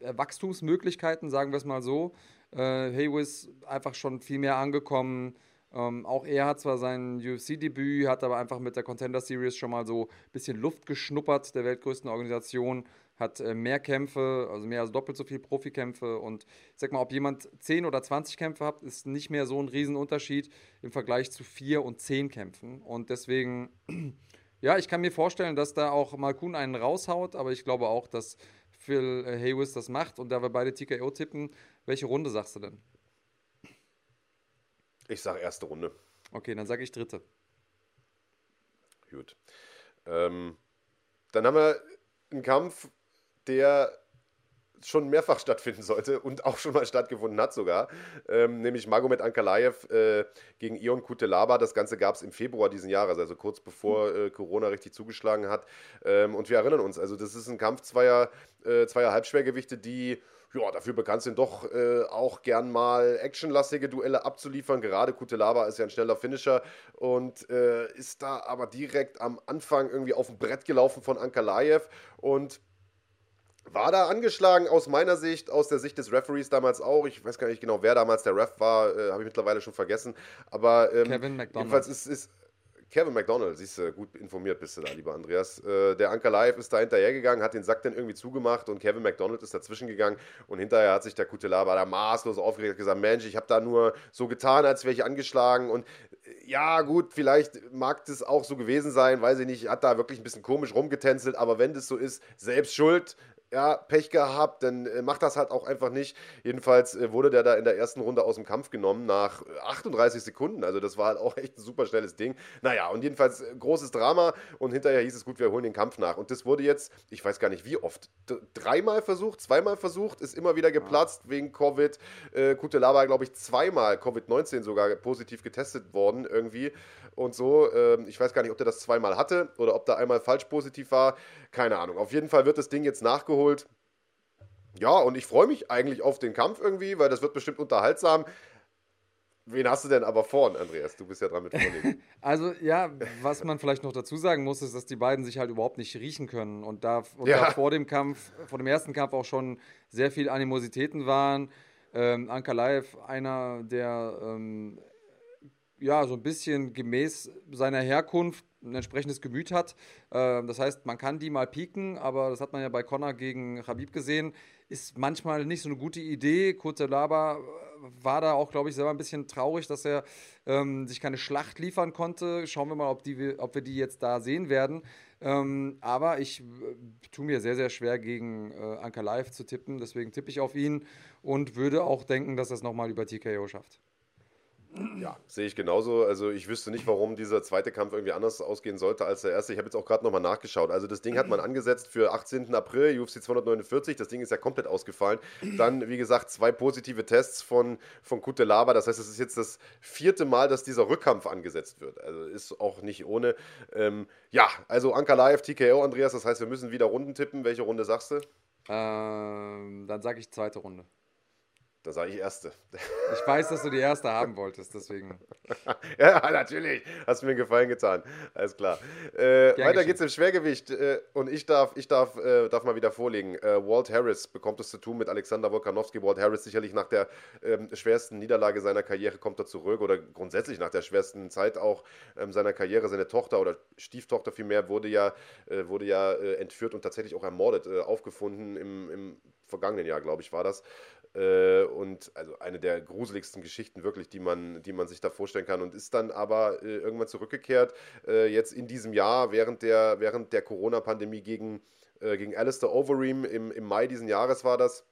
Wachstumsmöglichkeiten, sagen wir es mal so. Äh, Haywis einfach schon viel mehr angekommen. Ähm, auch er hat zwar sein UFC-Debüt, hat aber einfach mit der Contender Series schon mal so ein bisschen Luft geschnuppert, der weltgrößten Organisation, hat äh, mehr Kämpfe, also mehr als doppelt so viele Profikämpfe. Und ich sag mal, ob jemand 10 oder 20 Kämpfe hat, ist nicht mehr so ein Riesenunterschied im Vergleich zu 4 und 10 Kämpfen. Und deswegen, [CLEARS THROAT] ja, ich kann mir vorstellen, dass da auch Malkun einen raushaut, aber ich glaube auch, dass Phil äh, Haywis das macht. Und da wir beide TKO tippen, welche Runde sagst du denn? Ich sage erste Runde. Okay, dann sage ich dritte. Gut. Ähm, dann haben wir einen Kampf, der schon mehrfach stattfinden sollte und auch schon mal stattgefunden hat sogar, ähm, nämlich Magomed Ankalaev äh, gegen Ion Kutelaba. Das Ganze gab es im Februar diesen Jahres, also kurz bevor äh, Corona richtig zugeschlagen hat. Ähm, und wir erinnern uns, also das ist ein Kampf zweier, äh, zweier Halbschwergewichte, die ja, dafür bekannt sind, doch äh, auch gern mal actionlastige Duelle abzuliefern. Gerade Kutelaba ist ja ein schneller Finisher und äh, ist da aber direkt am Anfang irgendwie auf dem Brett gelaufen von Ankalaev und war da angeschlagen aus meiner Sicht, aus der Sicht des Referees damals auch. Ich weiß gar nicht genau, wer damals der Ref war, äh, habe ich mittlerweile schon vergessen. Aber ähm, Kevin McDonald. jedenfalls ist, ist Kevin McDonald, siehst du, gut informiert bist du da, lieber Andreas. Äh, der Anker Live ist da hinterhergegangen, hat den Sack dann irgendwie zugemacht und Kevin McDonald ist dazwischen gegangen und hinterher hat sich der Kutelaba da maßlos aufgeregt und gesagt, Mensch, ich habe da nur so getan, als wäre ich angeschlagen und äh, ja, gut, vielleicht mag das auch so gewesen sein, weiß ich nicht, hat da wirklich ein bisschen komisch rumgetänzelt, aber wenn das so ist, selbst schuld, ja, Pech gehabt, dann äh, macht das halt auch einfach nicht. Jedenfalls äh, wurde der da in der ersten Runde aus dem Kampf genommen nach 38 Sekunden. Also das war halt auch echt ein super schnelles Ding. Naja, und jedenfalls äh, großes Drama und hinterher hieß es gut, wir holen den Kampf nach. Und das wurde jetzt, ich weiß gar nicht wie oft, dreimal versucht, zweimal versucht, ist immer wieder geplatzt ja. wegen Covid. Äh, Kutelaba, glaube ich, zweimal Covid-19 sogar positiv getestet worden irgendwie und so. Ähm, ich weiß gar nicht, ob der das zweimal hatte oder ob da einmal falsch positiv war. Keine Ahnung. Auf jeden Fall wird das Ding jetzt nachgeholt. Ja, und ich freue mich eigentlich auf den Kampf irgendwie, weil das wird bestimmt unterhaltsam. Wen hast du denn aber vorn, Andreas? Du bist ja dran mit vorlegen. [LAUGHS] Also, ja, was man vielleicht noch dazu sagen muss, ist, dass die beiden sich halt überhaupt nicht riechen können und da, und ja. da vor dem Kampf, vor dem ersten Kampf auch schon sehr viel Animositäten waren. Ähm, Anka Live, einer der ähm, ja, so ein bisschen gemäß seiner Herkunft ein entsprechendes Gemüt hat. Äh, das heißt, man kann die mal pieken, aber das hat man ja bei Connor gegen Habib gesehen, ist manchmal nicht so eine gute Idee. Kurze Laber äh, war da auch, glaube ich, selber ein bisschen traurig, dass er ähm, sich keine Schlacht liefern konnte. Schauen wir mal, ob, die, ob wir die jetzt da sehen werden. Ähm, aber ich äh, tue mir sehr, sehr schwer, gegen äh, Anker Live zu tippen. Deswegen tippe ich auf ihn und würde auch denken, dass er es nochmal über TKO schafft. Ja, sehe ich genauso. Also ich wüsste nicht, warum dieser zweite Kampf irgendwie anders ausgehen sollte als der erste. Ich habe jetzt auch gerade nochmal nachgeschaut. Also das Ding hat man angesetzt für 18. April, UFC 249. Das Ding ist ja komplett ausgefallen. Dann, wie gesagt, zwei positive Tests von, von Kutelaba. Das heißt, es ist jetzt das vierte Mal, dass dieser Rückkampf angesetzt wird. Also ist auch nicht ohne. Ähm, ja, also Anker Live, TKO, Andreas. Das heißt, wir müssen wieder Runden tippen. Welche Runde sagst du? Ähm, dann sage ich zweite Runde. Da sage ich erste. Ich weiß, dass du die erste haben wolltest, deswegen. [LAUGHS] ja, natürlich. Hast mir einen Gefallen getan. Alles klar. Äh, weiter geht's im Schwergewicht. Äh, und ich darf, ich darf, äh, darf mal wieder vorlegen. Äh, Walt Harris bekommt es zu tun mit Alexander Wolkanowski. Walt Harris sicherlich nach der ähm, schwersten Niederlage seiner Karriere kommt er zurück oder grundsätzlich nach der schwersten Zeit auch ähm, seiner Karriere. Seine Tochter oder Stieftochter vielmehr wurde ja, äh, wurde ja äh, entführt und tatsächlich auch ermordet, aufgefunden im, im vergangenen Jahr, glaube ich, war das. Äh, und also eine der gruseligsten Geschichten wirklich, die man, die man sich da vorstellen kann. Und ist dann aber äh, irgendwann zurückgekehrt, äh, jetzt in diesem Jahr, während der, während der Corona-Pandemie gegen, äh, gegen Alistair Overeem im, im Mai diesen Jahres war das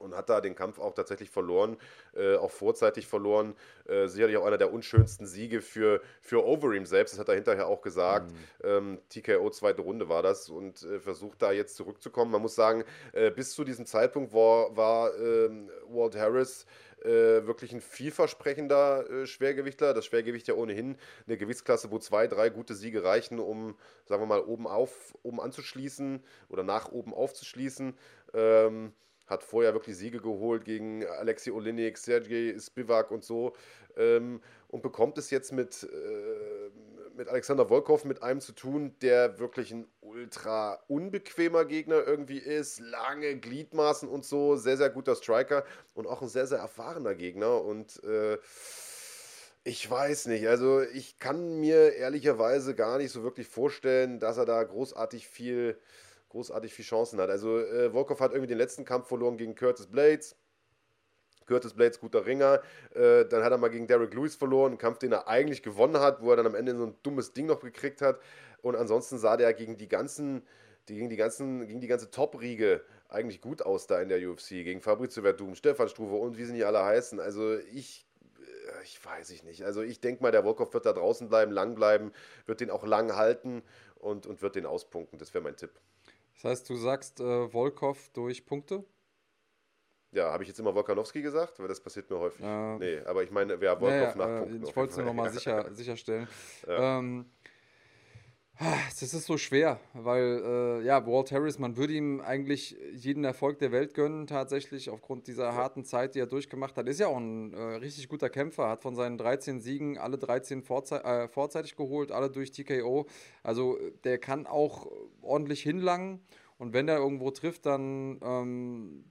und hat da den Kampf auch tatsächlich verloren, äh, auch vorzeitig verloren. Äh, sicherlich auch einer der unschönsten Siege für, für Overeem selbst, das hat er hinterher auch gesagt. Mhm. Ähm, TKO zweite Runde war das und äh, versucht da jetzt zurückzukommen. Man muss sagen, äh, bis zu diesem Zeitpunkt war, war ähm, Walt Harris äh, wirklich ein vielversprechender äh, Schwergewichtler. Das Schwergewicht ja ohnehin eine Gewichtsklasse, wo zwei, drei gute Siege reichen, um, sagen wir mal, oben auf, oben anzuschließen oder nach oben aufzuschließen. Ähm, hat vorher wirklich Siege geholt gegen Alexei Olinik, Sergei Spivak und so ähm, und bekommt es jetzt mit, äh, mit Alexander Volkov mit einem zu tun, der wirklich ein ultra unbequemer Gegner irgendwie ist, lange Gliedmaßen und so, sehr, sehr guter Striker und auch ein sehr, sehr erfahrener Gegner und äh, Ich weiß nicht. Also ich kann mir ehrlicherweise gar nicht so wirklich vorstellen, dass er da großartig viel, großartig viel Chancen hat. Also äh, Volkov hat irgendwie den letzten Kampf verloren gegen Curtis Blades. Curtis Blades guter Ringer. Äh, dann hat er mal gegen Derek Lewis verloren, einen Kampf, den er eigentlich gewonnen hat, wo er dann am Ende so ein dummes Ding noch gekriegt hat. Und ansonsten sah der gegen die ganzen, die, gegen die ganzen, gegen die ganze Top-Riege eigentlich gut aus da in der UFC. Gegen Fabrizio Verdum, Stefan Struve und wie sie nicht alle heißen. Also ich äh, ich weiß ich nicht. Also ich denke mal, der Volkov wird da draußen bleiben, lang bleiben, wird den auch lang halten und, und wird den auspunkten. Das wäre mein Tipp. Das heißt, du sagst äh, Volkov durch Punkte? Ja, habe ich jetzt immer Volkanowski gesagt? Weil das passiert mir häufig. Äh, nee, aber ich meine, wer Volkov naja, nach äh, Punkten. Ich wollte es nur nochmal sicher, [LAUGHS] sicherstellen. Ja. Ähm, das ist so schwer, weil äh, ja, Walt Harris, man würde ihm eigentlich jeden Erfolg der Welt gönnen, tatsächlich, aufgrund dieser harten Zeit, die er durchgemacht hat. Ist ja auch ein äh, richtig guter Kämpfer, hat von seinen 13 Siegen alle 13 vorzei äh, vorzeitig geholt, alle durch TKO. Also der kann auch ordentlich hinlangen und wenn der irgendwo trifft, dann ähm,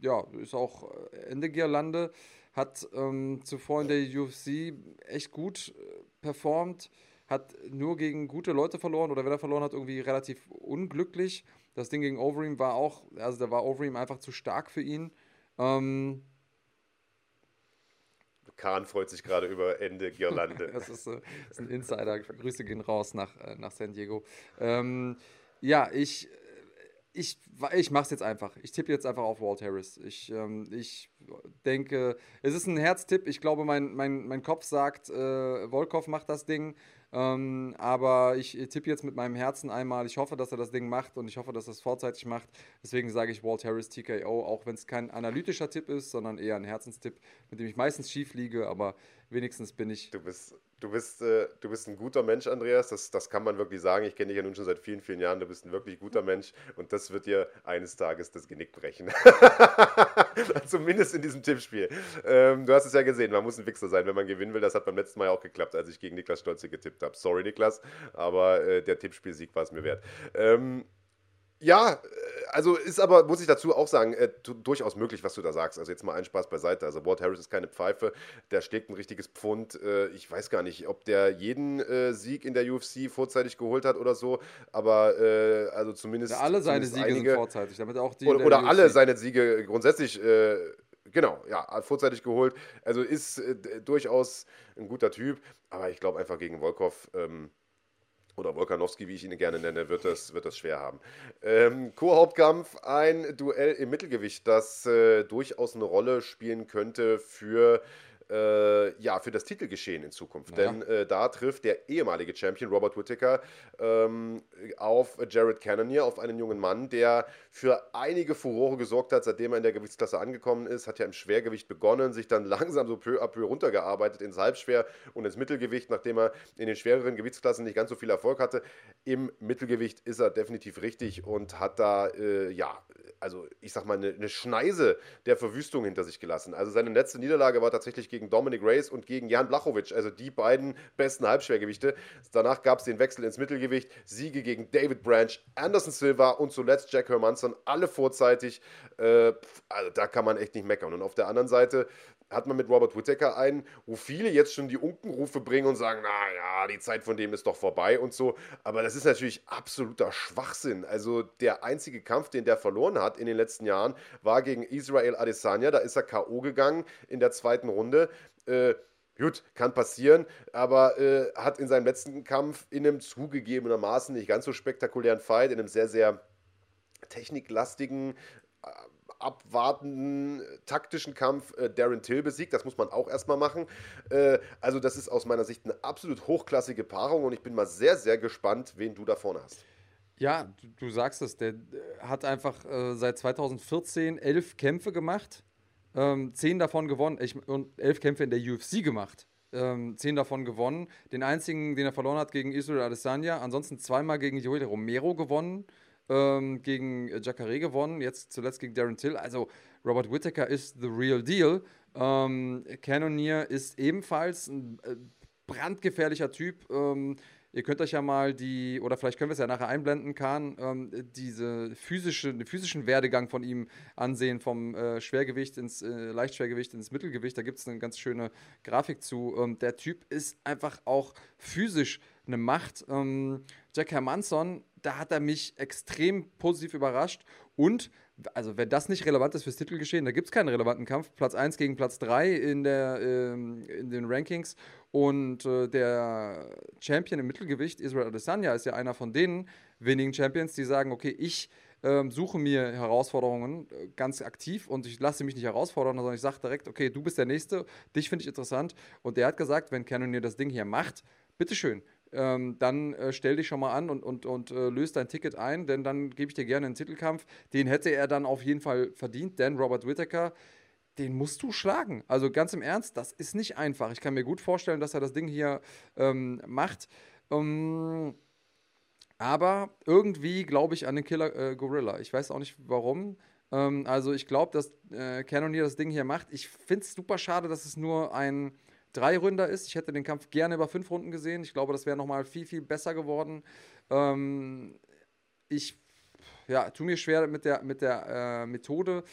ja, ist auch Ende Girlande. Hat ähm, zuvor in der UFC echt gut äh, performt hat nur gegen gute Leute verloren oder wenn er verloren hat, irgendwie relativ unglücklich. Das Ding gegen Overeem war auch, also da war Overeem einfach zu stark für ihn. Ähm, Kahn freut sich gerade über Ende Girlande. [LAUGHS] das, ist, äh, das, ist, ein Insider. Grüße gehen raus nach, äh, nach San Diego. Ähm, ja, ich, ich, ich mache es jetzt einfach. Ich tippe jetzt einfach auf Walt Harris. Ich, ähm, ich denke, es ist ein Herztipp. Ich glaube, mein, mein, mein Kopf sagt, äh, Volkov macht das Ding. Ähm, aber ich tippe jetzt mit meinem Herzen einmal. Ich hoffe, dass er das Ding macht und ich hoffe, dass er es vorzeitig macht. Deswegen sage ich Walt Harris TKO, auch wenn es kein analytischer Tipp ist, sondern eher ein Herzenstipp, mit dem ich meistens schief liege, aber wenigstens bin ich. Du bist, du bist, äh, du bist ein guter Mensch, Andreas. Das, das kann man wirklich sagen. Ich kenne dich ja nun schon seit vielen, vielen Jahren. Du bist ein wirklich guter Mensch und das wird dir eines Tages das Genick brechen. [LAUGHS] Zumindest in diesem Tippspiel. Ähm, du hast es ja gesehen, man muss ein Wichser sein, wenn man gewinnen will. Das hat beim letzten Mal auch geklappt, als ich gegen Niklas Stolze getippt habe. Sorry, Niklas, aber äh, der Tippspielsieg war es mir wert. Ähm, ja, äh, also ist aber, muss ich dazu auch sagen, äh, durchaus möglich, was du da sagst. Also jetzt mal einen Spaß beiseite. Also Walt Harris ist keine Pfeife, der schlägt ein richtiges Pfund. Äh, ich weiß gar nicht, ob der jeden äh, Sieg in der UFC vorzeitig geholt hat oder so, aber äh, also zumindest. Ja, alle seine Siege einige, sind vorzeitig, damit auch die. Oder, oder alle seine Siege grundsätzlich. Äh, genau, ja, vorzeitig geholt. Also ist durchaus ein guter Typ, aber ich glaube einfach gegen Volkov. Ähm, oder Wolkanowski, wie ich ihn gerne nenne, wird das, wird das schwer haben. Ähm, Co-Hauptkampf, ein Duell im Mittelgewicht, das äh, durchaus eine Rolle spielen könnte für äh, ja, für das Titelgeschehen in Zukunft. Ja. Denn äh, da trifft der ehemalige Champion Robert Whittaker ähm, auf Jared Cannonier, auf einen jungen Mann, der für einige Furore gesorgt hat, seitdem er in der Gewichtsklasse angekommen ist, hat ja im Schwergewicht begonnen, sich dann [LAUGHS] langsam so peu à peu runtergearbeitet ins Halbschwer und ins Mittelgewicht, nachdem er in den schwereren Gewichtsklassen nicht ganz so viel Erfolg hatte. Im Mittelgewicht ist er definitiv richtig und hat da, äh, ja, also ich sag mal, eine, eine Schneise der Verwüstung hinter sich gelassen. Also seine letzte Niederlage war tatsächlich gegen Dominic Reyes und gegen Jan Blachowicz, also die beiden besten Halbschwergewichte. Danach gab es den Wechsel ins Mittelgewicht, Siege gegen David Branch, Anderson Silva und zuletzt Jack Hermanson, alle vorzeitig. Äh, also da kann man echt nicht meckern. Und auf der anderen Seite hat man mit Robert Whittaker einen, wo viele jetzt schon die Unkenrufe bringen und sagen, naja, die Zeit von dem ist doch vorbei und so. Aber das ist natürlich absoluter Schwachsinn. Also der einzige Kampf, den der verloren hat in den letzten Jahren, war gegen Israel Adesanya. Da ist er K.O. gegangen in der zweiten Runde. Äh, Gut, kann passieren, aber äh, hat in seinem letzten Kampf in einem zugegebenermaßen nicht ganz so spektakulären Fight, in einem sehr, sehr techniklastigen, abwartenden taktischen Kampf äh, Darren Till besiegt. Das muss man auch erstmal machen. Äh, also, das ist aus meiner Sicht eine absolut hochklassige Paarung und ich bin mal sehr, sehr gespannt, wen du da vorne hast. Ja, du, du sagst es. Der äh, hat einfach äh, seit 2014 elf Kämpfe gemacht, ähm, zehn davon gewonnen ich, und elf Kämpfe in der UFC gemacht. Ähm, zehn davon gewonnen. Den einzigen, den er verloren hat, gegen Israel Adesanya. Ansonsten zweimal gegen Joel Romero gewonnen ähm, gegen Jacare gewonnen, jetzt zuletzt gegen Darren Till. Also Robert Whittaker ist the real deal. Ähm, Cannonier ist ebenfalls ein äh, brandgefährlicher Typ. Ähm, Ihr könnt euch ja mal die, oder vielleicht können wir es ja nachher einblenden, Kahn, ähm, diese physische, den physischen Werdegang von ihm ansehen, vom äh, Schwergewicht ins äh, Leichtschwergewicht ins Mittelgewicht. Da gibt es eine ganz schöne Grafik zu. Ähm, der Typ ist einfach auch physisch eine Macht. Ähm, Jack Hermanson, da hat er mich extrem positiv überrascht und also wenn das nicht relevant ist fürs Titelgeschehen, da gibt es keinen relevanten Kampf. Platz 1 gegen Platz 3 in, der, ähm, in den Rankings. Und äh, der Champion im Mittelgewicht, Israel Adesanya, ist ja einer von den wenigen Champions, die sagen, okay, ich ähm, suche mir Herausforderungen äh, ganz aktiv und ich lasse mich nicht herausfordern, sondern ich sage direkt, okay, du bist der Nächste, dich finde ich interessant. Und der hat gesagt, wenn Cannonier das Ding hier macht, bitteschön, ähm, dann äh, stell dich schon mal an und, und, und äh, löst dein Ticket ein, denn dann gebe ich dir gerne einen Titelkampf. Den hätte er dann auf jeden Fall verdient, denn Robert Whittaker, den musst du schlagen. Also ganz im Ernst, das ist nicht einfach. Ich kann mir gut vorstellen, dass er das Ding hier ähm, macht. Ähm, aber irgendwie glaube ich an den Killer äh, Gorilla. Ich weiß auch nicht warum. Ähm, also ich glaube, dass äh, Cannonier das Ding hier macht. Ich finde es super schade, dass es nur ein drei Ründer ist. Ich hätte den Kampf gerne über fünf Runden gesehen. Ich glaube, das wäre nochmal viel, viel besser geworden. Ähm, ich ja, tue mir schwer mit der, mit der äh, Methode.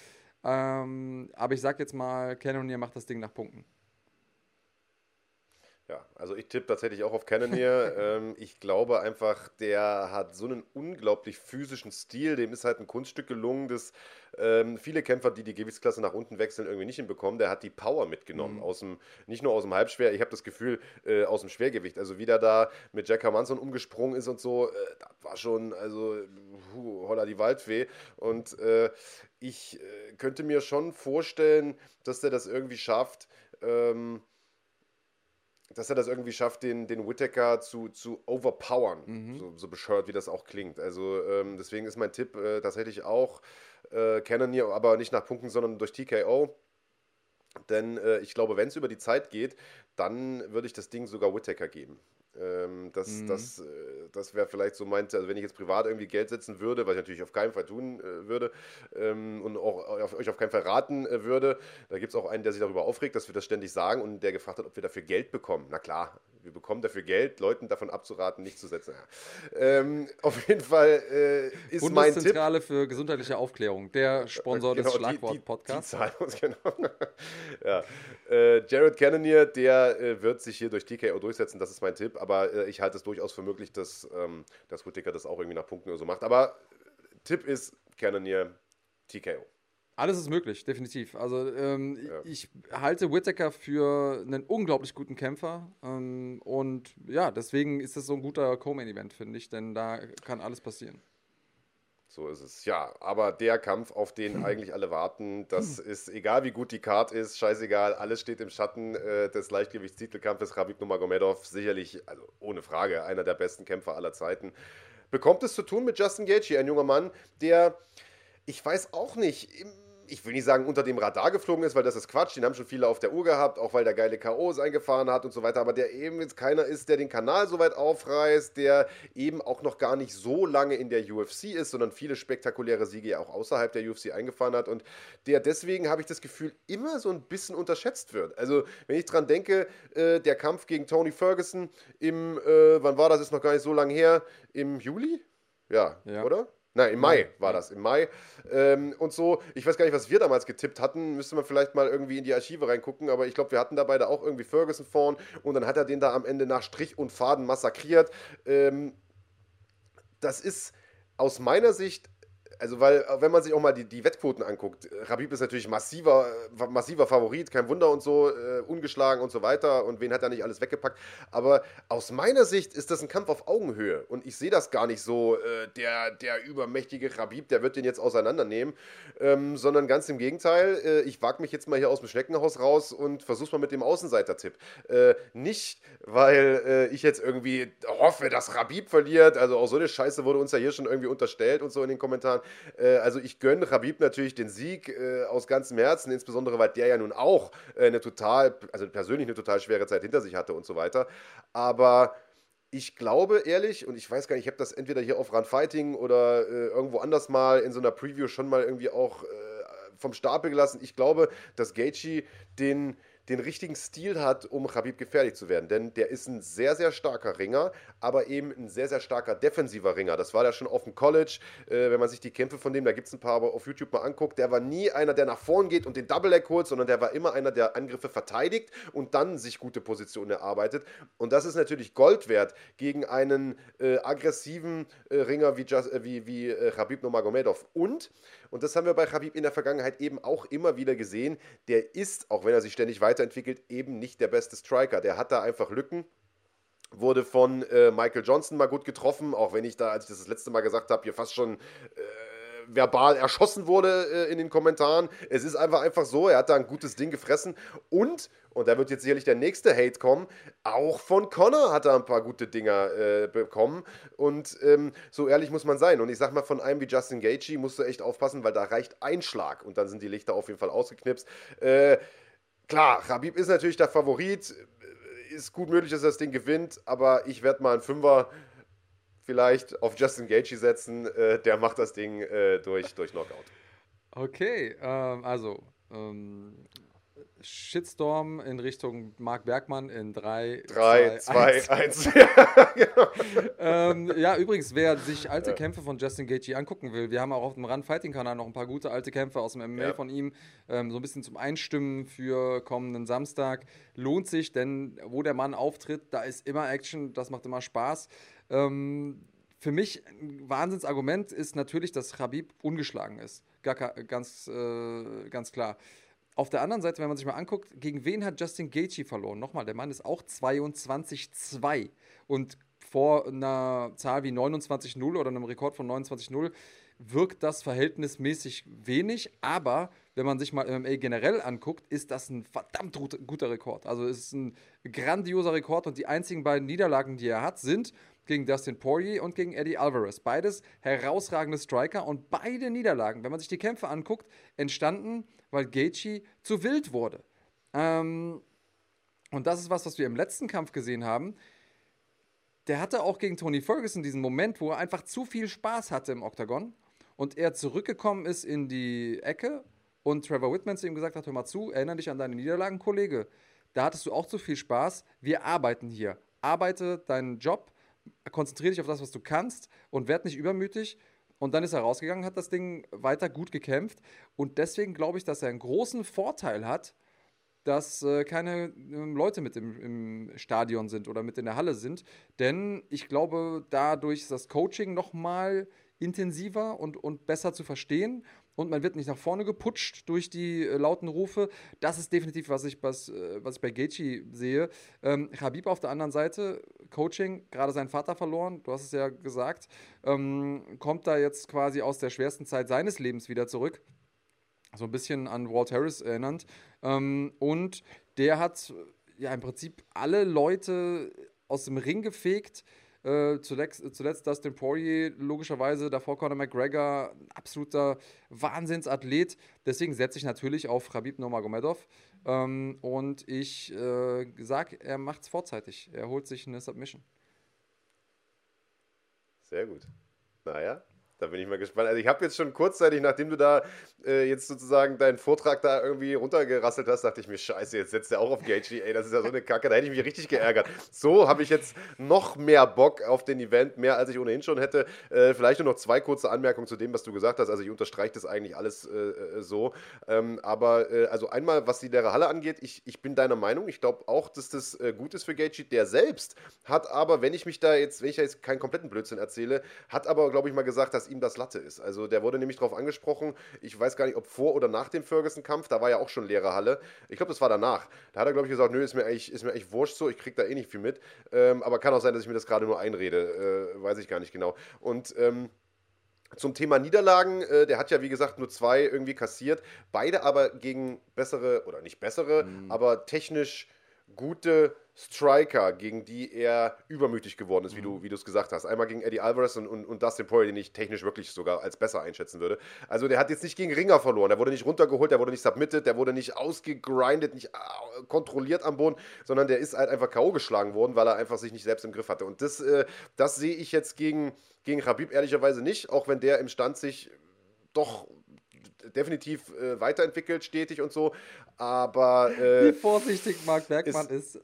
Ähm, aber ich sage jetzt mal, Cannonier macht das Ding nach Punkten. Ja, also ich tippe tatsächlich auch auf Cannonier. [LAUGHS] ähm, ich glaube einfach, der hat so einen unglaublich physischen Stil. Dem ist halt ein Kunststück gelungen, das ähm, viele Kämpfer, die die Gewichtsklasse nach unten wechseln, irgendwie nicht hinbekommen. Der hat die Power mitgenommen. Mhm. Aus dem, nicht nur aus dem Halbschwer, ich habe das Gefühl, äh, aus dem Schwergewicht. Also wie der da mit Jack Hermanson umgesprungen ist und so, äh, das war schon, also, hu, holla die Waldfee. Und äh, ich äh, könnte mir schon vorstellen, dass der das irgendwie schafft, ähm, dass er das irgendwie schafft, den, den Whittaker zu, zu overpowern. Mhm. So, so bescheuert, wie das auch klingt. Also ähm, deswegen ist mein Tipp äh, tatsächlich auch äh, Cannonier, aber nicht nach Punkten, sondern durch TKO. Denn äh, ich glaube, wenn es über die Zeit geht, dann würde ich das Ding sogar Whittaker geben. Ähm, das mhm. das, äh, das wäre vielleicht so meint, also wenn ich jetzt privat irgendwie Geld setzen würde, was ich natürlich auf keinen Fall tun äh, würde ähm, und auch auf, euch auf keinen Fall raten äh, würde, da gibt es auch einen, der sich darüber aufregt, dass wir das ständig sagen und der gefragt hat, ob wir dafür Geld bekommen. Na klar, wir bekommen dafür Geld, Leuten davon abzuraten, nicht zu setzen. Ja. Ähm, auf jeden Fall äh, ist mein Tipp. Zentrale für gesundheitliche Aufklärung, der Sponsor genau, des Schlagwort-Podcasts. [LAUGHS] Genau. ja. Äh, Jared Cannonier, der äh, wird sich hier durch TKO durchsetzen, das ist mein Tipp, aber äh, ich halte es durchaus für möglich, dass, ähm, dass Whittaker das auch irgendwie nach Punkten oder so macht. Aber Tipp ist Cannonier TKO. Alles ist möglich, definitiv. Also ähm, ja. ich halte Whittaker für einen unglaublich guten Kämpfer. Ähm, und ja, deswegen ist das so ein guter Co-Main-Event, finde ich, denn da kann alles passieren. So ist es. Ja, aber der Kampf, auf den [CLEARS THROAT] eigentlich alle warten, das ist, egal wie gut die Card ist, scheißegal, alles steht im Schatten äh, des Leichtgewichtstitelkampfes. Khabib Nurmagomedov, sicherlich, also ohne Frage, einer der besten Kämpfer aller Zeiten. Bekommt es zu tun mit Justin Gaethje, ein junger Mann, der, ich weiß auch nicht, im ich will nicht sagen, unter dem Radar geflogen ist, weil das ist Quatsch. Den haben schon viele auf der Uhr gehabt, auch weil der geile K.O.s eingefahren hat und so weiter. Aber der eben jetzt keiner ist, der den Kanal so weit aufreißt, der eben auch noch gar nicht so lange in der UFC ist, sondern viele spektakuläre Siege ja auch außerhalb der UFC eingefahren hat. Und der deswegen, habe ich das Gefühl, immer so ein bisschen unterschätzt wird. Also, wenn ich dran denke, äh, der Kampf gegen Tony Ferguson im, äh, wann war das, ist noch gar nicht so lange her, im Juli? Ja, ja. oder? Nein, im Mai war das, im Mai. Ähm, und so, ich weiß gar nicht, was wir damals getippt hatten. Müsste man vielleicht mal irgendwie in die Archive reingucken. Aber ich glaube, wir hatten da beide auch irgendwie Ferguson vorn. Und dann hat er den da am Ende nach Strich und Faden massakriert. Ähm, das ist aus meiner Sicht also weil, äh, wenn man sich auch mal die, die Wettquoten anguckt, Rabib ist natürlich massiver, äh, massiver Favorit, kein Wunder und so, äh, ungeschlagen und so weiter und wen hat er nicht alles weggepackt. Aber aus meiner Sicht ist das ein Kampf auf Augenhöhe und ich sehe das gar nicht so, äh, der, der übermächtige Rabib, der wird den jetzt auseinandernehmen, ähm, sondern ganz im Gegenteil, äh, ich wage mich jetzt mal hier aus dem Schneckenhaus raus und versuch's mal mit dem Außenseiter-Tipp. Äh, nicht, weil ich jetzt irgendwie hoffe, dass Rabib verliert, also auch so eine Scheiße wurde uns ja hier schon irgendwie unterstellt und so in den Kommentaren, äh, also ich gönne Rabib natürlich den Sieg äh, aus ganzem Herzen, insbesondere weil der ja nun auch äh, eine total, also persönlich eine total schwere Zeit hinter sich hatte und so weiter. Aber ich glaube ehrlich, und ich weiß gar nicht, ich habe das entweder hier auf Run Fighting oder äh, irgendwo anders mal in so einer Preview schon mal irgendwie auch äh, vom Stapel gelassen. Ich glaube, dass Gaethje den, den richtigen Stil hat, um Khabib gefährlich zu werden. Denn der ist ein sehr, sehr starker Ringer, aber eben ein sehr, sehr starker defensiver Ringer. Das war der schon auf dem College. Äh, wenn man sich die Kämpfe von dem, da gibt es ein paar aber auf YouTube mal anguckt, der war nie einer, der nach vorn geht und den Double Leg holt, sondern der war immer einer, der Angriffe verteidigt und dann sich gute Positionen erarbeitet. Und das ist natürlich Gold wert gegen einen äh, aggressiven äh, Ringer wie, Just, äh, wie, wie äh, Khabib Nurmagomedov. Und, und das haben wir bei Khabib in der Vergangenheit eben auch immer wieder gesehen, der ist, auch wenn er sich ständig weiter weiterentwickelt, eben nicht der beste Striker. Der hat da einfach Lücken. Wurde von äh, Michael Johnson mal gut getroffen, auch wenn ich da, als ich das das letzte Mal gesagt habe, hier fast schon äh, verbal erschossen wurde äh, in den Kommentaren. Es ist einfach einfach so, er hat da ein gutes Ding gefressen und und da wird jetzt sicherlich der nächste Hate kommen. Auch von Connor hat er ein paar gute Dinger äh, bekommen. Und ähm, so ehrlich muss man sein. Und ich sag mal, von einem wie Justin Gaethje musst du echt aufpassen, weil da reicht ein Schlag und dann sind die Lichter auf jeden Fall ausgeknipst. Äh, Klar, Habib ist natürlich der Favorit. Ist gut möglich, dass er das Ding gewinnt, aber ich werde mal einen Fünfer vielleicht auf Justin Gaethje setzen. Äh, der macht das Ding äh, durch, durch Knockout. Okay, ähm, also ähm, Shitstorm in Richtung Marc Bergmann in 3, 3, 2, 1. ähm, ja, übrigens, wer sich alte Kämpfe von Justin Gaethje angucken will, wir haben auch auf dem Run Fighting Kanal noch ein paar gute alte Kämpfe aus dem MMA ja. von ihm, ähm, so ein bisschen zum Einstimmen für kommenden Samstag. Lohnt sich, denn wo der Mann auftritt, da ist immer Action, das macht immer Spaß. Ähm, für mich ein Wahnsinnsargument ist natürlich, dass Khabib ungeschlagen ist. Gar, ganz, äh, ganz klar. Auf der anderen Seite, wenn man sich mal anguckt, gegen wen hat Justin Gaethje verloren? Nochmal, der Mann ist auch 22-2 und vor einer Zahl wie 29-0 oder einem Rekord von 29-0 wirkt das verhältnismäßig wenig, aber wenn man sich mal MMA generell anguckt, ist das ein verdammt guter Rekord. Also es ist ein grandioser Rekord und die einzigen beiden Niederlagen, die er hat, sind gegen Dustin Poirier und gegen Eddie Alvarez. Beides herausragende Striker und beide Niederlagen, wenn man sich die Kämpfe anguckt, entstanden, weil Gaethje zu wild wurde. Ähm, und das ist was, was wir im letzten Kampf gesehen haben. Der hatte auch gegen Tony Ferguson diesen Moment, wo er einfach zu viel Spaß hatte im Oktagon und er zurückgekommen ist in die Ecke und Trevor Whitman zu ihm gesagt hat: Hör mal zu, erinnere dich an deine Niederlagen, Kollege. Da hattest du auch zu viel Spaß. Wir arbeiten hier. Arbeite deinen Job konzentriere dich auf das, was du kannst und werd nicht übermütig. Und dann ist er rausgegangen, hat das Ding weiter gut gekämpft. Und deswegen glaube ich, dass er einen großen Vorteil hat, dass äh, keine äh, Leute mit im, im, Stadion sind oder mit in der Halle sind. Denn ich glaube, dadurch ist das Coaching nochmal intensiver und, und besser zu verstehen und man wird nicht nach vorne geputscht durch die äh, lauten Rufe. Das ist definitiv, was ich, was, äh, was ich bei Gaethje sehe. Ähm, Habib auf der anderen Seite, Coaching, gerade seinen Vater verloren, du hast es ja gesagt, ähm, kommt da jetzt quasi aus der schwersten Zeit seines Lebens wieder zurück. So ein bisschen an Walt Harris erinnernd. Ähm, und der hat ja im Prinzip alle Leute aus dem Ring gefegt, äh, zuletzt, zuletzt Dustin Poirier, logischerweise, davor Conor McGregor, absoluter Wahnsinnsathlet. Deswegen setze ich natürlich auf Khabib Nurmagomedov. Ähm, und ich äh, sage, er macht es vorzeitig. Er holt sich eine Submission. Sehr gut. Naja, da bin ich mal gespannt. Also ich habe jetzt schon kurzzeitig, nachdem du da äh, jetzt sozusagen deinen Vortrag da irgendwie runtergerasselt hast, dachte ich mir, scheiße, jetzt setzt er auch auf Gaethje. Ey, das ist ja so eine Kacke, da hätte ich mich richtig geärgert. So habe ich jetzt noch mehr Bock auf den Event, mehr als ich ohnehin schon hätte. Äh, vielleicht nur noch zwei kurze Anmerkungen zu dem, was du gesagt hast. Also ich unterstreiche das eigentlich alles äh, äh so. Ähm, aber äh, also einmal, was die leere Halle angeht, ich, ich bin deiner Meinung. Ich glaube auch, dass das äh, gut ist für Gaethje. Der selbst hat aber, wenn ich mich da jetzt, wenn ich jetzt keinen kompletten Blödsinn erzähle, hat aber, glaube ich, mal gesagt, dass ihm das Latte ist. Also der wurde nämlich darauf angesprochen, ich weiß gar nicht, ob vor oder nach dem Ferguson-Kampf, da war ja auch schon leere Halle. Ich glaube, das war danach. Da hat er, glaube ich, gesagt, nö, ist mir eigentlich, ist mir eigentlich wurscht so, ich kriege da eh nicht viel mit. Ähm, aber kann auch sein, dass ich mir das gerade nur einrede, äh, weiß ich gar nicht genau. Und ähm, zum Thema Niederlagen, äh, der hat ja wie gesagt nur zwei irgendwie kassiert, beide aber gegen bessere, oder nicht bessere, mhm. aber technisch gute Striker, gegen die er übermütig geworden ist, wie du mhm. es gesagt hast. Einmal gegen Eddie Alvarez und, und, und Dustin Poirier, den ich technisch wirklich sogar als besser einschätzen würde. Also der hat jetzt nicht gegen Ringer verloren, der wurde nicht runtergeholt, der wurde nicht submitted, der wurde nicht ausgegrindet, nicht äh, kontrolliert am Boden, sondern der ist halt einfach K.O. geschlagen worden, weil er einfach sich nicht selbst im Griff hatte. Und das, äh, das sehe ich jetzt gegen, gegen Habib ehrlicherweise nicht, auch wenn der im Stand sich doch definitiv äh, weiterentwickelt, stetig und so. Aber. Äh, Wie vorsichtig Marc Bergmann ist. ist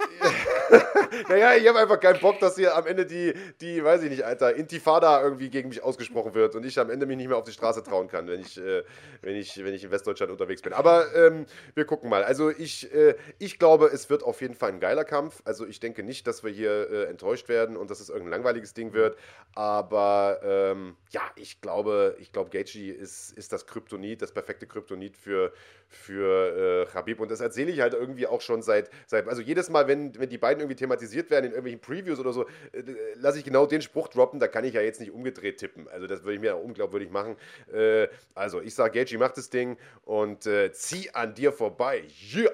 [LAUGHS] naja, ich habe einfach keinen Bock, dass hier am Ende die, die, weiß ich nicht, Alter, Intifada irgendwie gegen mich ausgesprochen wird und ich am Ende mich nicht mehr auf die Straße trauen kann, wenn ich, äh, wenn ich, wenn ich in Westdeutschland unterwegs bin. Aber ähm, wir gucken mal. Also ich, äh, ich glaube, es wird auf jeden Fall ein geiler Kampf. Also ich denke nicht, dass wir hier äh, enttäuscht werden und dass es irgendein langweiliges Ding wird. Aber ähm, ja, ich glaube, ich glaube, Gaethje ist, ist das Kryptonit, das perfekte Kryptonit für, für äh, Habib. Und das erzähle ich halt irgendwie auch schon seit, seit also jedes Mal, wenn, wenn die beiden irgendwie thematisiert werden in irgendwelchen Previews oder so, äh, lasse ich genau den Spruch droppen, da kann ich ja jetzt nicht umgedreht tippen. Also das würde ich mir unglaubwürdig machen. Äh, also ich sage, Gaethje macht das Ding und äh, zieh an dir vorbei. Yeah!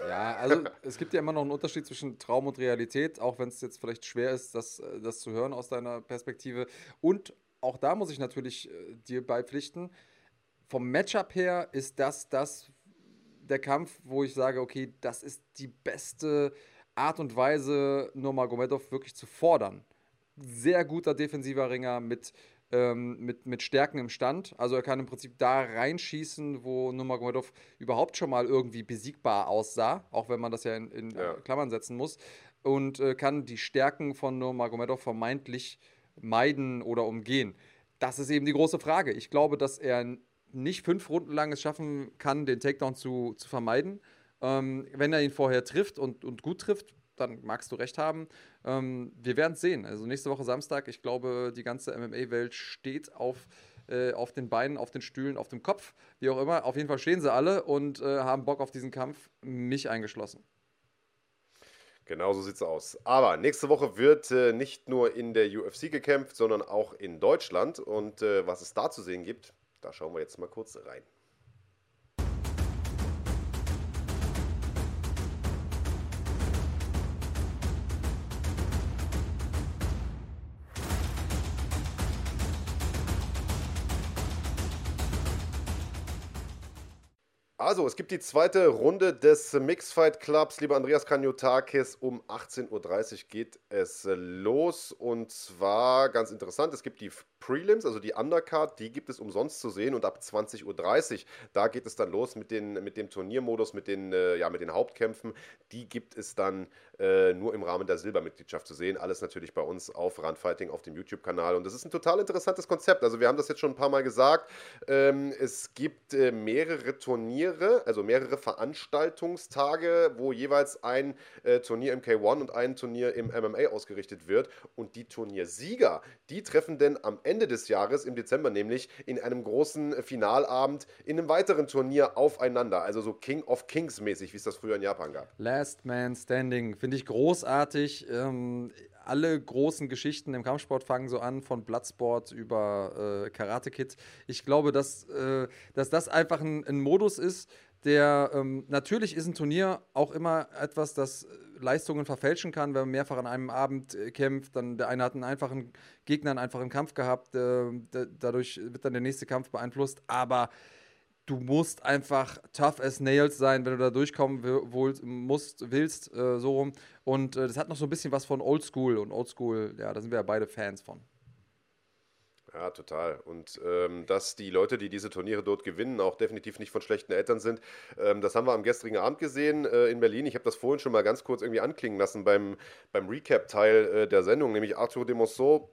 Ja, also es gibt ja immer noch einen Unterschied zwischen Traum und Realität, auch wenn es jetzt vielleicht schwer ist, das, äh, das zu hören aus deiner Perspektive. Und auch da muss ich natürlich äh, dir beipflichten. Vom Matchup her ist das das der Kampf, wo ich sage, okay, das ist die beste Art und Weise, Nurmagomedov wirklich zu fordern. Sehr guter defensiver Ringer mit, ähm, mit, mit Stärken im Stand. Also er kann im Prinzip da reinschießen, wo Nurmagomedov überhaupt schon mal irgendwie besiegbar aussah, auch wenn man das ja in, in ja. Klammern setzen muss. Und äh, kann die Stärken von Nurmagomedov vermeintlich meiden oder umgehen. Das ist eben die große Frage. Ich glaube, dass er nicht fünf Runden lang es schaffen kann, den Takedown zu, zu vermeiden. Ähm, wenn er ihn vorher trifft und, und gut trifft, dann magst du recht haben. Ähm, wir werden es sehen. Also nächste Woche Samstag, ich glaube, die ganze MMA-Welt steht auf, äh, auf den Beinen, auf den Stühlen, auf dem Kopf, wie auch immer. Auf jeden Fall stehen sie alle und äh, haben Bock auf diesen Kampf, mich eingeschlossen. Genau so sieht's aus. Aber nächste Woche wird äh, nicht nur in der UFC gekämpft, sondern auch in Deutschland. Und äh, was es da zu sehen gibt, da schauen wir jetzt mal kurz rein. Also, es gibt die zweite Runde des Mixfight Clubs. Lieber Andreas Kanyotakis, um 18.30 Uhr geht es los. Und zwar ganz interessant: Es gibt die Prelims, also die Undercard, die gibt es umsonst zu sehen. Und ab 20.30 Uhr, da geht es dann los mit, den, mit dem Turniermodus, mit den, äh, ja, mit den Hauptkämpfen. Die gibt es dann äh, nur im Rahmen der Silbermitgliedschaft zu sehen. Alles natürlich bei uns auf Run auf dem YouTube-Kanal. Und das ist ein total interessantes Konzept. Also, wir haben das jetzt schon ein paar Mal gesagt. Ähm, es gibt äh, mehrere Turniere mehrere, also mehrere Veranstaltungstage, wo jeweils ein äh, Turnier im K1 und ein Turnier im MMA ausgerichtet wird. Und die Turniersieger, die treffen denn am Ende des Jahres, im Dezember nämlich, in einem großen Finalabend in einem weiteren Turnier aufeinander. Also so King of Kings mäßig, wie es das früher in Japan gab. Last Man Standing, finde ich großartig. Ähm, alle großen Geschichten im Kampfsport fangen so an, von Bloodsport über äh, Karate Kid. Ich glaube, dass, äh, dass das einfach ein, ein Modus ist, der ähm, natürlich ist ein Turnier auch immer etwas, das Leistungen verfälschen kann, wenn man mehrfach an einem Abend äh, kämpft. Dann der eine hat einen einfachen Gegner, einen einfachen Kampf gehabt, äh, dadurch wird dann der nächste Kampf beeinflusst. Aber du musst einfach tough as nails sein, wenn du da durchkommen musst, willst, äh, so rum. Und äh, das hat noch so ein bisschen was von Oldschool und Oldschool, ja, da sind wir ja beide Fans von. Ja, total. Und ähm, dass die Leute, die diese Turniere dort gewinnen, auch definitiv nicht von schlechten Eltern sind, ähm, das haben wir am gestrigen Abend gesehen äh, in Berlin. Ich habe das vorhin schon mal ganz kurz irgendwie anklingen lassen beim, beim Recap-Teil äh, der Sendung, nämlich Arthur de Monceau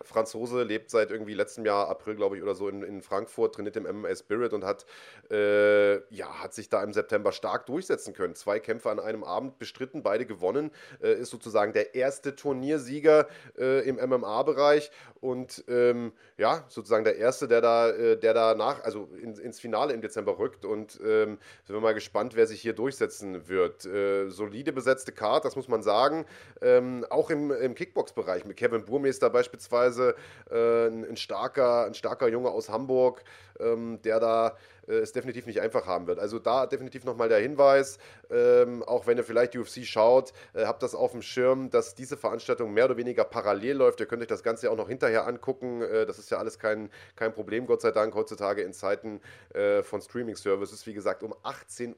Franzose, lebt seit irgendwie letztem Jahr, April, glaube ich, oder so in, in Frankfurt, trainiert im MMA Spirit und hat, äh, ja, hat sich da im September stark durchsetzen können. Zwei Kämpfe an einem Abend bestritten, beide gewonnen. Äh, ist sozusagen der erste Turniersieger äh, im MMA-Bereich und ähm, ja, sozusagen der erste, der da, äh, der da nach, also in, ins Finale im Dezember rückt. Und ähm, sind wir mal gespannt, wer sich hier durchsetzen wird. Äh, solide besetzte Card, das muss man sagen. Ähm, auch im, im Kickbox-Bereich mit Kevin Burmeister beispielsweise beispielsweise äh, ein, starker, ein starker Junge aus Hamburg, ähm, der da äh, es definitiv nicht einfach haben wird. Also da definitiv nochmal der Hinweis, ähm, auch wenn ihr vielleicht UFC schaut, äh, habt das auf dem Schirm, dass diese Veranstaltung mehr oder weniger parallel läuft. Ihr könnt euch das Ganze ja auch noch hinterher angucken. Äh, das ist ja alles kein, kein Problem, Gott sei Dank, heutzutage in Zeiten äh, von Streaming-Services. Wie gesagt, um 18.30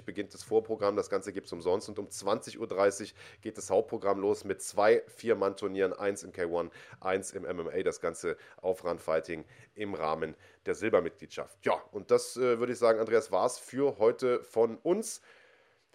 Uhr beginnt das Vorprogramm. Das Ganze gibt es umsonst und um 20.30 Uhr geht das Hauptprogramm los mit zwei Vier-Mann-Turnieren, eins im K1, eins im MMA. Das Ganze auf Run Fighting im Rahmen der Silbermitgliedschaft. Ja, und das äh, würde ich sagen, Andreas, war es für heute von uns.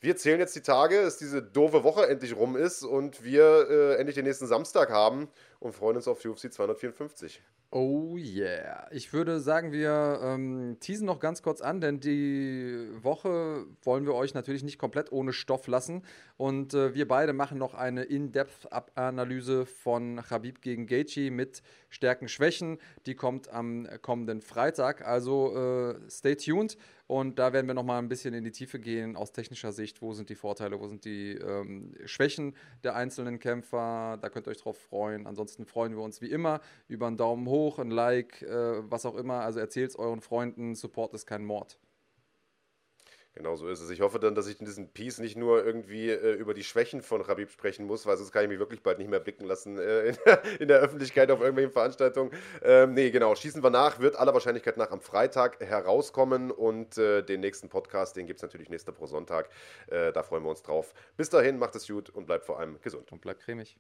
Wir zählen jetzt die Tage, dass diese doofe Woche endlich rum ist und wir äh, endlich den nächsten Samstag haben und freuen uns auf UFC 254. Oh yeah. Ich würde sagen, wir ähm, teasen noch ganz kurz an, denn die Woche wollen wir euch natürlich nicht komplett ohne Stoff lassen. Und äh, wir beide machen noch eine In-Depth-Analyse von Khabib gegen Gaethje mit Stärken, Schwächen. Die kommt am kommenden Freitag. Also äh, stay tuned. Und da werden wir nochmal ein bisschen in die Tiefe gehen aus technischer Sicht. Wo sind die Vorteile, wo sind die ähm, Schwächen der einzelnen Kämpfer? Da könnt ihr euch drauf freuen. Ansonsten freuen wir uns wie immer über einen Daumen hoch, ein Like, äh, was auch immer. Also erzählt es euren Freunden. Support ist kein Mord. Genau so ist es. Ich hoffe dann, dass ich in diesem Piece nicht nur irgendwie äh, über die Schwächen von Rabib sprechen muss, weil sonst kann ich mich wirklich bald nicht mehr blicken lassen äh, in, der, [LAUGHS] in, der, Öffentlichkeit auf irgendwelchen Veranstaltungen. Ähm, nee, genau. Schießen wir nach, wird aller Wahrscheinlichkeit nach am Freitag herauskommen und äh, den nächsten Podcast, den gibt es natürlich nächste pro Sonntag. Äh, da freuen wir uns drauf. Bis dahin, macht es gut und bleibt vor allem gesund. Und bleibt cremig.